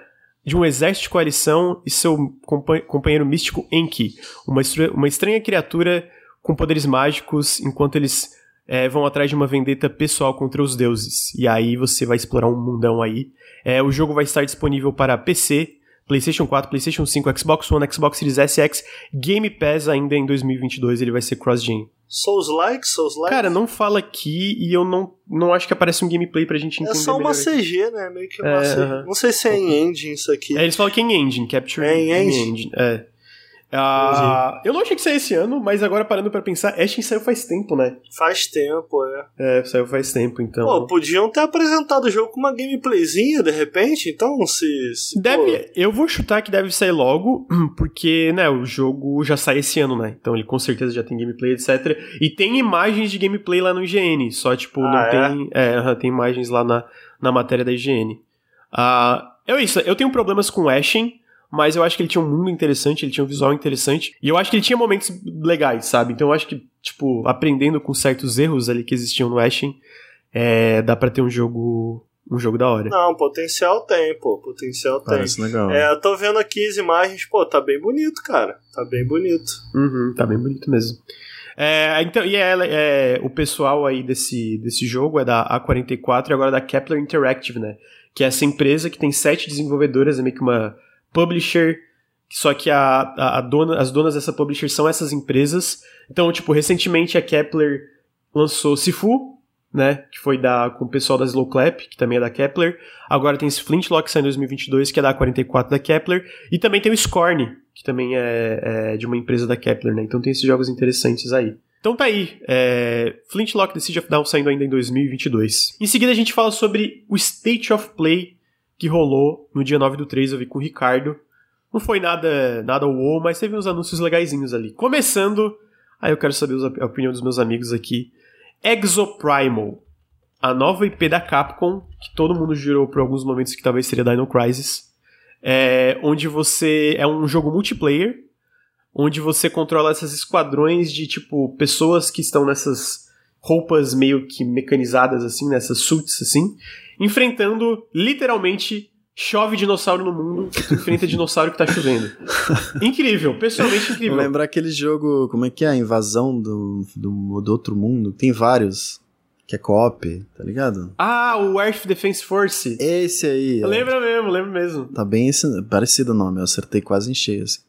Speaker 1: de um exército de coalição e seu compa- companheiro místico Enki, uma, estra- uma estranha criatura com poderes mágicos, enquanto eles é, vão atrás de uma vendetta pessoal contra os deuses. E aí você vai explorar um mundão aí. É, o jogo vai estar disponível para PC, PlayStation 4, PlayStation 5, Xbox One, Xbox Series S, X, Game Pass ainda em 2022 ele vai ser cross-gen.
Speaker 2: Souls-like? Souls-like?
Speaker 1: Cara, não fala aqui e eu não, não acho que aparece um gameplay pra gente
Speaker 2: é
Speaker 1: entender
Speaker 2: só uma
Speaker 1: melhor aqui.
Speaker 2: CG, né? Meio que uma
Speaker 1: É,
Speaker 2: CG.
Speaker 1: aham.
Speaker 2: Não sei se é em engine isso aqui.
Speaker 1: É, eles falam que é em engine, Capture
Speaker 2: É em engine?
Speaker 1: engine. É. Ah, eu não achei que saia esse ano, mas agora parando pra pensar, Ashen saiu faz tempo, né?
Speaker 2: Faz tempo,
Speaker 1: é. É, saiu faz tempo, então.
Speaker 2: Pô, podiam ter apresentado o jogo com uma gameplayzinha de repente, então se. se
Speaker 1: deve.
Speaker 2: Pô...
Speaker 1: Eu vou chutar que deve sair logo, porque, né, o jogo já sai esse ano, né? Então ele com certeza já tem gameplay, etc. E tem imagens de gameplay lá no IGN, só tipo, ah, não é? tem. É, tem imagens lá na, na matéria da IGN. Ah, é isso, eu tenho problemas com Ashen mas eu acho que ele tinha um mundo interessante, ele tinha um visual interessante, e eu acho que ele tinha momentos legais, sabe? Então eu acho que, tipo, aprendendo com certos erros ali que existiam no Ashen, é, dá para ter um jogo um jogo da hora.
Speaker 2: Não, potencial tem, pô, potencial tem.
Speaker 3: Parece legal.
Speaker 2: É, eu tô vendo aqui as imagens, pô, tá bem bonito, cara, tá bem bonito.
Speaker 1: Uhum, tá bem bonito mesmo. É, então, e é, é, o pessoal aí desse, desse jogo é da A44 e agora da Kepler Interactive, né? Que é essa empresa que tem sete desenvolvedoras, é meio que uma publisher, só que a, a, dona, as donas dessa publisher são essas empresas. Então, tipo, recentemente a Kepler lançou Sifu, né, que foi da, com o pessoal da Slowclap, que também é da Kepler. Agora tem esse Flintlock, que sai em 2022, que é da 44 da Kepler. E também tem o Scorn, que também é, é, de uma empresa da Kepler, né. Então tem esses jogos interessantes aí. Então tá aí, é, Flintlock The Siege of Down saindo ainda em 2022. Em seguida a gente fala sobre o State of Play que rolou no dia 9 do 3, eu vi com o Ricardo. Não foi nada nada wow, mas teve uns anúncios legaisinhos ali. Começando, aí eu quero saber a opinião dos meus amigos aqui. Exoprimal, a nova IP da Capcom, que todo mundo jurou por alguns momentos que talvez seria Dino Crisis, é, onde você é um jogo multiplayer, onde você controla essas esquadrões de tipo pessoas que estão nessas roupas meio que mecanizadas assim, nessas suits assim, enfrentando literalmente chove dinossauro no mundo, enfrenta dinossauro que tá chovendo. incrível, pessoalmente incrível.
Speaker 3: Lembrar aquele jogo, como é que é? A invasão do, do, do outro mundo. Tem vários. Que é co-op, tá ligado?
Speaker 1: Ah, o Earth Defense Force.
Speaker 3: Esse aí.
Speaker 1: É. Lembra mesmo, lembro mesmo.
Speaker 3: Tá bem esse, parecido o nome, eu acertei quase em cheio. Assim.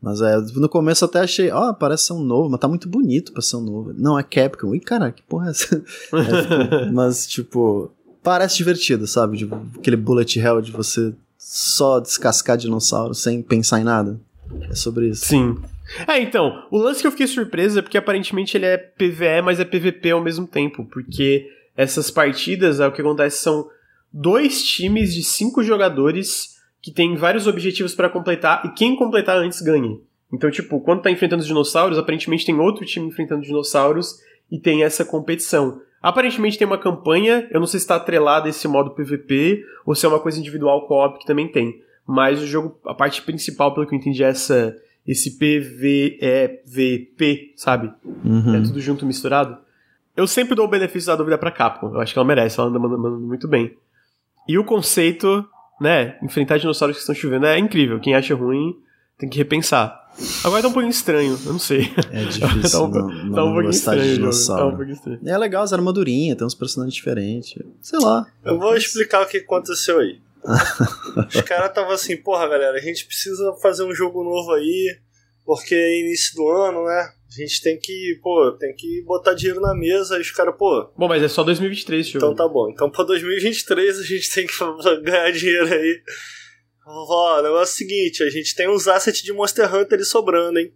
Speaker 3: Mas é, no começo até achei, ó, oh, parece ser um novo, mas tá muito bonito pra ser um novo. Não, é Capcom. Ih, caralho, que porra é essa? é, tipo, mas, tipo, parece divertido, sabe? Tipo, aquele bullet hell de você só descascar dinossauro sem pensar em nada. É sobre isso.
Speaker 1: Sim. É, então, o lance que eu fiquei surpresa é porque aparentemente ele é PVE, mas é PVP ao mesmo tempo, porque essas partidas, é, o que acontece são dois times de cinco jogadores que tem vários objetivos para completar e quem completar antes ganha. Então, tipo, quando tá enfrentando os dinossauros, aparentemente tem outro time enfrentando dinossauros e tem essa competição. Aparentemente tem uma campanha, eu não sei se está atrelada a esse modo PVP ou se é uma coisa individual co-op que também tem. Mas o jogo, a parte principal, pelo que eu entendi, é essa, esse PVEVP, sabe?
Speaker 3: Uhum.
Speaker 1: É tudo junto misturado. Eu sempre dou o benefício da dúvida pra Capcom. Eu acho que ela merece, ela anda mandando muito bem. E o conceito, né? Enfrentar dinossauros que estão chovendo é incrível. Quem acha ruim tem que repensar. Agora tá um pouquinho estranho, eu não sei.
Speaker 3: É difícil tá um, não, não tá um pouquinho estranho, dinossauro. Tá um pouquinho estranho. É legal as armadurinhas, tem uns personagens diferentes. Sei lá.
Speaker 2: Eu vou explicar o que aconteceu aí. Os caras estavam assim, porra, galera, a gente precisa fazer um jogo novo aí, porque é início do ano, né? A gente tem que, pô, tem que botar dinheiro na mesa e os caras, pô.
Speaker 1: Bom, mas é só 2023,
Speaker 2: tio. Então tá bom. Então pra 2023 a gente tem que ganhar dinheiro aí Ó, o negócio é o seguinte, a gente tem uns assets de Monster Hunter sobrando, hein?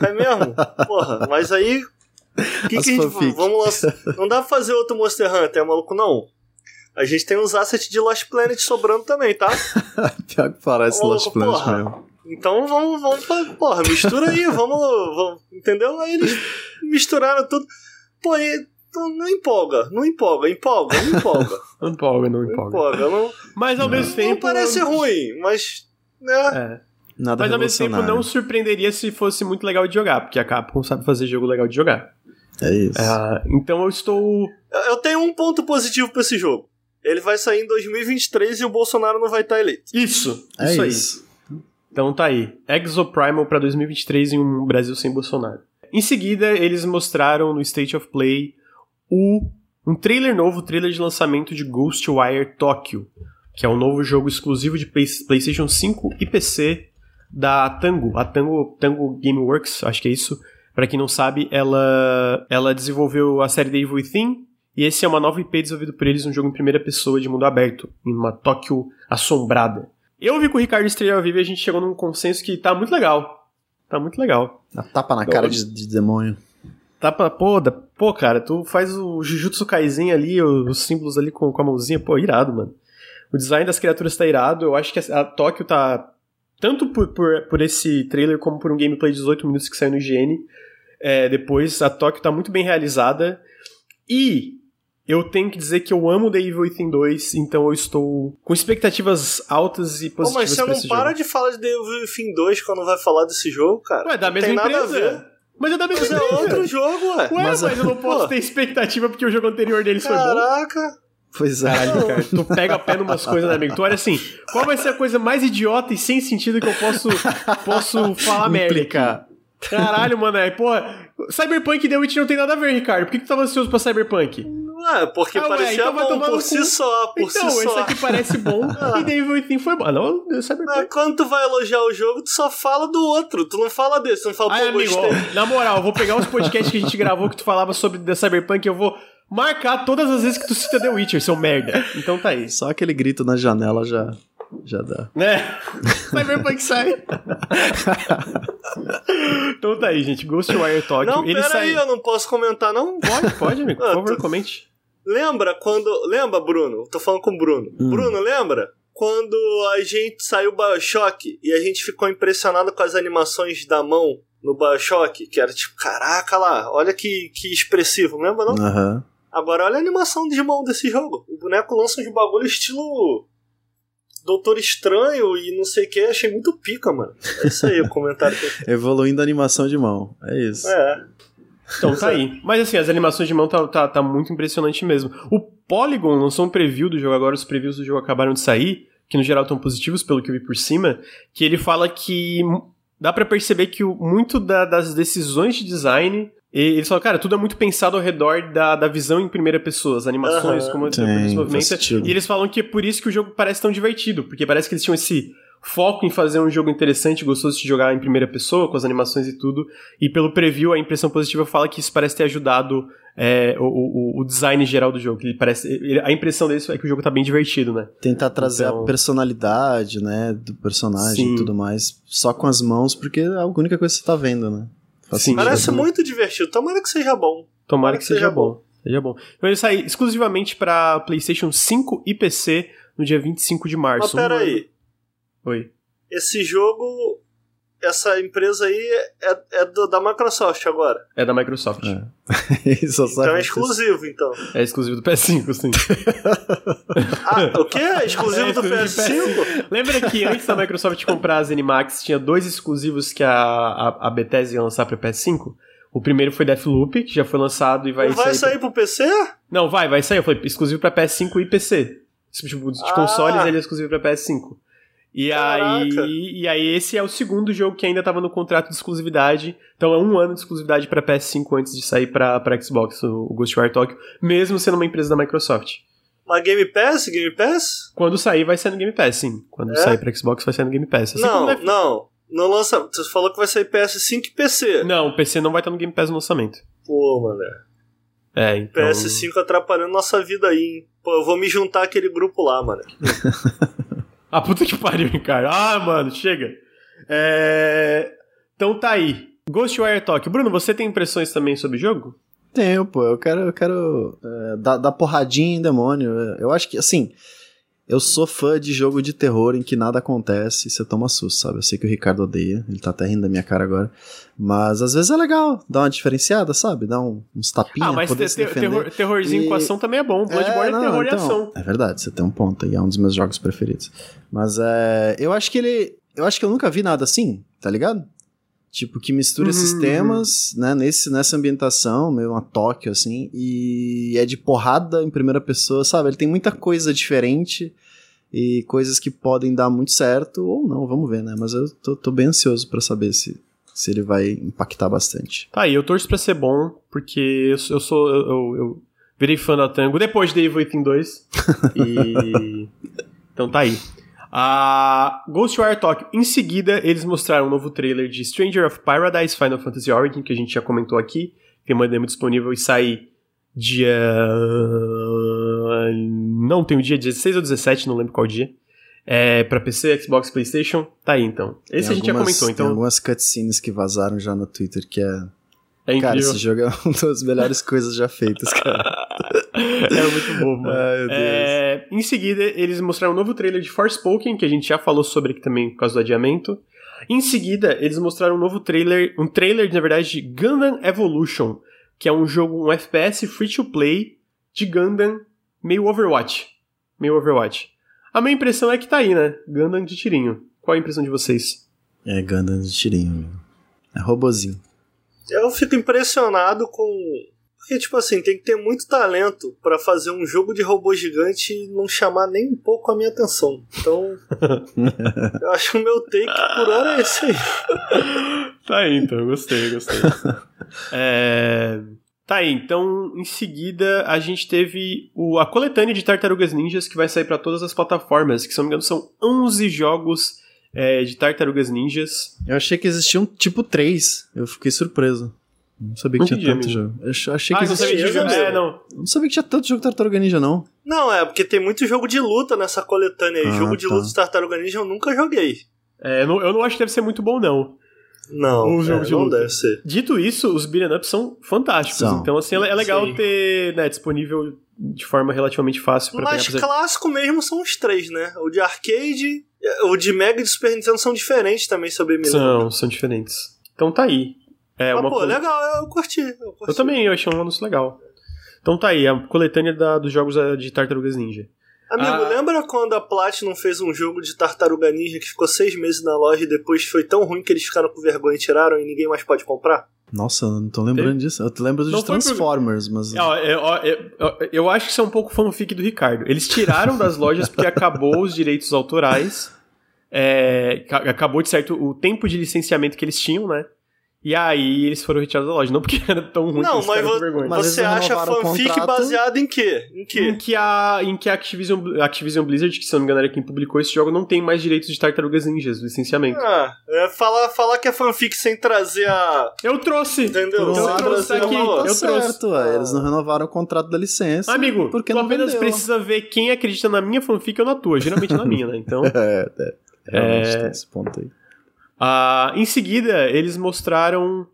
Speaker 2: É mesmo? Porra, mas aí. O que, que a gente. Fanfic. Vamos lançar. Não dá pra fazer outro Monster Hunter, é maluco, não. A gente tem uns assets de Lost Planet sobrando também, tá?
Speaker 3: Pior que parece Lost Planet porra. mesmo.
Speaker 2: Então vamos, vamos, porra, mistura aí, vamos, vamos. Entendeu? Aí eles misturaram tudo. Pô, e não, não, empolga, não empolga, empolga, não empolga.
Speaker 1: não empolga, não empolga. empolga
Speaker 2: não,
Speaker 1: mas ao
Speaker 2: não,
Speaker 1: mesmo tempo.
Speaker 2: Não parece ruim, mas. Né?
Speaker 1: É. Nada mas ao mesmo tempo não surpreenderia se fosse muito legal de jogar, porque a Capcom sabe fazer jogo legal de jogar.
Speaker 3: É isso.
Speaker 1: É, então eu estou.
Speaker 2: Eu tenho um ponto positivo pra esse jogo. Ele vai sair em 2023 e o Bolsonaro não vai estar eleito.
Speaker 1: Isso, é isso, isso. aí. Então tá aí. Exoprimal pra 2023 em um Brasil sem Bolsonaro. Em seguida, eles mostraram no State of Play o, um trailer novo, trailer de lançamento de Ghostwire Tokyo, que é um novo jogo exclusivo de PlayStation 5 e PC da Tango, a Tango, Tango Gameworks, acho que é isso. Para quem não sabe, ela, ela desenvolveu a série The Evil Within, e esse é uma nova IP desenvolvida por eles, um jogo em primeira pessoa de mundo aberto, em uma Tóquio assombrada. Eu vi com o Ricardo Estrela ao vivo e a gente chegou num consenso que tá muito legal. Tá muito legal.
Speaker 3: A tapa na cara de, de demônio.
Speaker 1: Tapa, pô, da, pô, cara, tu faz o Jujutsu Kaisen ali, os símbolos ali com, com a mãozinha, pô, irado, mano. O design das criaturas tá irado, eu acho que a, a Tóquio tá. Tanto por, por, por esse trailer como por um gameplay de 18 minutos que saiu no IGN. É, depois, a Tóquio tá muito bem realizada. E eu tenho que dizer que eu amo The Evil Within 2, então eu estou com expectativas altas e
Speaker 2: Pô,
Speaker 1: positivas
Speaker 2: mas você
Speaker 1: pra
Speaker 2: não para
Speaker 1: jogo.
Speaker 2: de falar de The Evil Within 2 quando vai falar desse jogo, cara.
Speaker 1: Ué, da
Speaker 2: Não
Speaker 1: mesma
Speaker 2: tem nada a
Speaker 1: empresa.
Speaker 2: ver.
Speaker 1: Mas é da mesma
Speaker 2: Mas é outro jogo, ué.
Speaker 1: Ué,
Speaker 3: Mas-
Speaker 1: mas, eu não posso
Speaker 2: Pô.
Speaker 1: ter expectativa porque o jogo anterior deles foi bom.
Speaker 2: Caraca.
Speaker 3: Pois é.
Speaker 1: Caralho, cara, tu pega a pé numas coisas, né, amigo? Tu olha assim, qual vai ser a coisa mais idiota e sem sentido que eu posso, posso falar merda?
Speaker 3: Implicar.
Speaker 1: Caralho, mano, é, pô, Cyberpunk e The Witch não tem nada a ver, Ricardo. Por que, que tu tava ansioso pra Cyberpunk?
Speaker 2: Ué, porque
Speaker 1: Ah, ué,
Speaker 2: parecia
Speaker 1: então vai
Speaker 2: bom por si
Speaker 1: cu.
Speaker 2: só, por
Speaker 1: então,
Speaker 2: si
Speaker 1: esse
Speaker 2: só.
Speaker 1: aqui parece bom e The Evil Within foi bom. Ah, não, Cyberpunk.
Speaker 2: Mas quando tu vai elogiar o jogo, tu só fala do outro. Tu não fala desse, tu não fala,
Speaker 1: Ai,
Speaker 2: pô,
Speaker 1: amigo,
Speaker 2: gostei.
Speaker 1: na moral, eu vou pegar os podcasts que a gente gravou que tu falava sobre The Cyberpunk e eu vou marcar todas as vezes que tu cita The Witcher, seu merda. Então tá aí.
Speaker 3: Só aquele grito na janela já, já dá.
Speaker 1: Né? Cyberpunk sai. então tá aí, gente. Ghostwire Tokyo.
Speaker 2: Não,
Speaker 1: ele
Speaker 2: pera
Speaker 1: sai.
Speaker 2: aí, eu não posso comentar, não?
Speaker 1: Pode, pode, amigo. Por
Speaker 2: Ah,
Speaker 1: favor,
Speaker 2: tu-
Speaker 1: comente.
Speaker 2: Lembra quando. Lembra, Bruno? Tô falando com o Bruno.
Speaker 3: Hum.
Speaker 2: Bruno, lembra? Quando a gente saiu Bioshock e a gente ficou impressionado com as animações da mão no Bioshock, que era tipo, caraca lá, olha que, que expressivo, lembra não?
Speaker 3: Aham.
Speaker 2: Agora olha a animação de mão desse jogo. O boneco lança uns bagulho estilo Doutor Estranho e não sei o que, achei muito pica, mano. É isso aí o comentário que eu
Speaker 3: Evoluindo a animação de mão. É isso.
Speaker 2: É.
Speaker 1: Então tá aí. Mas assim, as animações de mão tá, tá, tá muito impressionante mesmo. O Polygon lançou um preview do jogo agora, os previews do jogo acabaram de sair, que no geral estão positivos, pelo que eu vi por cima, que ele fala que dá pra perceber que o- muito da- das decisões de design. E Eles falam, cara, tudo é muito pensado ao redor da, da visão em primeira pessoa, as animações,
Speaker 2: Aham.
Speaker 1: como movimenta.
Speaker 3: sentido.
Speaker 1: E eles falam que é por isso que o jogo parece tão divertido, porque parece que eles tinham esse foco em fazer um jogo interessante, gostoso de jogar em primeira pessoa, com as animações e tudo. E pelo preview, a impressão positiva fala que isso parece ter ajudado é, o, o, o design geral do jogo. que Ele parece, ele- a impressão deles é que o jogo tá bem divertido, né?
Speaker 3: Tentar trazer
Speaker 1: Então-
Speaker 3: a personalidade, né, do personagem
Speaker 1: Sim.
Speaker 3: e tudo mais, só com as mãos, porque é a única coisa que você tá vendo, né?
Speaker 1: Sim.
Speaker 2: Parece muito divertido. Tomara que seja bom.
Speaker 1: Tomara que seja bom. Seja bom. Então ele sai exclusivamente pra PlayStation 5 e PC no dia 25 de
Speaker 2: Mas
Speaker 1: março.
Speaker 2: pera
Speaker 1: Um ano-
Speaker 2: aí.
Speaker 1: Oi.
Speaker 2: Esse jogo. Essa empresa aí é, é do- da Microsoft agora.
Speaker 1: É da Microsoft.
Speaker 3: É.
Speaker 2: Então é
Speaker 3: vai-
Speaker 2: exclusivo, então.
Speaker 1: É exclusivo do PS5, sim.
Speaker 2: Ah, o quê? É exclusivo
Speaker 1: É
Speaker 2: do
Speaker 1: exclusivo do
Speaker 2: PS5?
Speaker 1: Lembra que antes da Microsoft comprar as Animax, tinha dois exclusivos que a, a, a Bethesda ia lançar pra PS5? O primeiro foi Deathloop, que já foi lançado e vai
Speaker 2: vai
Speaker 1: sair.
Speaker 2: sair pro PC?
Speaker 1: Não, vai, vai sair. Eu falei exclusivo pra PS5 e PC. Tipo, de
Speaker 2: Ah.
Speaker 1: consoles ele é exclusivo pra PS5. E aí, e aí esse é o segundo jogo que ainda tava no contrato de exclusividade. Então é um ano de exclusividade pra PS5 antes de sair pra, pra Xbox, o o Ghostwire Tokyo, mesmo sendo uma empresa da Microsoft.
Speaker 2: Mas Game Pass? Game Pass?
Speaker 1: Quando sair, vai ser no Game Pass, sim. Quando
Speaker 2: É?
Speaker 1: sair pra Xbox, vai ser no Game Pass. Assim
Speaker 2: não,
Speaker 1: deve-
Speaker 2: não. Não lança. Você falou que vai sair PS5 e PC.
Speaker 1: Não, o PC não vai estar no Game Pass no lançamento.
Speaker 2: Pô, mano.
Speaker 1: É, então...
Speaker 2: PS5 atrapalhando nossa vida aí, hein? Pô, eu vou me juntar àquele grupo lá, mano.
Speaker 1: Ah, puta que pariu, Ricardo. Ah, mano, chega. É... Então tá aí. Ghostwire Tokyo. Bruno, você tem impressões também sobre o jogo?
Speaker 3: Tenho, pô. Eu quero, eu quero é, dar, dar porradinha em demônio. Eu acho que, assim, eu sou fã de jogo de terror em que nada acontece e você toma susto, sabe? Eu sei que o Ricardo odeia, ele tá até rindo da minha cara agora. Mas às vezes é legal dar uma diferenciada, sabe? Dar um- uns tapinhas,
Speaker 1: ah, mas
Speaker 3: poder
Speaker 1: te-
Speaker 3: se defender.
Speaker 1: terror- terrorzinho
Speaker 3: E-
Speaker 1: com ação também é bom. Bloodborne é,
Speaker 3: não,
Speaker 1: terror e
Speaker 3: então,
Speaker 1: ação.
Speaker 3: É verdade, você tem um ponto aí, é um dos meus jogos preferidos. Mas é, eu acho que ele, eu acho que eu nunca vi nada assim, tá ligado? Tipo, que mistura esses
Speaker 1: Uhum.
Speaker 3: temas, né, nesse, nessa ambientação, meio uma Tóquio, assim, e é de porrada em primeira pessoa, sabe? Ele tem muita coisa diferente e coisas que podem dar muito certo ou não, vamos ver, né? Mas eu tô, tô bem ansioso pra saber se, se ele vai impactar bastante.
Speaker 1: Tá aí, eu torço pra ser bom, porque eu, sou- eu sou. Eu, eu- eu virei fã da Tango depois de Evil Within 2. E. então tá aí. A Ghostwire Tokyo. Em seguida, eles mostraram um novo trailer de Stranger of Paradise Final Fantasy Origin, que a gente já comentou aqui. Tem uma demo disponível e sai dia. Não tem o dia 16 ou 17, não lembro qual dia. É, pra PC, Xbox, PlayStation, tá aí então. Esse
Speaker 3: Tem
Speaker 1: a gente já
Speaker 3: algumas-
Speaker 1: comentou,
Speaker 3: Tem
Speaker 1: então
Speaker 3: algumas cutscenes que vazaram já no Twitter que é.
Speaker 1: é incrível.
Speaker 3: Cara, esse jogo é uma das melhores coisas já feitas, cara.
Speaker 1: É muito bom, mano.
Speaker 3: Ai, meu Deus.
Speaker 1: É, em seguida, eles mostraram um novo trailer de Forspoken, que a gente já falou sobre aqui também por causa do adiamento. Em seguida, eles mostraram um novo trailer, um trailer, na verdade, de Gundam Evolution, que é um jogo, um FPS free to play de Gundam meio Overwatch. Meio Overwatch. A minha impressão é que tá aí, né? Gundam de tirinho. Qual a impressão de vocês?
Speaker 3: É Gundam de tirinho. É robozinho.
Speaker 2: Eu fico impressionado com. Porque, tipo assim, tem que ter muito talento pra fazer um jogo de robô gigante e não chamar nem um pouco a minha atenção. Então. eu acho que o meu take por hora é esse aí.
Speaker 1: Tá aí, então, gostei, gostei. É, Tá aí, então em seguida a gente teve o, a coletânea de Tartarugas Ninjas que vai sair pra todas as plataformas, que se não me engano são 11 jogos é, de Tartarugas Ninjas.
Speaker 3: Eu achei que existiam tipo três. Eu fiquei surpreso. Não sabia que
Speaker 1: Entendi,
Speaker 3: tinha tanto
Speaker 1: amigo.
Speaker 3: jogo. Eu ach- achei
Speaker 1: ah,
Speaker 3: que
Speaker 1: não
Speaker 3: existia.
Speaker 1: sabia jogo. É,
Speaker 2: amigo.
Speaker 1: não.
Speaker 3: Não sabia que tinha tanto jogo Tartaruga Ninja, não.
Speaker 2: Não, é porque tem muito jogo de luta nessa coletânea aí.
Speaker 3: Ah,
Speaker 2: jogo de
Speaker 3: tá.
Speaker 2: luta de Tartaruga Ninja eu nunca joguei.
Speaker 1: É, eu não. Eu não acho que deve ser muito bom, não.
Speaker 2: Não,
Speaker 1: Um jogo
Speaker 2: é,
Speaker 1: de
Speaker 2: não
Speaker 1: luta.
Speaker 2: deve ser.
Speaker 1: Dito isso, os beat'em ups são fantásticos.
Speaker 3: São.
Speaker 1: Então, assim, é é legal
Speaker 2: Sim.
Speaker 1: ter né, disponível de forma relativamente fácil pra
Speaker 2: Mas
Speaker 1: pegar
Speaker 2: clássico mesmo são os três, né? O de arcade, o de Mega e de Super Nintendo são diferentes também sobre lembro.
Speaker 1: São, são diferentes. Então tá aí. É
Speaker 2: Mas,
Speaker 1: uma
Speaker 2: pô,
Speaker 1: co-
Speaker 2: legal, eu curti. Eu, curti.
Speaker 1: Eu também, eu achei um anúncio legal. Então tá aí, a coletânea da- dos jogos eh, de Tartarugas Ninja.
Speaker 2: Amigo,
Speaker 1: Ah.
Speaker 2: lembra quando a Platinum fez um jogo de Tartaruga Ninja que ficou seis meses na loja e depois foi tão ruim que eles ficaram com vergonha e tiraram e ninguém mais pode comprar?
Speaker 3: Nossa, eu não tô lembrando disso. Eu te lembro de
Speaker 1: foi pro-
Speaker 3: Transformers, mas.
Speaker 1: Eu, eu- ó, eu acho que isso é um pouco fanfic do Ricardo. Eles tiraram das lojas porque acabou os direitos autorais. é, ca- acabou de certo o tempo de licenciamento que eles tinham, né? E aí eles foram retirados da loja. Não porque era tão ruim
Speaker 2: não, mas, vo-
Speaker 1: vergonha.
Speaker 3: Mas
Speaker 2: você acha fanfic
Speaker 3: contrato.
Speaker 2: baseado em quê? Em
Speaker 1: Em
Speaker 2: quê?
Speaker 1: que a, em que a Activision, Activision Blizzard, que se não me engano era quem publicou esse jogo, não tem mais direitos de Tartarugas Ninjas, licenciamento.
Speaker 2: Ah, é falar, falar que é fanfic sem trazer a.
Speaker 1: Eu trouxe!
Speaker 2: Entendeu?
Speaker 3: Um
Speaker 1: Eu trouxe
Speaker 2: assim,
Speaker 1: aqui,
Speaker 3: tá
Speaker 1: eu trouxe.
Speaker 3: certo, ué. Eles não renovaram o contrato da licença.
Speaker 1: Amigo,
Speaker 3: porque
Speaker 1: tu
Speaker 3: não
Speaker 1: apenas
Speaker 3: vendeu.
Speaker 1: precisa ver quem acredita na minha fanfic ou na tua. Geralmente na minha, né? Então.
Speaker 3: É, é. Realmente
Speaker 1: É.
Speaker 3: tem esse ponto aí.
Speaker 1: Ah, em seguida, eles mostraram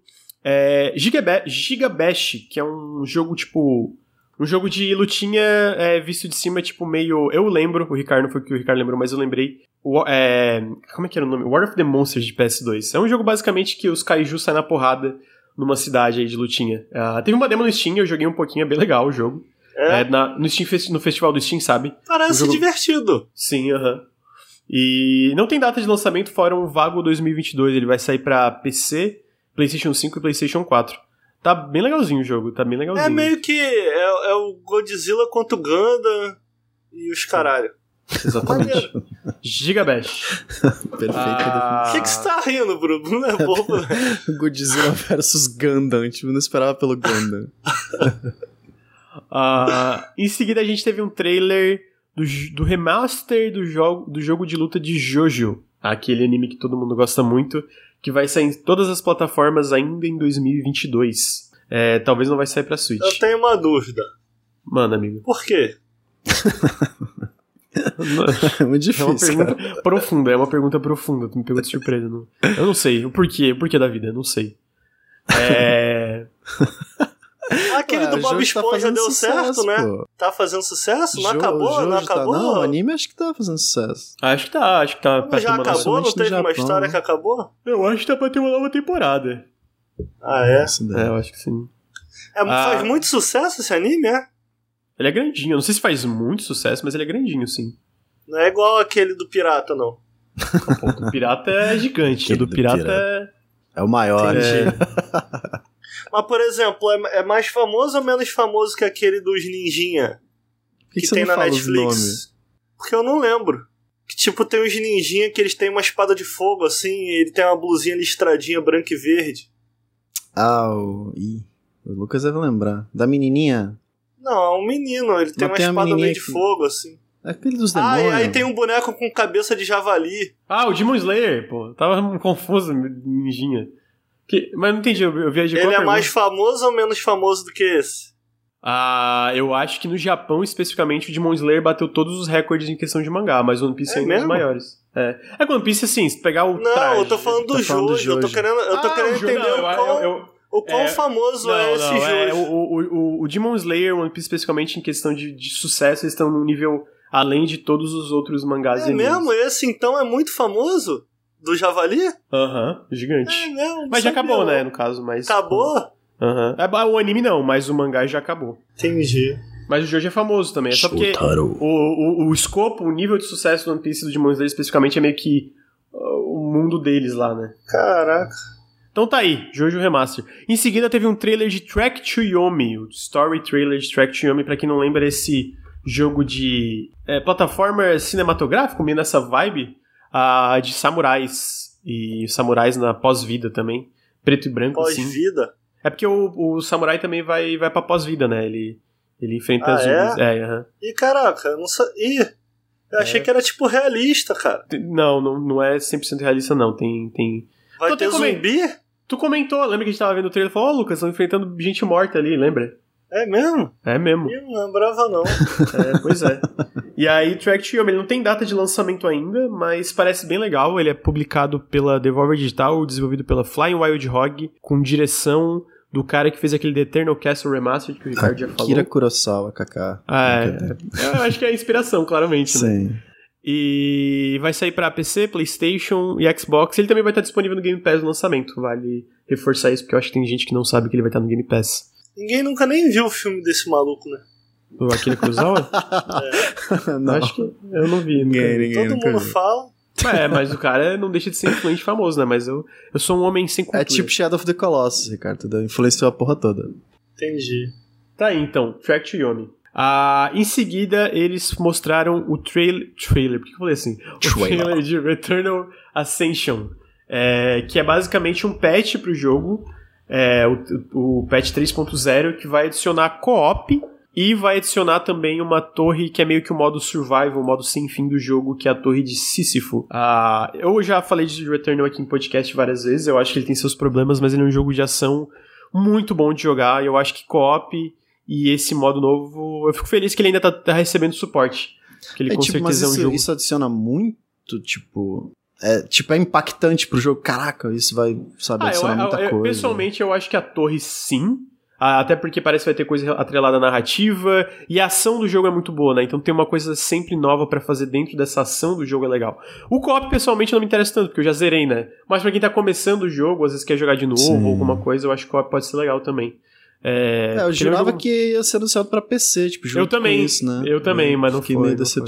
Speaker 1: é, Gigabe- Gigabash, que é um jogo tipo. Um jogo de lutinha é, visto de cima, tipo, meio. Eu lembro, o Ricardo não foi o que o Ricardo lembrou, mas eu lembrei. O, é, como é que era o nome? War of the Monsters de PS2. É um jogo basicamente que os kaijus saem na porrada numa cidade aí de lutinha. Ah, teve uma demo no Steam, eu joguei um pouquinho, é bem legal o jogo.
Speaker 2: É,
Speaker 1: É, na- no, Steam no festival do Steam, sabe?
Speaker 2: parece
Speaker 1: jogo-
Speaker 2: divertido.
Speaker 1: Sim, aham. E não tem data de lançamento fora um vago 2022. Ele vai sair pra PC, PlayStation 5 e PlayStation 4. Tá bem legalzinho o jogo, tá bem legalzinho.
Speaker 2: É meio que. É, é o Godzilla contra o Gundam e os caralho.
Speaker 1: Exatamente. Gigabash.
Speaker 3: Perfeita
Speaker 1: Ah,
Speaker 2: O que, que você tá rindo, Bruno? Não é bobo, né?
Speaker 3: Godzilla versus Gundam. Tipo, não esperava pelo Gundam.
Speaker 1: ah, em seguida a gente teve um trailer do, do remaster do jogo, do jogo de luta de Jojo. Aquele anime que todo mundo gosta muito. Que vai sair em todas as plataformas ainda em 2022. É, talvez não vai sair pra Switch.
Speaker 2: Eu tenho uma dúvida.
Speaker 1: Mano, amigo.
Speaker 2: Por quê?
Speaker 3: É muito
Speaker 1: É uma
Speaker 3: difícil,
Speaker 1: pergunta
Speaker 3: cara.
Speaker 1: profunda, é uma pergunta profunda. Tu me pegou de surpresa. Não? Eu não sei. O porquê, o porquê da vida, eu não sei. É.
Speaker 2: Aquele
Speaker 3: Ué,
Speaker 2: do
Speaker 3: o
Speaker 2: Bob
Speaker 3: tá
Speaker 2: Esponja
Speaker 3: fazendo
Speaker 2: deu
Speaker 3: sucesso,
Speaker 2: certo, né?
Speaker 3: pô.
Speaker 2: Tá fazendo sucesso? Não
Speaker 3: Jo-
Speaker 2: acabou?
Speaker 3: Jojo
Speaker 2: Não
Speaker 3: tá-
Speaker 2: acabou?
Speaker 3: Não, o anime acho que tá fazendo sucesso.
Speaker 1: Acho que tá, acho que tá. pra
Speaker 2: Mas já
Speaker 1: uma
Speaker 2: acabou? Não teve uma
Speaker 3: Japão,
Speaker 2: história
Speaker 3: né?
Speaker 2: que acabou?
Speaker 1: Eu acho que tá pra ter uma nova temporada.
Speaker 2: Ah, é?
Speaker 1: É, eu acho que sim.
Speaker 2: É,
Speaker 1: Ah.
Speaker 2: Faz muito sucesso esse anime, é?
Speaker 1: Ele é grandinho. Eu não sei se faz muito sucesso, mas ele é grandinho, sim.
Speaker 2: Não é igual aquele do Pirata, não.
Speaker 1: O do pirata é gigante. O do
Speaker 3: do
Speaker 1: pirata,
Speaker 3: pirata. É o maior.
Speaker 1: é.
Speaker 2: Mas, por exemplo, é, é mais famoso ou menos famoso que aquele dos Ninjinha?
Speaker 3: Que,
Speaker 2: que,
Speaker 3: que
Speaker 2: tem na Netflix? Porque eu não lembro. Que tipo, tem uns ninjinha que eles têm uma espada de fogo, assim, e ele tem uma blusinha listradinha branca e verde.
Speaker 3: Ah, o... Ih, o Lucas deve lembrar. Da menininha?
Speaker 2: Não, é um menino, ele tem
Speaker 3: Mas
Speaker 2: uma
Speaker 3: tem a
Speaker 2: espada meio de
Speaker 3: que-
Speaker 2: fogo, assim.
Speaker 3: É Aquele dos
Speaker 2: Ah,
Speaker 3: demônios.
Speaker 2: e aí tem um boneco com cabeça de javali.
Speaker 1: Ah, o Demon Slayer, pô. Tava confuso, ninjinha. Que... Mas não entendi, eu, viajei
Speaker 2: ele
Speaker 1: qual
Speaker 2: é
Speaker 1: a
Speaker 2: mais
Speaker 1: pergunta?
Speaker 2: famoso ou menos famoso do que esse?
Speaker 1: Ah, eu acho que no Japão, especificamente, o Demon Slayer bateu todos os recordes em questão de mangá, mas o One Piece é,
Speaker 2: É
Speaker 1: um dos maiores. É. é One Piece, assim, se pegar o
Speaker 2: Não,
Speaker 1: traje...
Speaker 2: eu tô falando do
Speaker 3: Tá do
Speaker 2: Jojo. Eu tô querendo, eu tô
Speaker 1: Ah,
Speaker 2: querendo entender
Speaker 1: não,
Speaker 2: o
Speaker 1: eu-
Speaker 2: quão,
Speaker 1: eu-
Speaker 2: o quão
Speaker 1: é,
Speaker 2: famoso
Speaker 1: Não,
Speaker 2: é esse
Speaker 1: não, é, o, o, o, o Demon Slayer, One Piece especificamente, em questão de, de sucesso, eles estão num nível além de todos os outros mangás
Speaker 2: É mesmo? Esse então é muito famoso? Do Javali?
Speaker 1: Aham, gigante.
Speaker 2: É não
Speaker 1: mas já acabou,
Speaker 2: não.
Speaker 1: né, no caso, mas...
Speaker 2: Acabou?
Speaker 1: Aham. É, o anime não, mas o mangá já acabou.
Speaker 2: Entendi.
Speaker 1: Mas o Jojo é famoso também, é só porque o, o, o escopo, o nível de sucesso do One Piece e do Demon Slayer especificamente é meio que uh, o mundo deles lá, né?
Speaker 2: Caraca.
Speaker 1: Então tá aí, Jojo Remaster. Em seguida teve um trailer de Track to Yomi, o story trailer de Track to Yomi, pra quem não lembra, esse jogo de é, plataforma cinematográfico, meio nessa vibe, ah, de samurais. E samurais na pós-vida também. Preto e branco, assim.
Speaker 2: Pós-vida.
Speaker 1: É porque o, o samurai também vai, vai pra pós-vida, né? Ele, ele enfrenta
Speaker 2: Ah,
Speaker 1: as
Speaker 2: é?
Speaker 1: zumbis. É, aham.
Speaker 2: Ih, caraca, eu não sa... Ih, eu achei
Speaker 1: É.
Speaker 2: que era tipo realista, cara.
Speaker 1: Não, não, não é 100% realista, não. Tem, tem...
Speaker 2: Vai
Speaker 1: Então
Speaker 2: ter
Speaker 1: tem
Speaker 2: zumbi?
Speaker 1: Tu comentou, lembra que a gente tava vendo o trailer e falou, ó, Lucas, estão enfrentando gente morta ali, lembra?
Speaker 2: É mesmo?
Speaker 1: É mesmo.
Speaker 2: Ih, não lembrava não.
Speaker 1: É, pois é. E aí, Track to Yomi, ele não tem data de lançamento ainda, mas parece bem legal. Ele é publicado pela Devolver Digital, desenvolvido pela Flying Wild Hog, com direção do cara que fez aquele The Eternal Castle Remastered, que o Ricardo já falou.
Speaker 3: Kira Kurosawa, Kaká.
Speaker 1: Ah, é, eu acho que é a inspiração, claramente, né?
Speaker 3: Sim.
Speaker 1: E vai sair pra PC, PlayStation e Xbox. Ele também vai estar disponível no Game Pass no lançamento. Vale reforçar isso, porque eu acho que tem gente que não sabe que ele vai estar no Game Pass.
Speaker 2: Ninguém nunca nem viu o filme desse maluco, né?
Speaker 1: O Akira Kurosawa?
Speaker 3: não.
Speaker 1: Acho que eu não vi.
Speaker 3: Ninguém, ninguém
Speaker 2: Todo
Speaker 3: nunca
Speaker 2: mundo
Speaker 3: viu.
Speaker 2: fala.
Speaker 1: É, mas o cara não deixa de ser influente e famoso, né? Mas eu, eu sou um homem sem cultura.
Speaker 3: É tipo Shadow of the Colossus, Ricardo. Influenciou a porra toda.
Speaker 2: Entendi.
Speaker 1: Tá aí, então. Track to Yomi. Ah, em seguida, eles mostraram o trailer... Trailer? Por que eu falei assim? O
Speaker 3: Trailer.
Speaker 1: trailer de Returnal Ascension. é, que é basicamente um patch pro jogo. É, o, o patch 3.0 que vai adicionar co-op e vai adicionar também uma torre que é meio que o modo survival, o modo sem fim do jogo, que é a torre de Sísifo. Ah, eu já falei de Returnal aqui em podcast várias vezes, eu acho que ele tem seus problemas, mas ele é um jogo de ação muito bom de jogar, eu acho que co-op e esse modo novo, eu fico feliz que ele ainda tá, tá recebendo suporte. Que ele
Speaker 3: é,
Speaker 1: com
Speaker 3: tipo, mas
Speaker 1: certeza é um
Speaker 3: isso,
Speaker 1: jogo...
Speaker 3: isso adiciona muito, tipo. É, tipo, é impactante pro jogo. Caraca, isso vai, sabe,
Speaker 1: Ah, eu,
Speaker 3: muita
Speaker 1: eu- eu-
Speaker 3: coisa.
Speaker 1: pessoalmente, eu acho que a torre sim. Até porque parece que vai ter coisa atrelada à narrativa. E a ação do jogo é muito boa, né? Então tem uma coisa sempre nova pra fazer dentro dessa ação do jogo é legal. O co-op, pessoalmente, não me interessa tanto, porque eu já zerei, né? Mas pra quem tá começando o jogo, às vezes quer jogar de novo
Speaker 3: Sim.
Speaker 1: ou alguma coisa, eu acho que o co-op pode ser legal também. É,
Speaker 3: É, eu jurava
Speaker 1: jogo-
Speaker 3: que ia ser anunciado pra PC, tipo, junto
Speaker 1: Eu também,
Speaker 3: com isso, né?
Speaker 1: eu também, mas não
Speaker 3: Fiquei
Speaker 1: foi,
Speaker 3: meio
Speaker 1: não foi.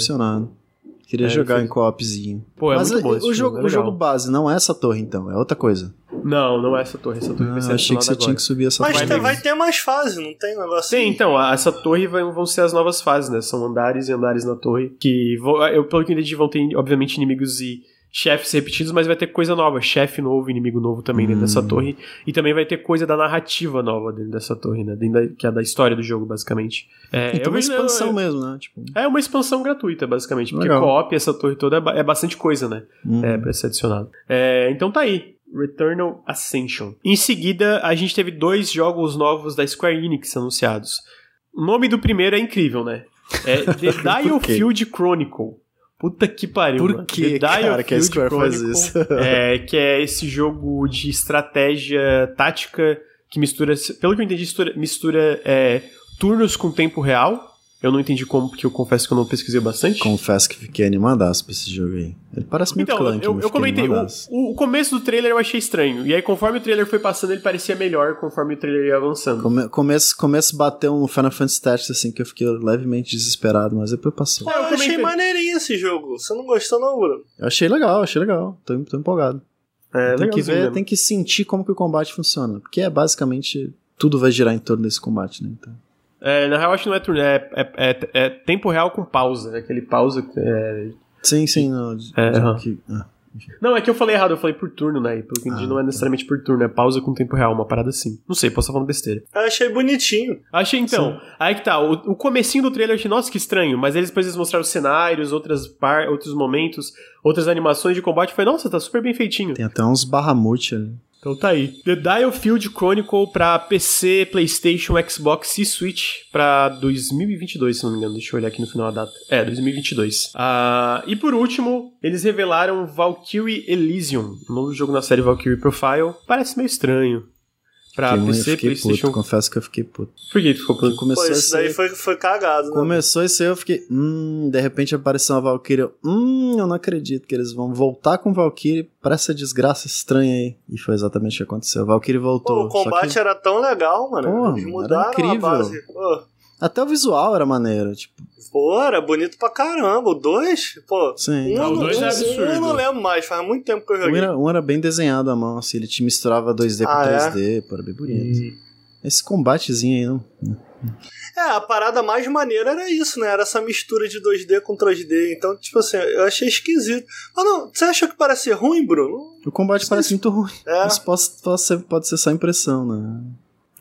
Speaker 3: Queria
Speaker 1: É,
Speaker 3: jogar
Speaker 1: foi-
Speaker 3: em co-opzinho.
Speaker 1: Pô, é
Speaker 3: Mas
Speaker 1: muito bom
Speaker 3: o,
Speaker 1: esse
Speaker 3: o
Speaker 1: jogo,
Speaker 3: jogo,
Speaker 1: é
Speaker 3: o jogo base não é essa torre, então, é outra coisa.
Speaker 1: Não, não é essa torre. Essa torre
Speaker 3: Ah,
Speaker 1: vai ser
Speaker 3: achei que você
Speaker 1: adicionada
Speaker 3: tinha
Speaker 1: agora.
Speaker 3: que subir essa
Speaker 2: Mas
Speaker 1: Vai
Speaker 2: tem-
Speaker 1: mesmo.
Speaker 2: vai ter mais fases, não tem negócio
Speaker 1: Sim,
Speaker 2: assim?
Speaker 1: então, a- essa torre vai- vão ser as novas fases, né? São andares e andares na torre. Que, vão- eu, pelo que eu entendi, vão ter, obviamente, inimigos e chefes repetidos, mas vai ter coisa nova. Chefe novo, inimigo novo também dentro
Speaker 3: Hum.
Speaker 1: dessa torre. E também vai ter coisa da narrativa nova dentro dessa torre, né? Dentro da- que é da história do jogo, basicamente. É,
Speaker 3: Então é uma expansão
Speaker 1: eu-
Speaker 3: mesmo, né? Tipo,
Speaker 1: É uma expansão gratuita, basicamente. Porque co-op, essa torre toda, é, é bastante coisa, né?
Speaker 3: hum.
Speaker 1: É, pra ser adicionado. É, então tá aí. Returnal Ascension. Em seguida, a gente teve dois jogos novos da Square Enix anunciados. O nome do primeiro é incrível, né? É The Dial
Speaker 3: quê?
Speaker 1: Field Chronicle. Puta que pariu,
Speaker 3: Por
Speaker 1: mano.
Speaker 3: que, cara, que a Square faz
Speaker 1: Chronicle,
Speaker 3: isso?
Speaker 1: É, que é esse jogo de estratégia tática que mistura, pelo que eu entendi, mistura, mistura é, turnos com tempo real. Eu não entendi como, porque eu confesso que eu não pesquisei bastante.
Speaker 3: Confesso que fiquei animadaço pra esse jogo aí. Ele parece meio
Speaker 1: Então,
Speaker 3: clunk,
Speaker 1: eu,
Speaker 3: mas
Speaker 1: eu comentei, o, o- começo do trailer eu achei estranho. E aí, conforme o trailer foi passando, ele parecia melhor conforme o trailer ia avançando.
Speaker 3: Come, começo, começo bateu um Final Fantasy Tactics assim que eu fiquei levemente desesperado, mas depois passou.
Speaker 2: Pô,
Speaker 1: É, eu
Speaker 2: eu achei
Speaker 1: comentei.
Speaker 2: maneirinho esse jogo. Você não gostou não, Bruno?
Speaker 3: Eu achei legal, achei legal. Tô, tô empolgado.
Speaker 1: É,
Speaker 3: tem que ver,
Speaker 1: mesmo.
Speaker 3: tem que sentir como que o combate funciona. Porque é basicamente tudo vai girar em torno desse combate, né? Então,
Speaker 1: É, na real, acho que não é turno, é, é, é- é tempo real com pausa. É aquele pausa. que é-
Speaker 3: sim, sim. Não,
Speaker 1: É,
Speaker 3: que- ah.
Speaker 1: Não, é que eu falei errado, eu falei por turno, né? E pelo que entendi,
Speaker 3: Ah,
Speaker 1: não é necessariamente por turno, é pausa com tempo real, uma parada assim. Não sei, posso estar falando besteira.
Speaker 2: Eu achei bonitinho.
Speaker 1: Achei então. Aí que tá, o, o comecinho do trailer eu achei, nossa, que estranho, mas eles depois eles mostraram cenários, outras par, outros momentos, outras animações de combate. Foi, nossa, tá super bem feitinho.
Speaker 3: Tem até uns Bahamut ali.
Speaker 1: Então tá aí. The Dial Field Chronicle pra PC, PlayStation, Xbox e Switch pra 2022, se não me engano. Deixa eu olhar aqui no final da data. É, 2022. Ah, e por último, eles revelaram Valkyrie Elysium, um novo jogo na série Valkyrie Profile. Parece meio estranho. Pra
Speaker 3: Fiquei muito-
Speaker 1: PC,
Speaker 3: fiquei
Speaker 1: PlayStation.
Speaker 3: puto, confesso que eu fiquei puto.
Speaker 1: Por que ficou puto?
Speaker 3: Começou
Speaker 2: Pô, isso daí
Speaker 3: aí-
Speaker 2: foi, foi cagado, né?
Speaker 3: Começou esse aí, eu fiquei. Hum, de repente apareceu uma Valkyrie. eu, Hum, eu não acredito que eles vão voltar com Valkyrie pra essa desgraça estranha aí. E foi exatamente o que aconteceu. A Valkyrie voltou.
Speaker 2: Pô, o
Speaker 3: só
Speaker 2: combate
Speaker 3: que
Speaker 2: era tão legal, mano.
Speaker 3: Pô,
Speaker 2: Eles
Speaker 3: era
Speaker 2: mudaram a
Speaker 3: incrível.
Speaker 2: base. Pô,
Speaker 3: Até o visual era maneiro. Tipo,
Speaker 2: pô, era bonito pra caramba. O 2, pô.
Speaker 3: sim.
Speaker 2: Um,
Speaker 1: Ah, o dois
Speaker 2: não-
Speaker 1: é
Speaker 2: um
Speaker 1: absurdo.
Speaker 2: eu não lembro mais, faz muito tempo que eu
Speaker 3: Um
Speaker 2: joguei.
Speaker 3: era, um era bem desenhado à mão, assim, ele te misturava 2D com
Speaker 2: Ah, é?
Speaker 3: 3D, pô, era bem bonito. Esse combatezinho aí, não.
Speaker 2: É, a parada mais maneira era isso, né? Era essa mistura de 2D com 3D. Então, tipo assim, eu achei esquisito. Mas não, você acha que parece ruim, Bruno?
Speaker 3: O combate
Speaker 2: Sim.
Speaker 3: parece muito ruim.
Speaker 2: É.
Speaker 3: Mas pode, pode, ser, pode ser só impressão, né?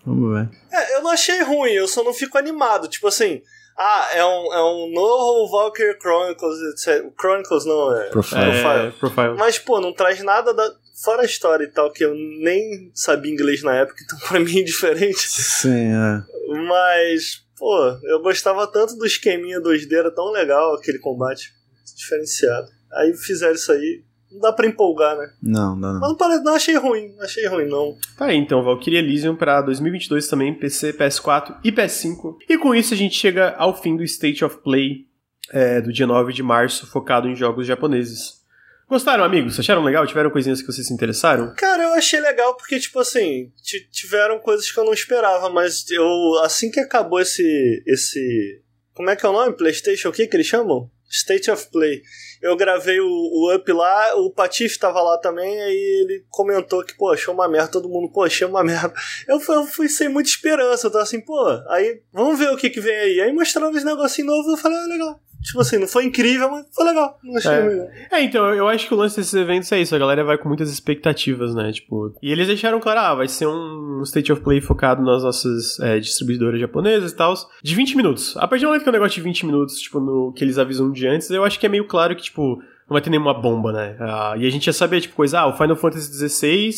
Speaker 3: Vamos ver.
Speaker 2: É, eu não achei ruim, eu só não fico animado. Tipo assim, ah, é um, é um novo Valkyrie Chronicles, etc. Chronicles não, é.
Speaker 3: Profile.
Speaker 1: É, profile.
Speaker 2: Mas, pô, não traz nada da. Fora a história e tal, que eu nem sabia inglês na época, então pra mim é diferente.
Speaker 3: Sim, é.
Speaker 2: Mas, pô, eu gostava tanto do esqueminha 2D, era tão legal aquele combate diferenciado. Aí fizeram isso aí, não dá pra empolgar, né?
Speaker 3: Não, não,
Speaker 2: Mas
Speaker 3: não.
Speaker 2: não, parece, não achei ruim, não achei ruim, não.
Speaker 1: Tá aí, então, Valkyrie Elysium pra 2022 também, PC, PS4 e PS5. E com isso a gente chega ao fim do State of Play é, do dia 9 de março, focado em jogos japoneses. Gostaram, amigos? Acharam legal? Tiveram coisinhas que vocês se interessaram?
Speaker 2: Cara, eu achei legal porque, tipo assim, ti- tiveram coisas que eu não esperava, mas eu, assim que acabou esse. esse. Como é que é o nome? PlayStation, o que que eles chamam? State of Play. Eu gravei o, o Up lá, o Patife tava lá também, aí ele comentou que, pô, achou uma merda, todo mundo, pô, achei uma merda. Eu fui, eu fui sem muita esperança, eu tava assim, pô, aí vamos ver o que que vem aí. Aí mostraram uns negocinhos novos, eu falei, ah, legal. Tipo assim, não foi incrível, mas foi legal. Não achei
Speaker 1: É.
Speaker 2: ruim, não.
Speaker 1: É, então, eu acho que o lance desses eventos é isso, a galera vai com muitas expectativas, né? Tipo, e eles deixaram claro, ah, vai ser um State of Play focado nas nossas é, distribuidoras japonesas e tal, de 20 minutos. A partir do momento que é um negócio de 20 minutos, tipo, no que eles avisam de antes, eu acho que é meio claro que, tipo, não vai ter nenhuma bomba, né? Ah, e a gente ia saber, tipo, coisa, ah, o Final Fantasy XVI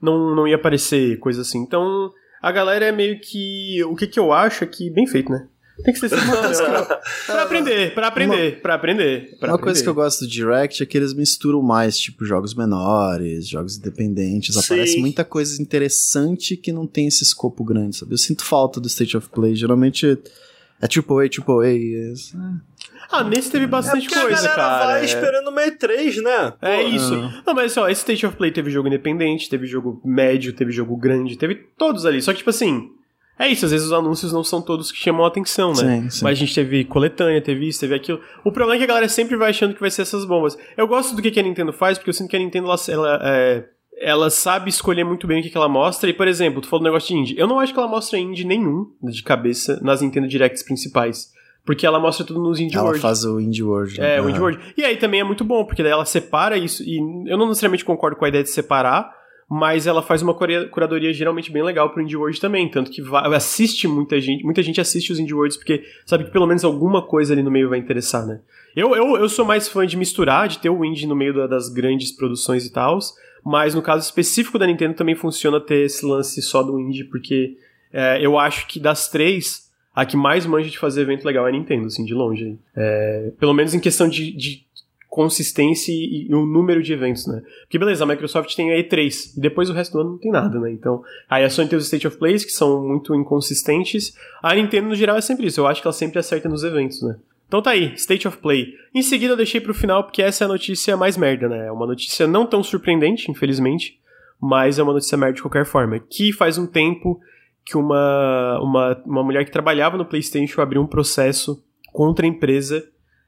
Speaker 1: não, não ia aparecer, coisa assim. Então, a galera é meio que. O que que eu acho é que, bem feito, né? Tem que ser assim, pra, pra aprender, pra aprender, pra aprender. pra
Speaker 3: Uma coisa
Speaker 1: aprender.
Speaker 3: que eu gosto do Direct é que eles misturam mais, tipo, jogos menores, jogos independentes.
Speaker 2: Sim.
Speaker 3: Aparece muita coisa interessante que não tem esse escopo grande, sabe? Eu sinto falta do State of Play. Geralmente é AAA, AAA. é-
Speaker 1: Ah, nesse teve
Speaker 2: É
Speaker 1: bastante
Speaker 2: porque a
Speaker 1: coisa,
Speaker 2: galera
Speaker 1: cara.
Speaker 2: vai
Speaker 1: é.
Speaker 2: esperando uma E3, né?
Speaker 1: É
Speaker 2: Pô,
Speaker 1: isso.
Speaker 3: Ah.
Speaker 1: Não, mas ó, esse State of Play teve jogo independente, teve jogo médio, teve jogo grande, teve todos ali. Só que, tipo assim, é isso, às vezes os anúncios não são todos que chamam a atenção, né?
Speaker 3: Sim, sim.
Speaker 1: Mas a gente teve coletânea, teve isso, teve aquilo. O problema é que a galera sempre vai achando que vai ser essas bombas. Eu gosto do que a Nintendo faz, porque eu sinto que a Nintendo, ela, ela, é, ela sabe escolher muito bem o que, que ela mostra. E, por exemplo, tu falou do negócio de indie. Eu não acho que ela mostra indie nenhum, de cabeça, nas Nintendo Directs principais. Porque ela mostra tudo nos Indie
Speaker 3: Ela
Speaker 1: World.
Speaker 3: faz o Indie World. né?
Speaker 1: É, o. Indie World. E aí também é muito bom, porque daí ela separa isso, e eu não necessariamente concordo com a ideia de separar, mas ela faz uma cura- curadoria geralmente bem legal pro Indie World também, tanto que vai, assiste muita gente, muita gente assiste os Indie Worlds porque sabe que pelo menos alguma coisa ali no meio vai interessar, né? Eu, eu, eu sou mais fã de misturar, de ter o indie no meio da- das grandes produções e tals, mas no caso específico da Nintendo também funciona ter esse lance só do indie, porque é, eu acho que das três, a que mais manja de fazer evento legal é a Nintendo, assim, de longe. É, pelo menos em questão de, de consistência e, e o número de eventos, né? Porque beleza, a Microsoft tem a E3, e depois o resto do ano não tem nada, né? Então, aí a Sony tem os State of Plays, que são muito inconsistentes. A Nintendo, no geral, é sempre isso. Eu acho que ela sempre acerta nos eventos, né? Então tá aí, State of Play. Em seguida eu deixei pro final, porque essa é a notícia mais merda, né? É uma notícia não tão surpreendente, infelizmente, mas é uma notícia merda de qualquer forma. Que faz um tempo que uma, uma, uma mulher que trabalhava no PlayStation abriu um processo contra a empresa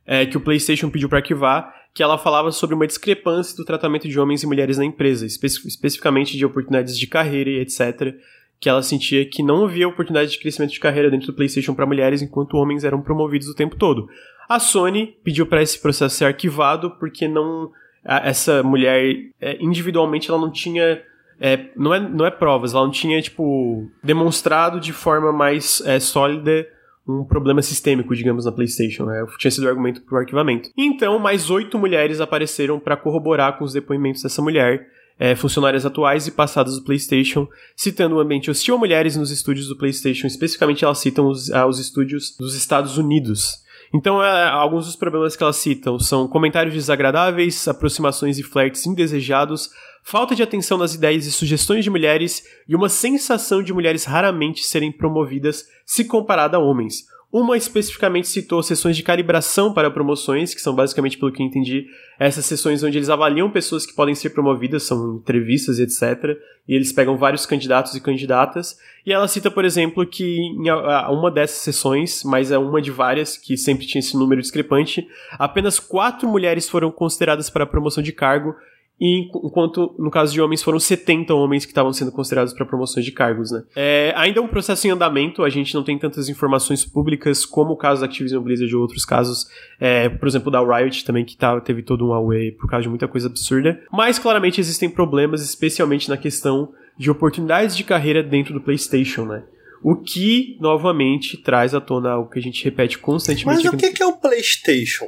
Speaker 1: é, que o PlayStation pediu para arquivar, que ela falava sobre uma discrepância do tratamento de homens e mulheres na empresa, espe especificamente de oportunidades de carreira e etc. Que ela sentia que não havia oportunidade de crescimento de carreira dentro do PlayStation para mulheres, enquanto homens eram promovidos o tempo todo. A Sony pediu para esse processo ser arquivado porque não essa mulher é, individualmente ela não tinha é, não, é, não é provas, ela não tinha, tipo, demonstrado de forma mais é, sólida um problema sistêmico, digamos, na PlayStation. Né? Tinha sido o argumento pro arquivamento. Então, mais oito mulheres apareceram para corroborar com os depoimentos dessa mulher. é, funcionárias atuais e passadas do PlayStation, citando o ambiente hostil a mulheres nos estúdios do PlayStation. Especificamente, elas citam os, ah, os estúdios dos Estados Unidos. Então, é, alguns dos problemas que elas citam são comentários desagradáveis, aproximações e flertes indesejados, falta de atenção nas ideias e sugestões de mulheres e uma sensação de mulheres raramente serem promovidas se comparada a homens. Uma especificamente citou sessões de calibração para promoções, que são basicamente, pelo que entendi, essas sessões onde eles avaliam pessoas que podem ser promovidas, são entrevistas e etc. E eles pegam vários candidatos e candidatas. E ela cita, por exemplo, que em uma dessas sessões, mas é uma de várias, que sempre tinha esse número discrepante, apenas quatro mulheres foram consideradas para promoção de cargo e enquanto no caso de homens foram 70 homens que estavam sendo considerados para promoções de cargos, né? É, ainda é um processo em andamento, a gente não tem tantas informações públicas como o caso da Activision Blizzard ou outros casos, é, por exemplo, da Riot também, que tá, teve todo um away por causa de muita coisa absurda. Mas claramente existem problemas, especialmente na questão de oportunidades de carreira dentro do PlayStation, né? O que, novamente, traz à tona o que a gente repete constantemente.
Speaker 2: Mas o que, que é o PlayStation?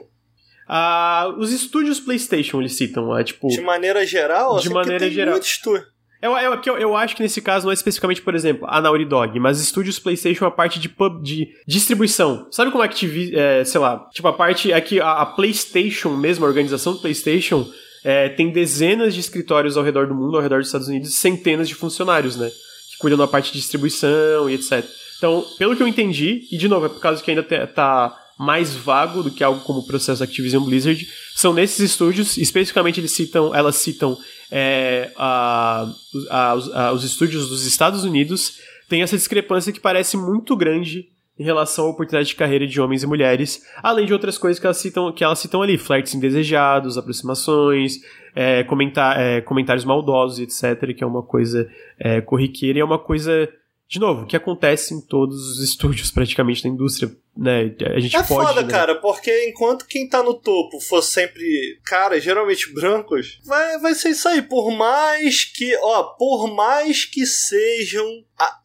Speaker 1: Ah, os estúdios PlayStation eles citam, é tipo.
Speaker 2: De maneira geral?
Speaker 1: De maneira geral.
Speaker 2: Muito estúdio.
Speaker 1: Eu, eu, eu, eu, acho que nesse caso não é especificamente, por exemplo, a Naughty Dog, mas estúdios PlayStation a parte de, pub, de distribuição. Sabe como é que te é, sei lá, tipo a parte é que a, a PlayStation mesmo, a organização do PlayStation, é, tem dezenas de escritórios ao redor do mundo, ao redor dos Estados Unidos, centenas de funcionários, né? Que cuidam da parte de distribuição e etc. Então, pelo que eu entendi, e de novo, é por causa que ainda tá mais vago do que algo como o processo Activision Blizzard, são nesses estúdios, especificamente eles citam, elas citam é, a, a, a, os estúdios dos Estados Unidos, tem essa discrepância que parece muito grande em relação à oportunidade de carreira de homens e mulheres, além de outras coisas que elas citam, que elas citam ali, flertes indesejados, aproximações, é, comentar, é, comentários maldosos, etc., que é uma coisa é, corriqueira e é uma coisa de novo, que acontece em todos os estúdios praticamente da indústria, né? A gente
Speaker 2: é
Speaker 1: pode.
Speaker 2: foda,
Speaker 1: né?
Speaker 2: cara, porque enquanto quem tá no topo for sempre caras, geralmente brancos, vai, vai ser isso aí. Por mais que, ó, por mais que sejam,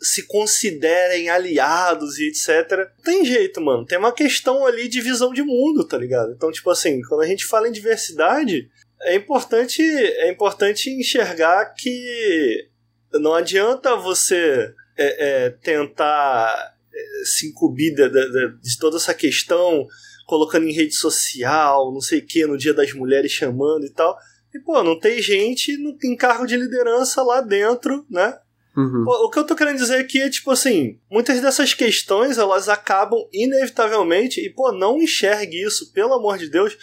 Speaker 2: se considerem aliados e etc. Tem jeito, mano. Tem uma questão ali de visão de mundo, tá ligado? Então, tipo assim, quando a gente fala em diversidade, é importante, é importante enxergar que não adianta você é, é, tentar se incumbir de, toda essa questão, colocando em rede social, não sei o que, no Dia das Mulheres chamando e tal. E, pô, não tem gente no, em cargo de liderança lá dentro, né?
Speaker 1: Uhum.
Speaker 2: Pô, o que eu tô querendo dizer aqui é, tipo assim, muitas dessas questões, elas acabam inevitavelmente, e, pô, não enxergue isso, pelo amor de Deus,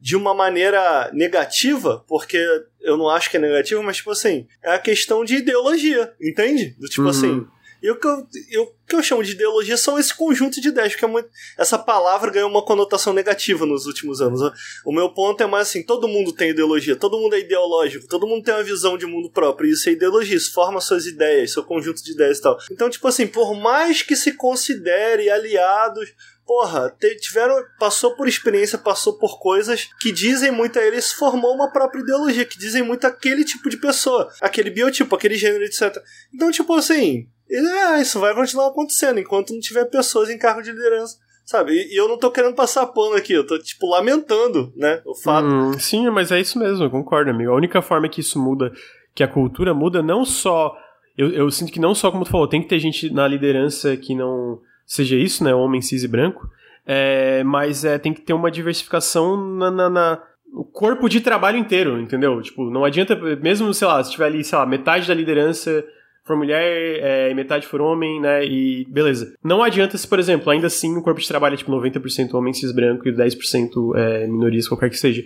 Speaker 2: de uma maneira negativa, porque eu não acho que é negativa, mas, tipo assim, é a questão de ideologia, entende? Do tipo uhum. assim, e o que eu, eu, que eu chamo de ideologia são esse conjunto de ideias, porque é muito, essa palavra ganhou uma conotação negativa nos últimos anos. O meu ponto é mais assim: todo mundo tem ideologia, todo mundo é ideológico, todo mundo tem uma visão de mundo próprio. Isso é ideologia, isso forma suas ideias, seu conjunto de ideias e tal. Então, tipo assim, por mais que se considere aliados porra, tiveram, passou por experiência, passou por coisas que dizem muito a ele, se formou uma própria ideologia, que dizem muito aquele tipo de pessoa, aquele biotipo, aquele gênero, etc. Então, tipo assim, é, isso vai continuar acontecendo enquanto não tiver pessoas em cargo de liderança. Sabe? E, eu não tô querendo passar pano aqui, eu tô, tipo, lamentando, né? O fato.
Speaker 1: Hum, sim, mas é isso mesmo, eu concordo, amigo. A única forma que isso muda, que a cultura muda, não só. Eu, eu sinto que não só, como tu falou, tem que ter gente na liderança que não seja isso, né? Homem cis e branco. É, mas é, tem que ter uma diversificação na, na, na o corpo de trabalho inteiro, entendeu? Tipo, não adianta, mesmo, sei lá, se tiver ali, sei lá, metade da liderança for mulher é, e metade for homem, né? E beleza. Não adianta se, por exemplo, ainda assim o corpo de trabalho é tipo 90% homem cis branco e 10% é, minorias, qualquer que seja.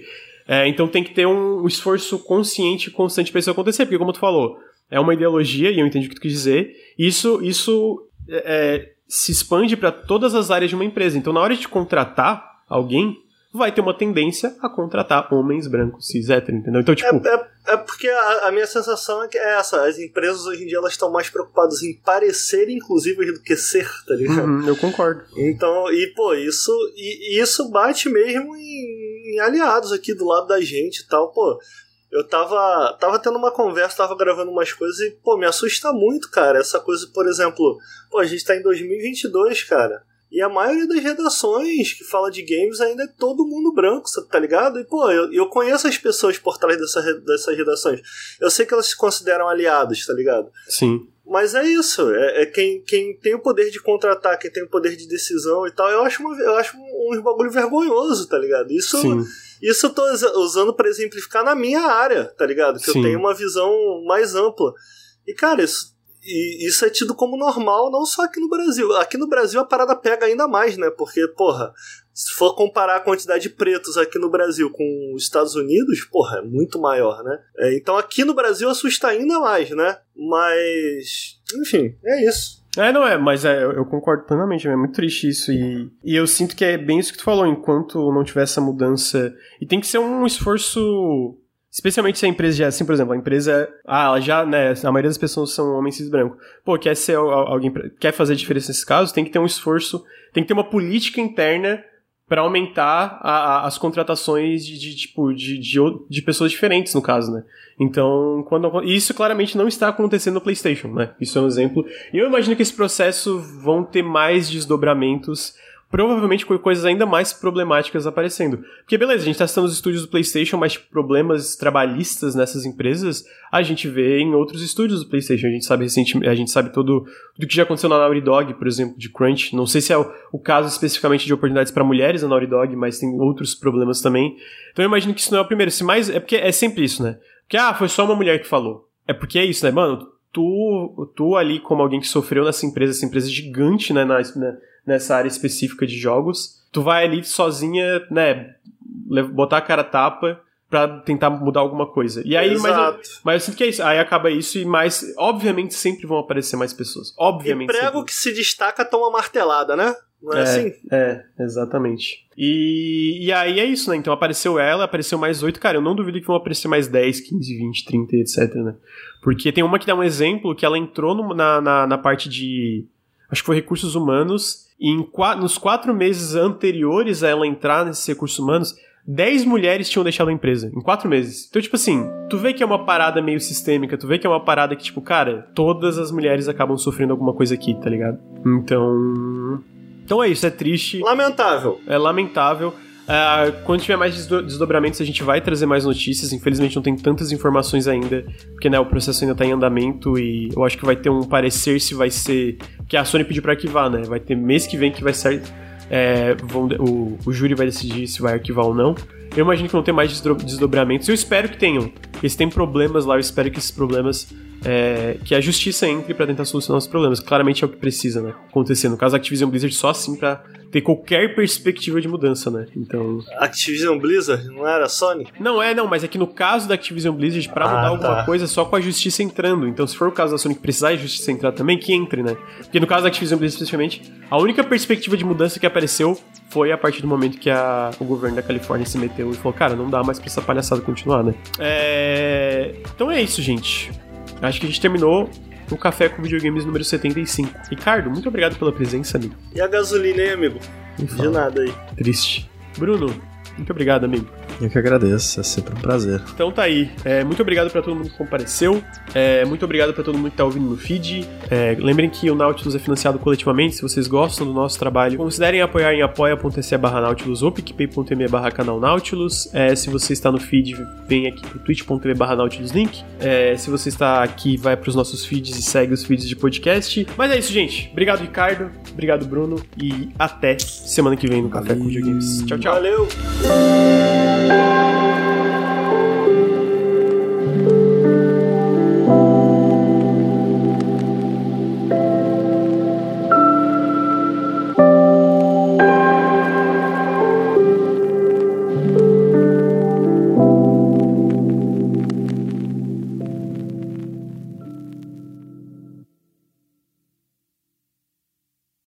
Speaker 1: É, então tem que ter um, esforço consciente constante para isso acontecer, porque como tu falou, é uma ideologia, e eu entendi o que tu quis dizer, isso, isso é, se expande para todas as áreas de uma empresa. Então na hora de contratar alguém, vai ter uma tendência a contratar homens brancos, cis, hétero, entendeu? Então, tipo...
Speaker 2: É, é, é porque a, a, minha sensação é que é essa, as empresas hoje em dia elas estão mais preocupadas em parecer inclusive do que ser, tá ligado?
Speaker 1: Uhum, eu concordo.
Speaker 2: Então, e pô, isso, e, isso bate mesmo em, em aliados aqui do lado da gente e tal, pô eu tava, tava tendo uma conversa, tava gravando umas coisas e, pô, me assusta muito, cara. Essa coisa, por exemplo, pô, a gente tá em 2022, cara. E a maioria das redações que fala de games ainda é todo mundo branco, tá ligado? E, pô, eu, eu conheço as pessoas por trás dessa, dessas redações. Eu sei que elas se consideram aliados, tá ligado?
Speaker 1: Sim.
Speaker 2: Mas é isso, é, é, quem, quem tem o poder de contratar, quem tem o poder de decisão e tal, eu acho, uma, eu acho um, um bagulho vergonhoso, tá ligado? Isso, Sim. isso eu tô usando para exemplificar na minha área, tá ligado? Que Sim. eu tenho uma visão mais ampla. E, cara, isso, isso é tido como normal, não só aqui no Brasil. Aqui no Brasil a parada pega ainda mais, né? Porque, porra, se for comparar a quantidade de pretos aqui no Brasil com os Estados Unidos, porra, é muito maior, né? É, então aqui no Brasil assusta ainda mais, né? Mas, enfim, é isso.
Speaker 1: É, não é, mas é, eu concordo plenamente, é muito triste isso. E, e eu sinto que é bem isso que tu falou, enquanto não tiver essa mudança. E tem que ser um esforço. Especialmente se a empresa já é assim, por exemplo, a empresa. Ah, ela já, né? A maioria das pessoas são homens cis brancos. Pô, quer ser alguém. Quer fazer diferença nesse caso, tem que ter um esforço, tem que ter uma política interna para aumentar a, a, as contratações de, de tipo de, de, de, pessoas diferentes no caso, né? Então, quando isso claramente não está acontecendo no PlayStation, né? Isso é um exemplo. E eu imagino que esse processo vão ter mais desdobramentos provavelmente com coisas ainda mais problemáticas aparecendo. Porque beleza, a gente tá citando os estúdios do PlayStation, mas problemas trabalhistas nessas empresas a gente vê em outros estúdios do PlayStation. A gente sabe recentemente, a gente sabe todo do que já aconteceu na Naughty Dog, por exemplo, de Crunch. Não sei se é o, o caso especificamente de oportunidades para mulheres na Naughty Dog, mas tem outros problemas também. Então eu imagino que isso não é o primeiro. Se mais é porque é sempre isso, né? Porque ah, foi só uma mulher que falou. É porque é isso, né, mano? Tu, tu ali como alguém que sofreu nessa empresa, essa empresa gigante, né, na, na nessa área específica de jogos. Tu vai ali sozinha, né, botar a cara tapa para tentar mudar alguma coisa. E aí, mas eu, mas eu sinto que é isso. Aí acaba isso e mais, obviamente sempre vão aparecer mais pessoas. Obviamente.
Speaker 2: E prego que se destaca toma martelada, né? Não é, é, assim?
Speaker 1: É, exatamente. E, e aí é isso, né? Então apareceu ela, apareceu mais oito. Cara, eu não duvido que vão aparecer mais 10, 15, 20, 30, etc, né? Porque tem uma que dá um exemplo que ela entrou no, na, na, na parte de. Acho que foi recursos humanos e em, nos quatro meses anteriores a ela entrar nesses recursos humanos, 10 mulheres tinham deixado a empresa, em quatro meses. Então, tipo assim, tu vê que é uma parada meio sistêmica, tu vê que é uma parada que, tipo, cara, todas as mulheres acabam sofrendo alguma coisa aqui, tá ligado? Então. Então é isso, é triste.
Speaker 2: Lamentável.
Speaker 1: É lamentável. Uh, quando tiver mais desdobramentos, a gente vai trazer mais notícias. Infelizmente, não tem tantas informações ainda, porque né, o processo ainda está em andamento e eu acho que vai ter um parecer se vai ser. Que a Sony pediu para arquivar, né? Vai ter mês que vem que vai ser. É, vão, o, o júri vai decidir se vai arquivar ou não. Eu imagino que vão ter mais desdobramentos. Eu espero que tenham. Se tem problemas lá, eu espero que esses problemas é, que a justiça entre para tentar solucionar os problemas. Claramente é o que precisa, né? Acontecer. No caso, a Activision Blizzard só assim para ter qualquer perspectiva de mudança, né? Então.
Speaker 2: Activision Blizzard? Não era a Sony?
Speaker 1: Não é, não, mas é que no caso da Activision Blizzard, para ah, mudar alguma tá. coisa, só com a justiça entrando. Então, se for o caso da Sony que precisar de justiça entrar também, que entre, né? Porque no caso da Activision Blizzard, especificamente, a única perspectiva de mudança que apareceu foi a partir do momento que a, o governo da Califórnia se meteu e falou, cara, não dá mais pra essa palhaçada continuar, né? É... Então é isso, gente. Acho que a gente terminou o Café com Videogames número 75. Ricardo, muito obrigado pela presença, amigo.
Speaker 2: E a gasolina, hein, amigo? De nada aí.
Speaker 1: Triste. Bruno, muito obrigado, amigo.
Speaker 3: Eu que agradeço, é sempre um prazer.
Speaker 1: Então tá aí. É, muito obrigado para todo mundo que compareceu. É, muito obrigado para todo mundo que tá ouvindo no feed. É, lembrem que o Nautilus é financiado coletivamente. Se vocês gostam do nosso trabalho, considerem apoiar em apoia.se barra Nautilus ou picpay.me barra canal Nautilus. É, se você está no feed, vem aqui pro twitch.tv barra Nautilus Link. É, se você está aqui, vai pros nossos feeds e segue os feeds de podcast. Mas é isso, gente. Obrigado, Ricardo. Obrigado, Bruno. E até semana que vem no Café com Videogames. Tchau, tchau.
Speaker 2: Valeu! thank you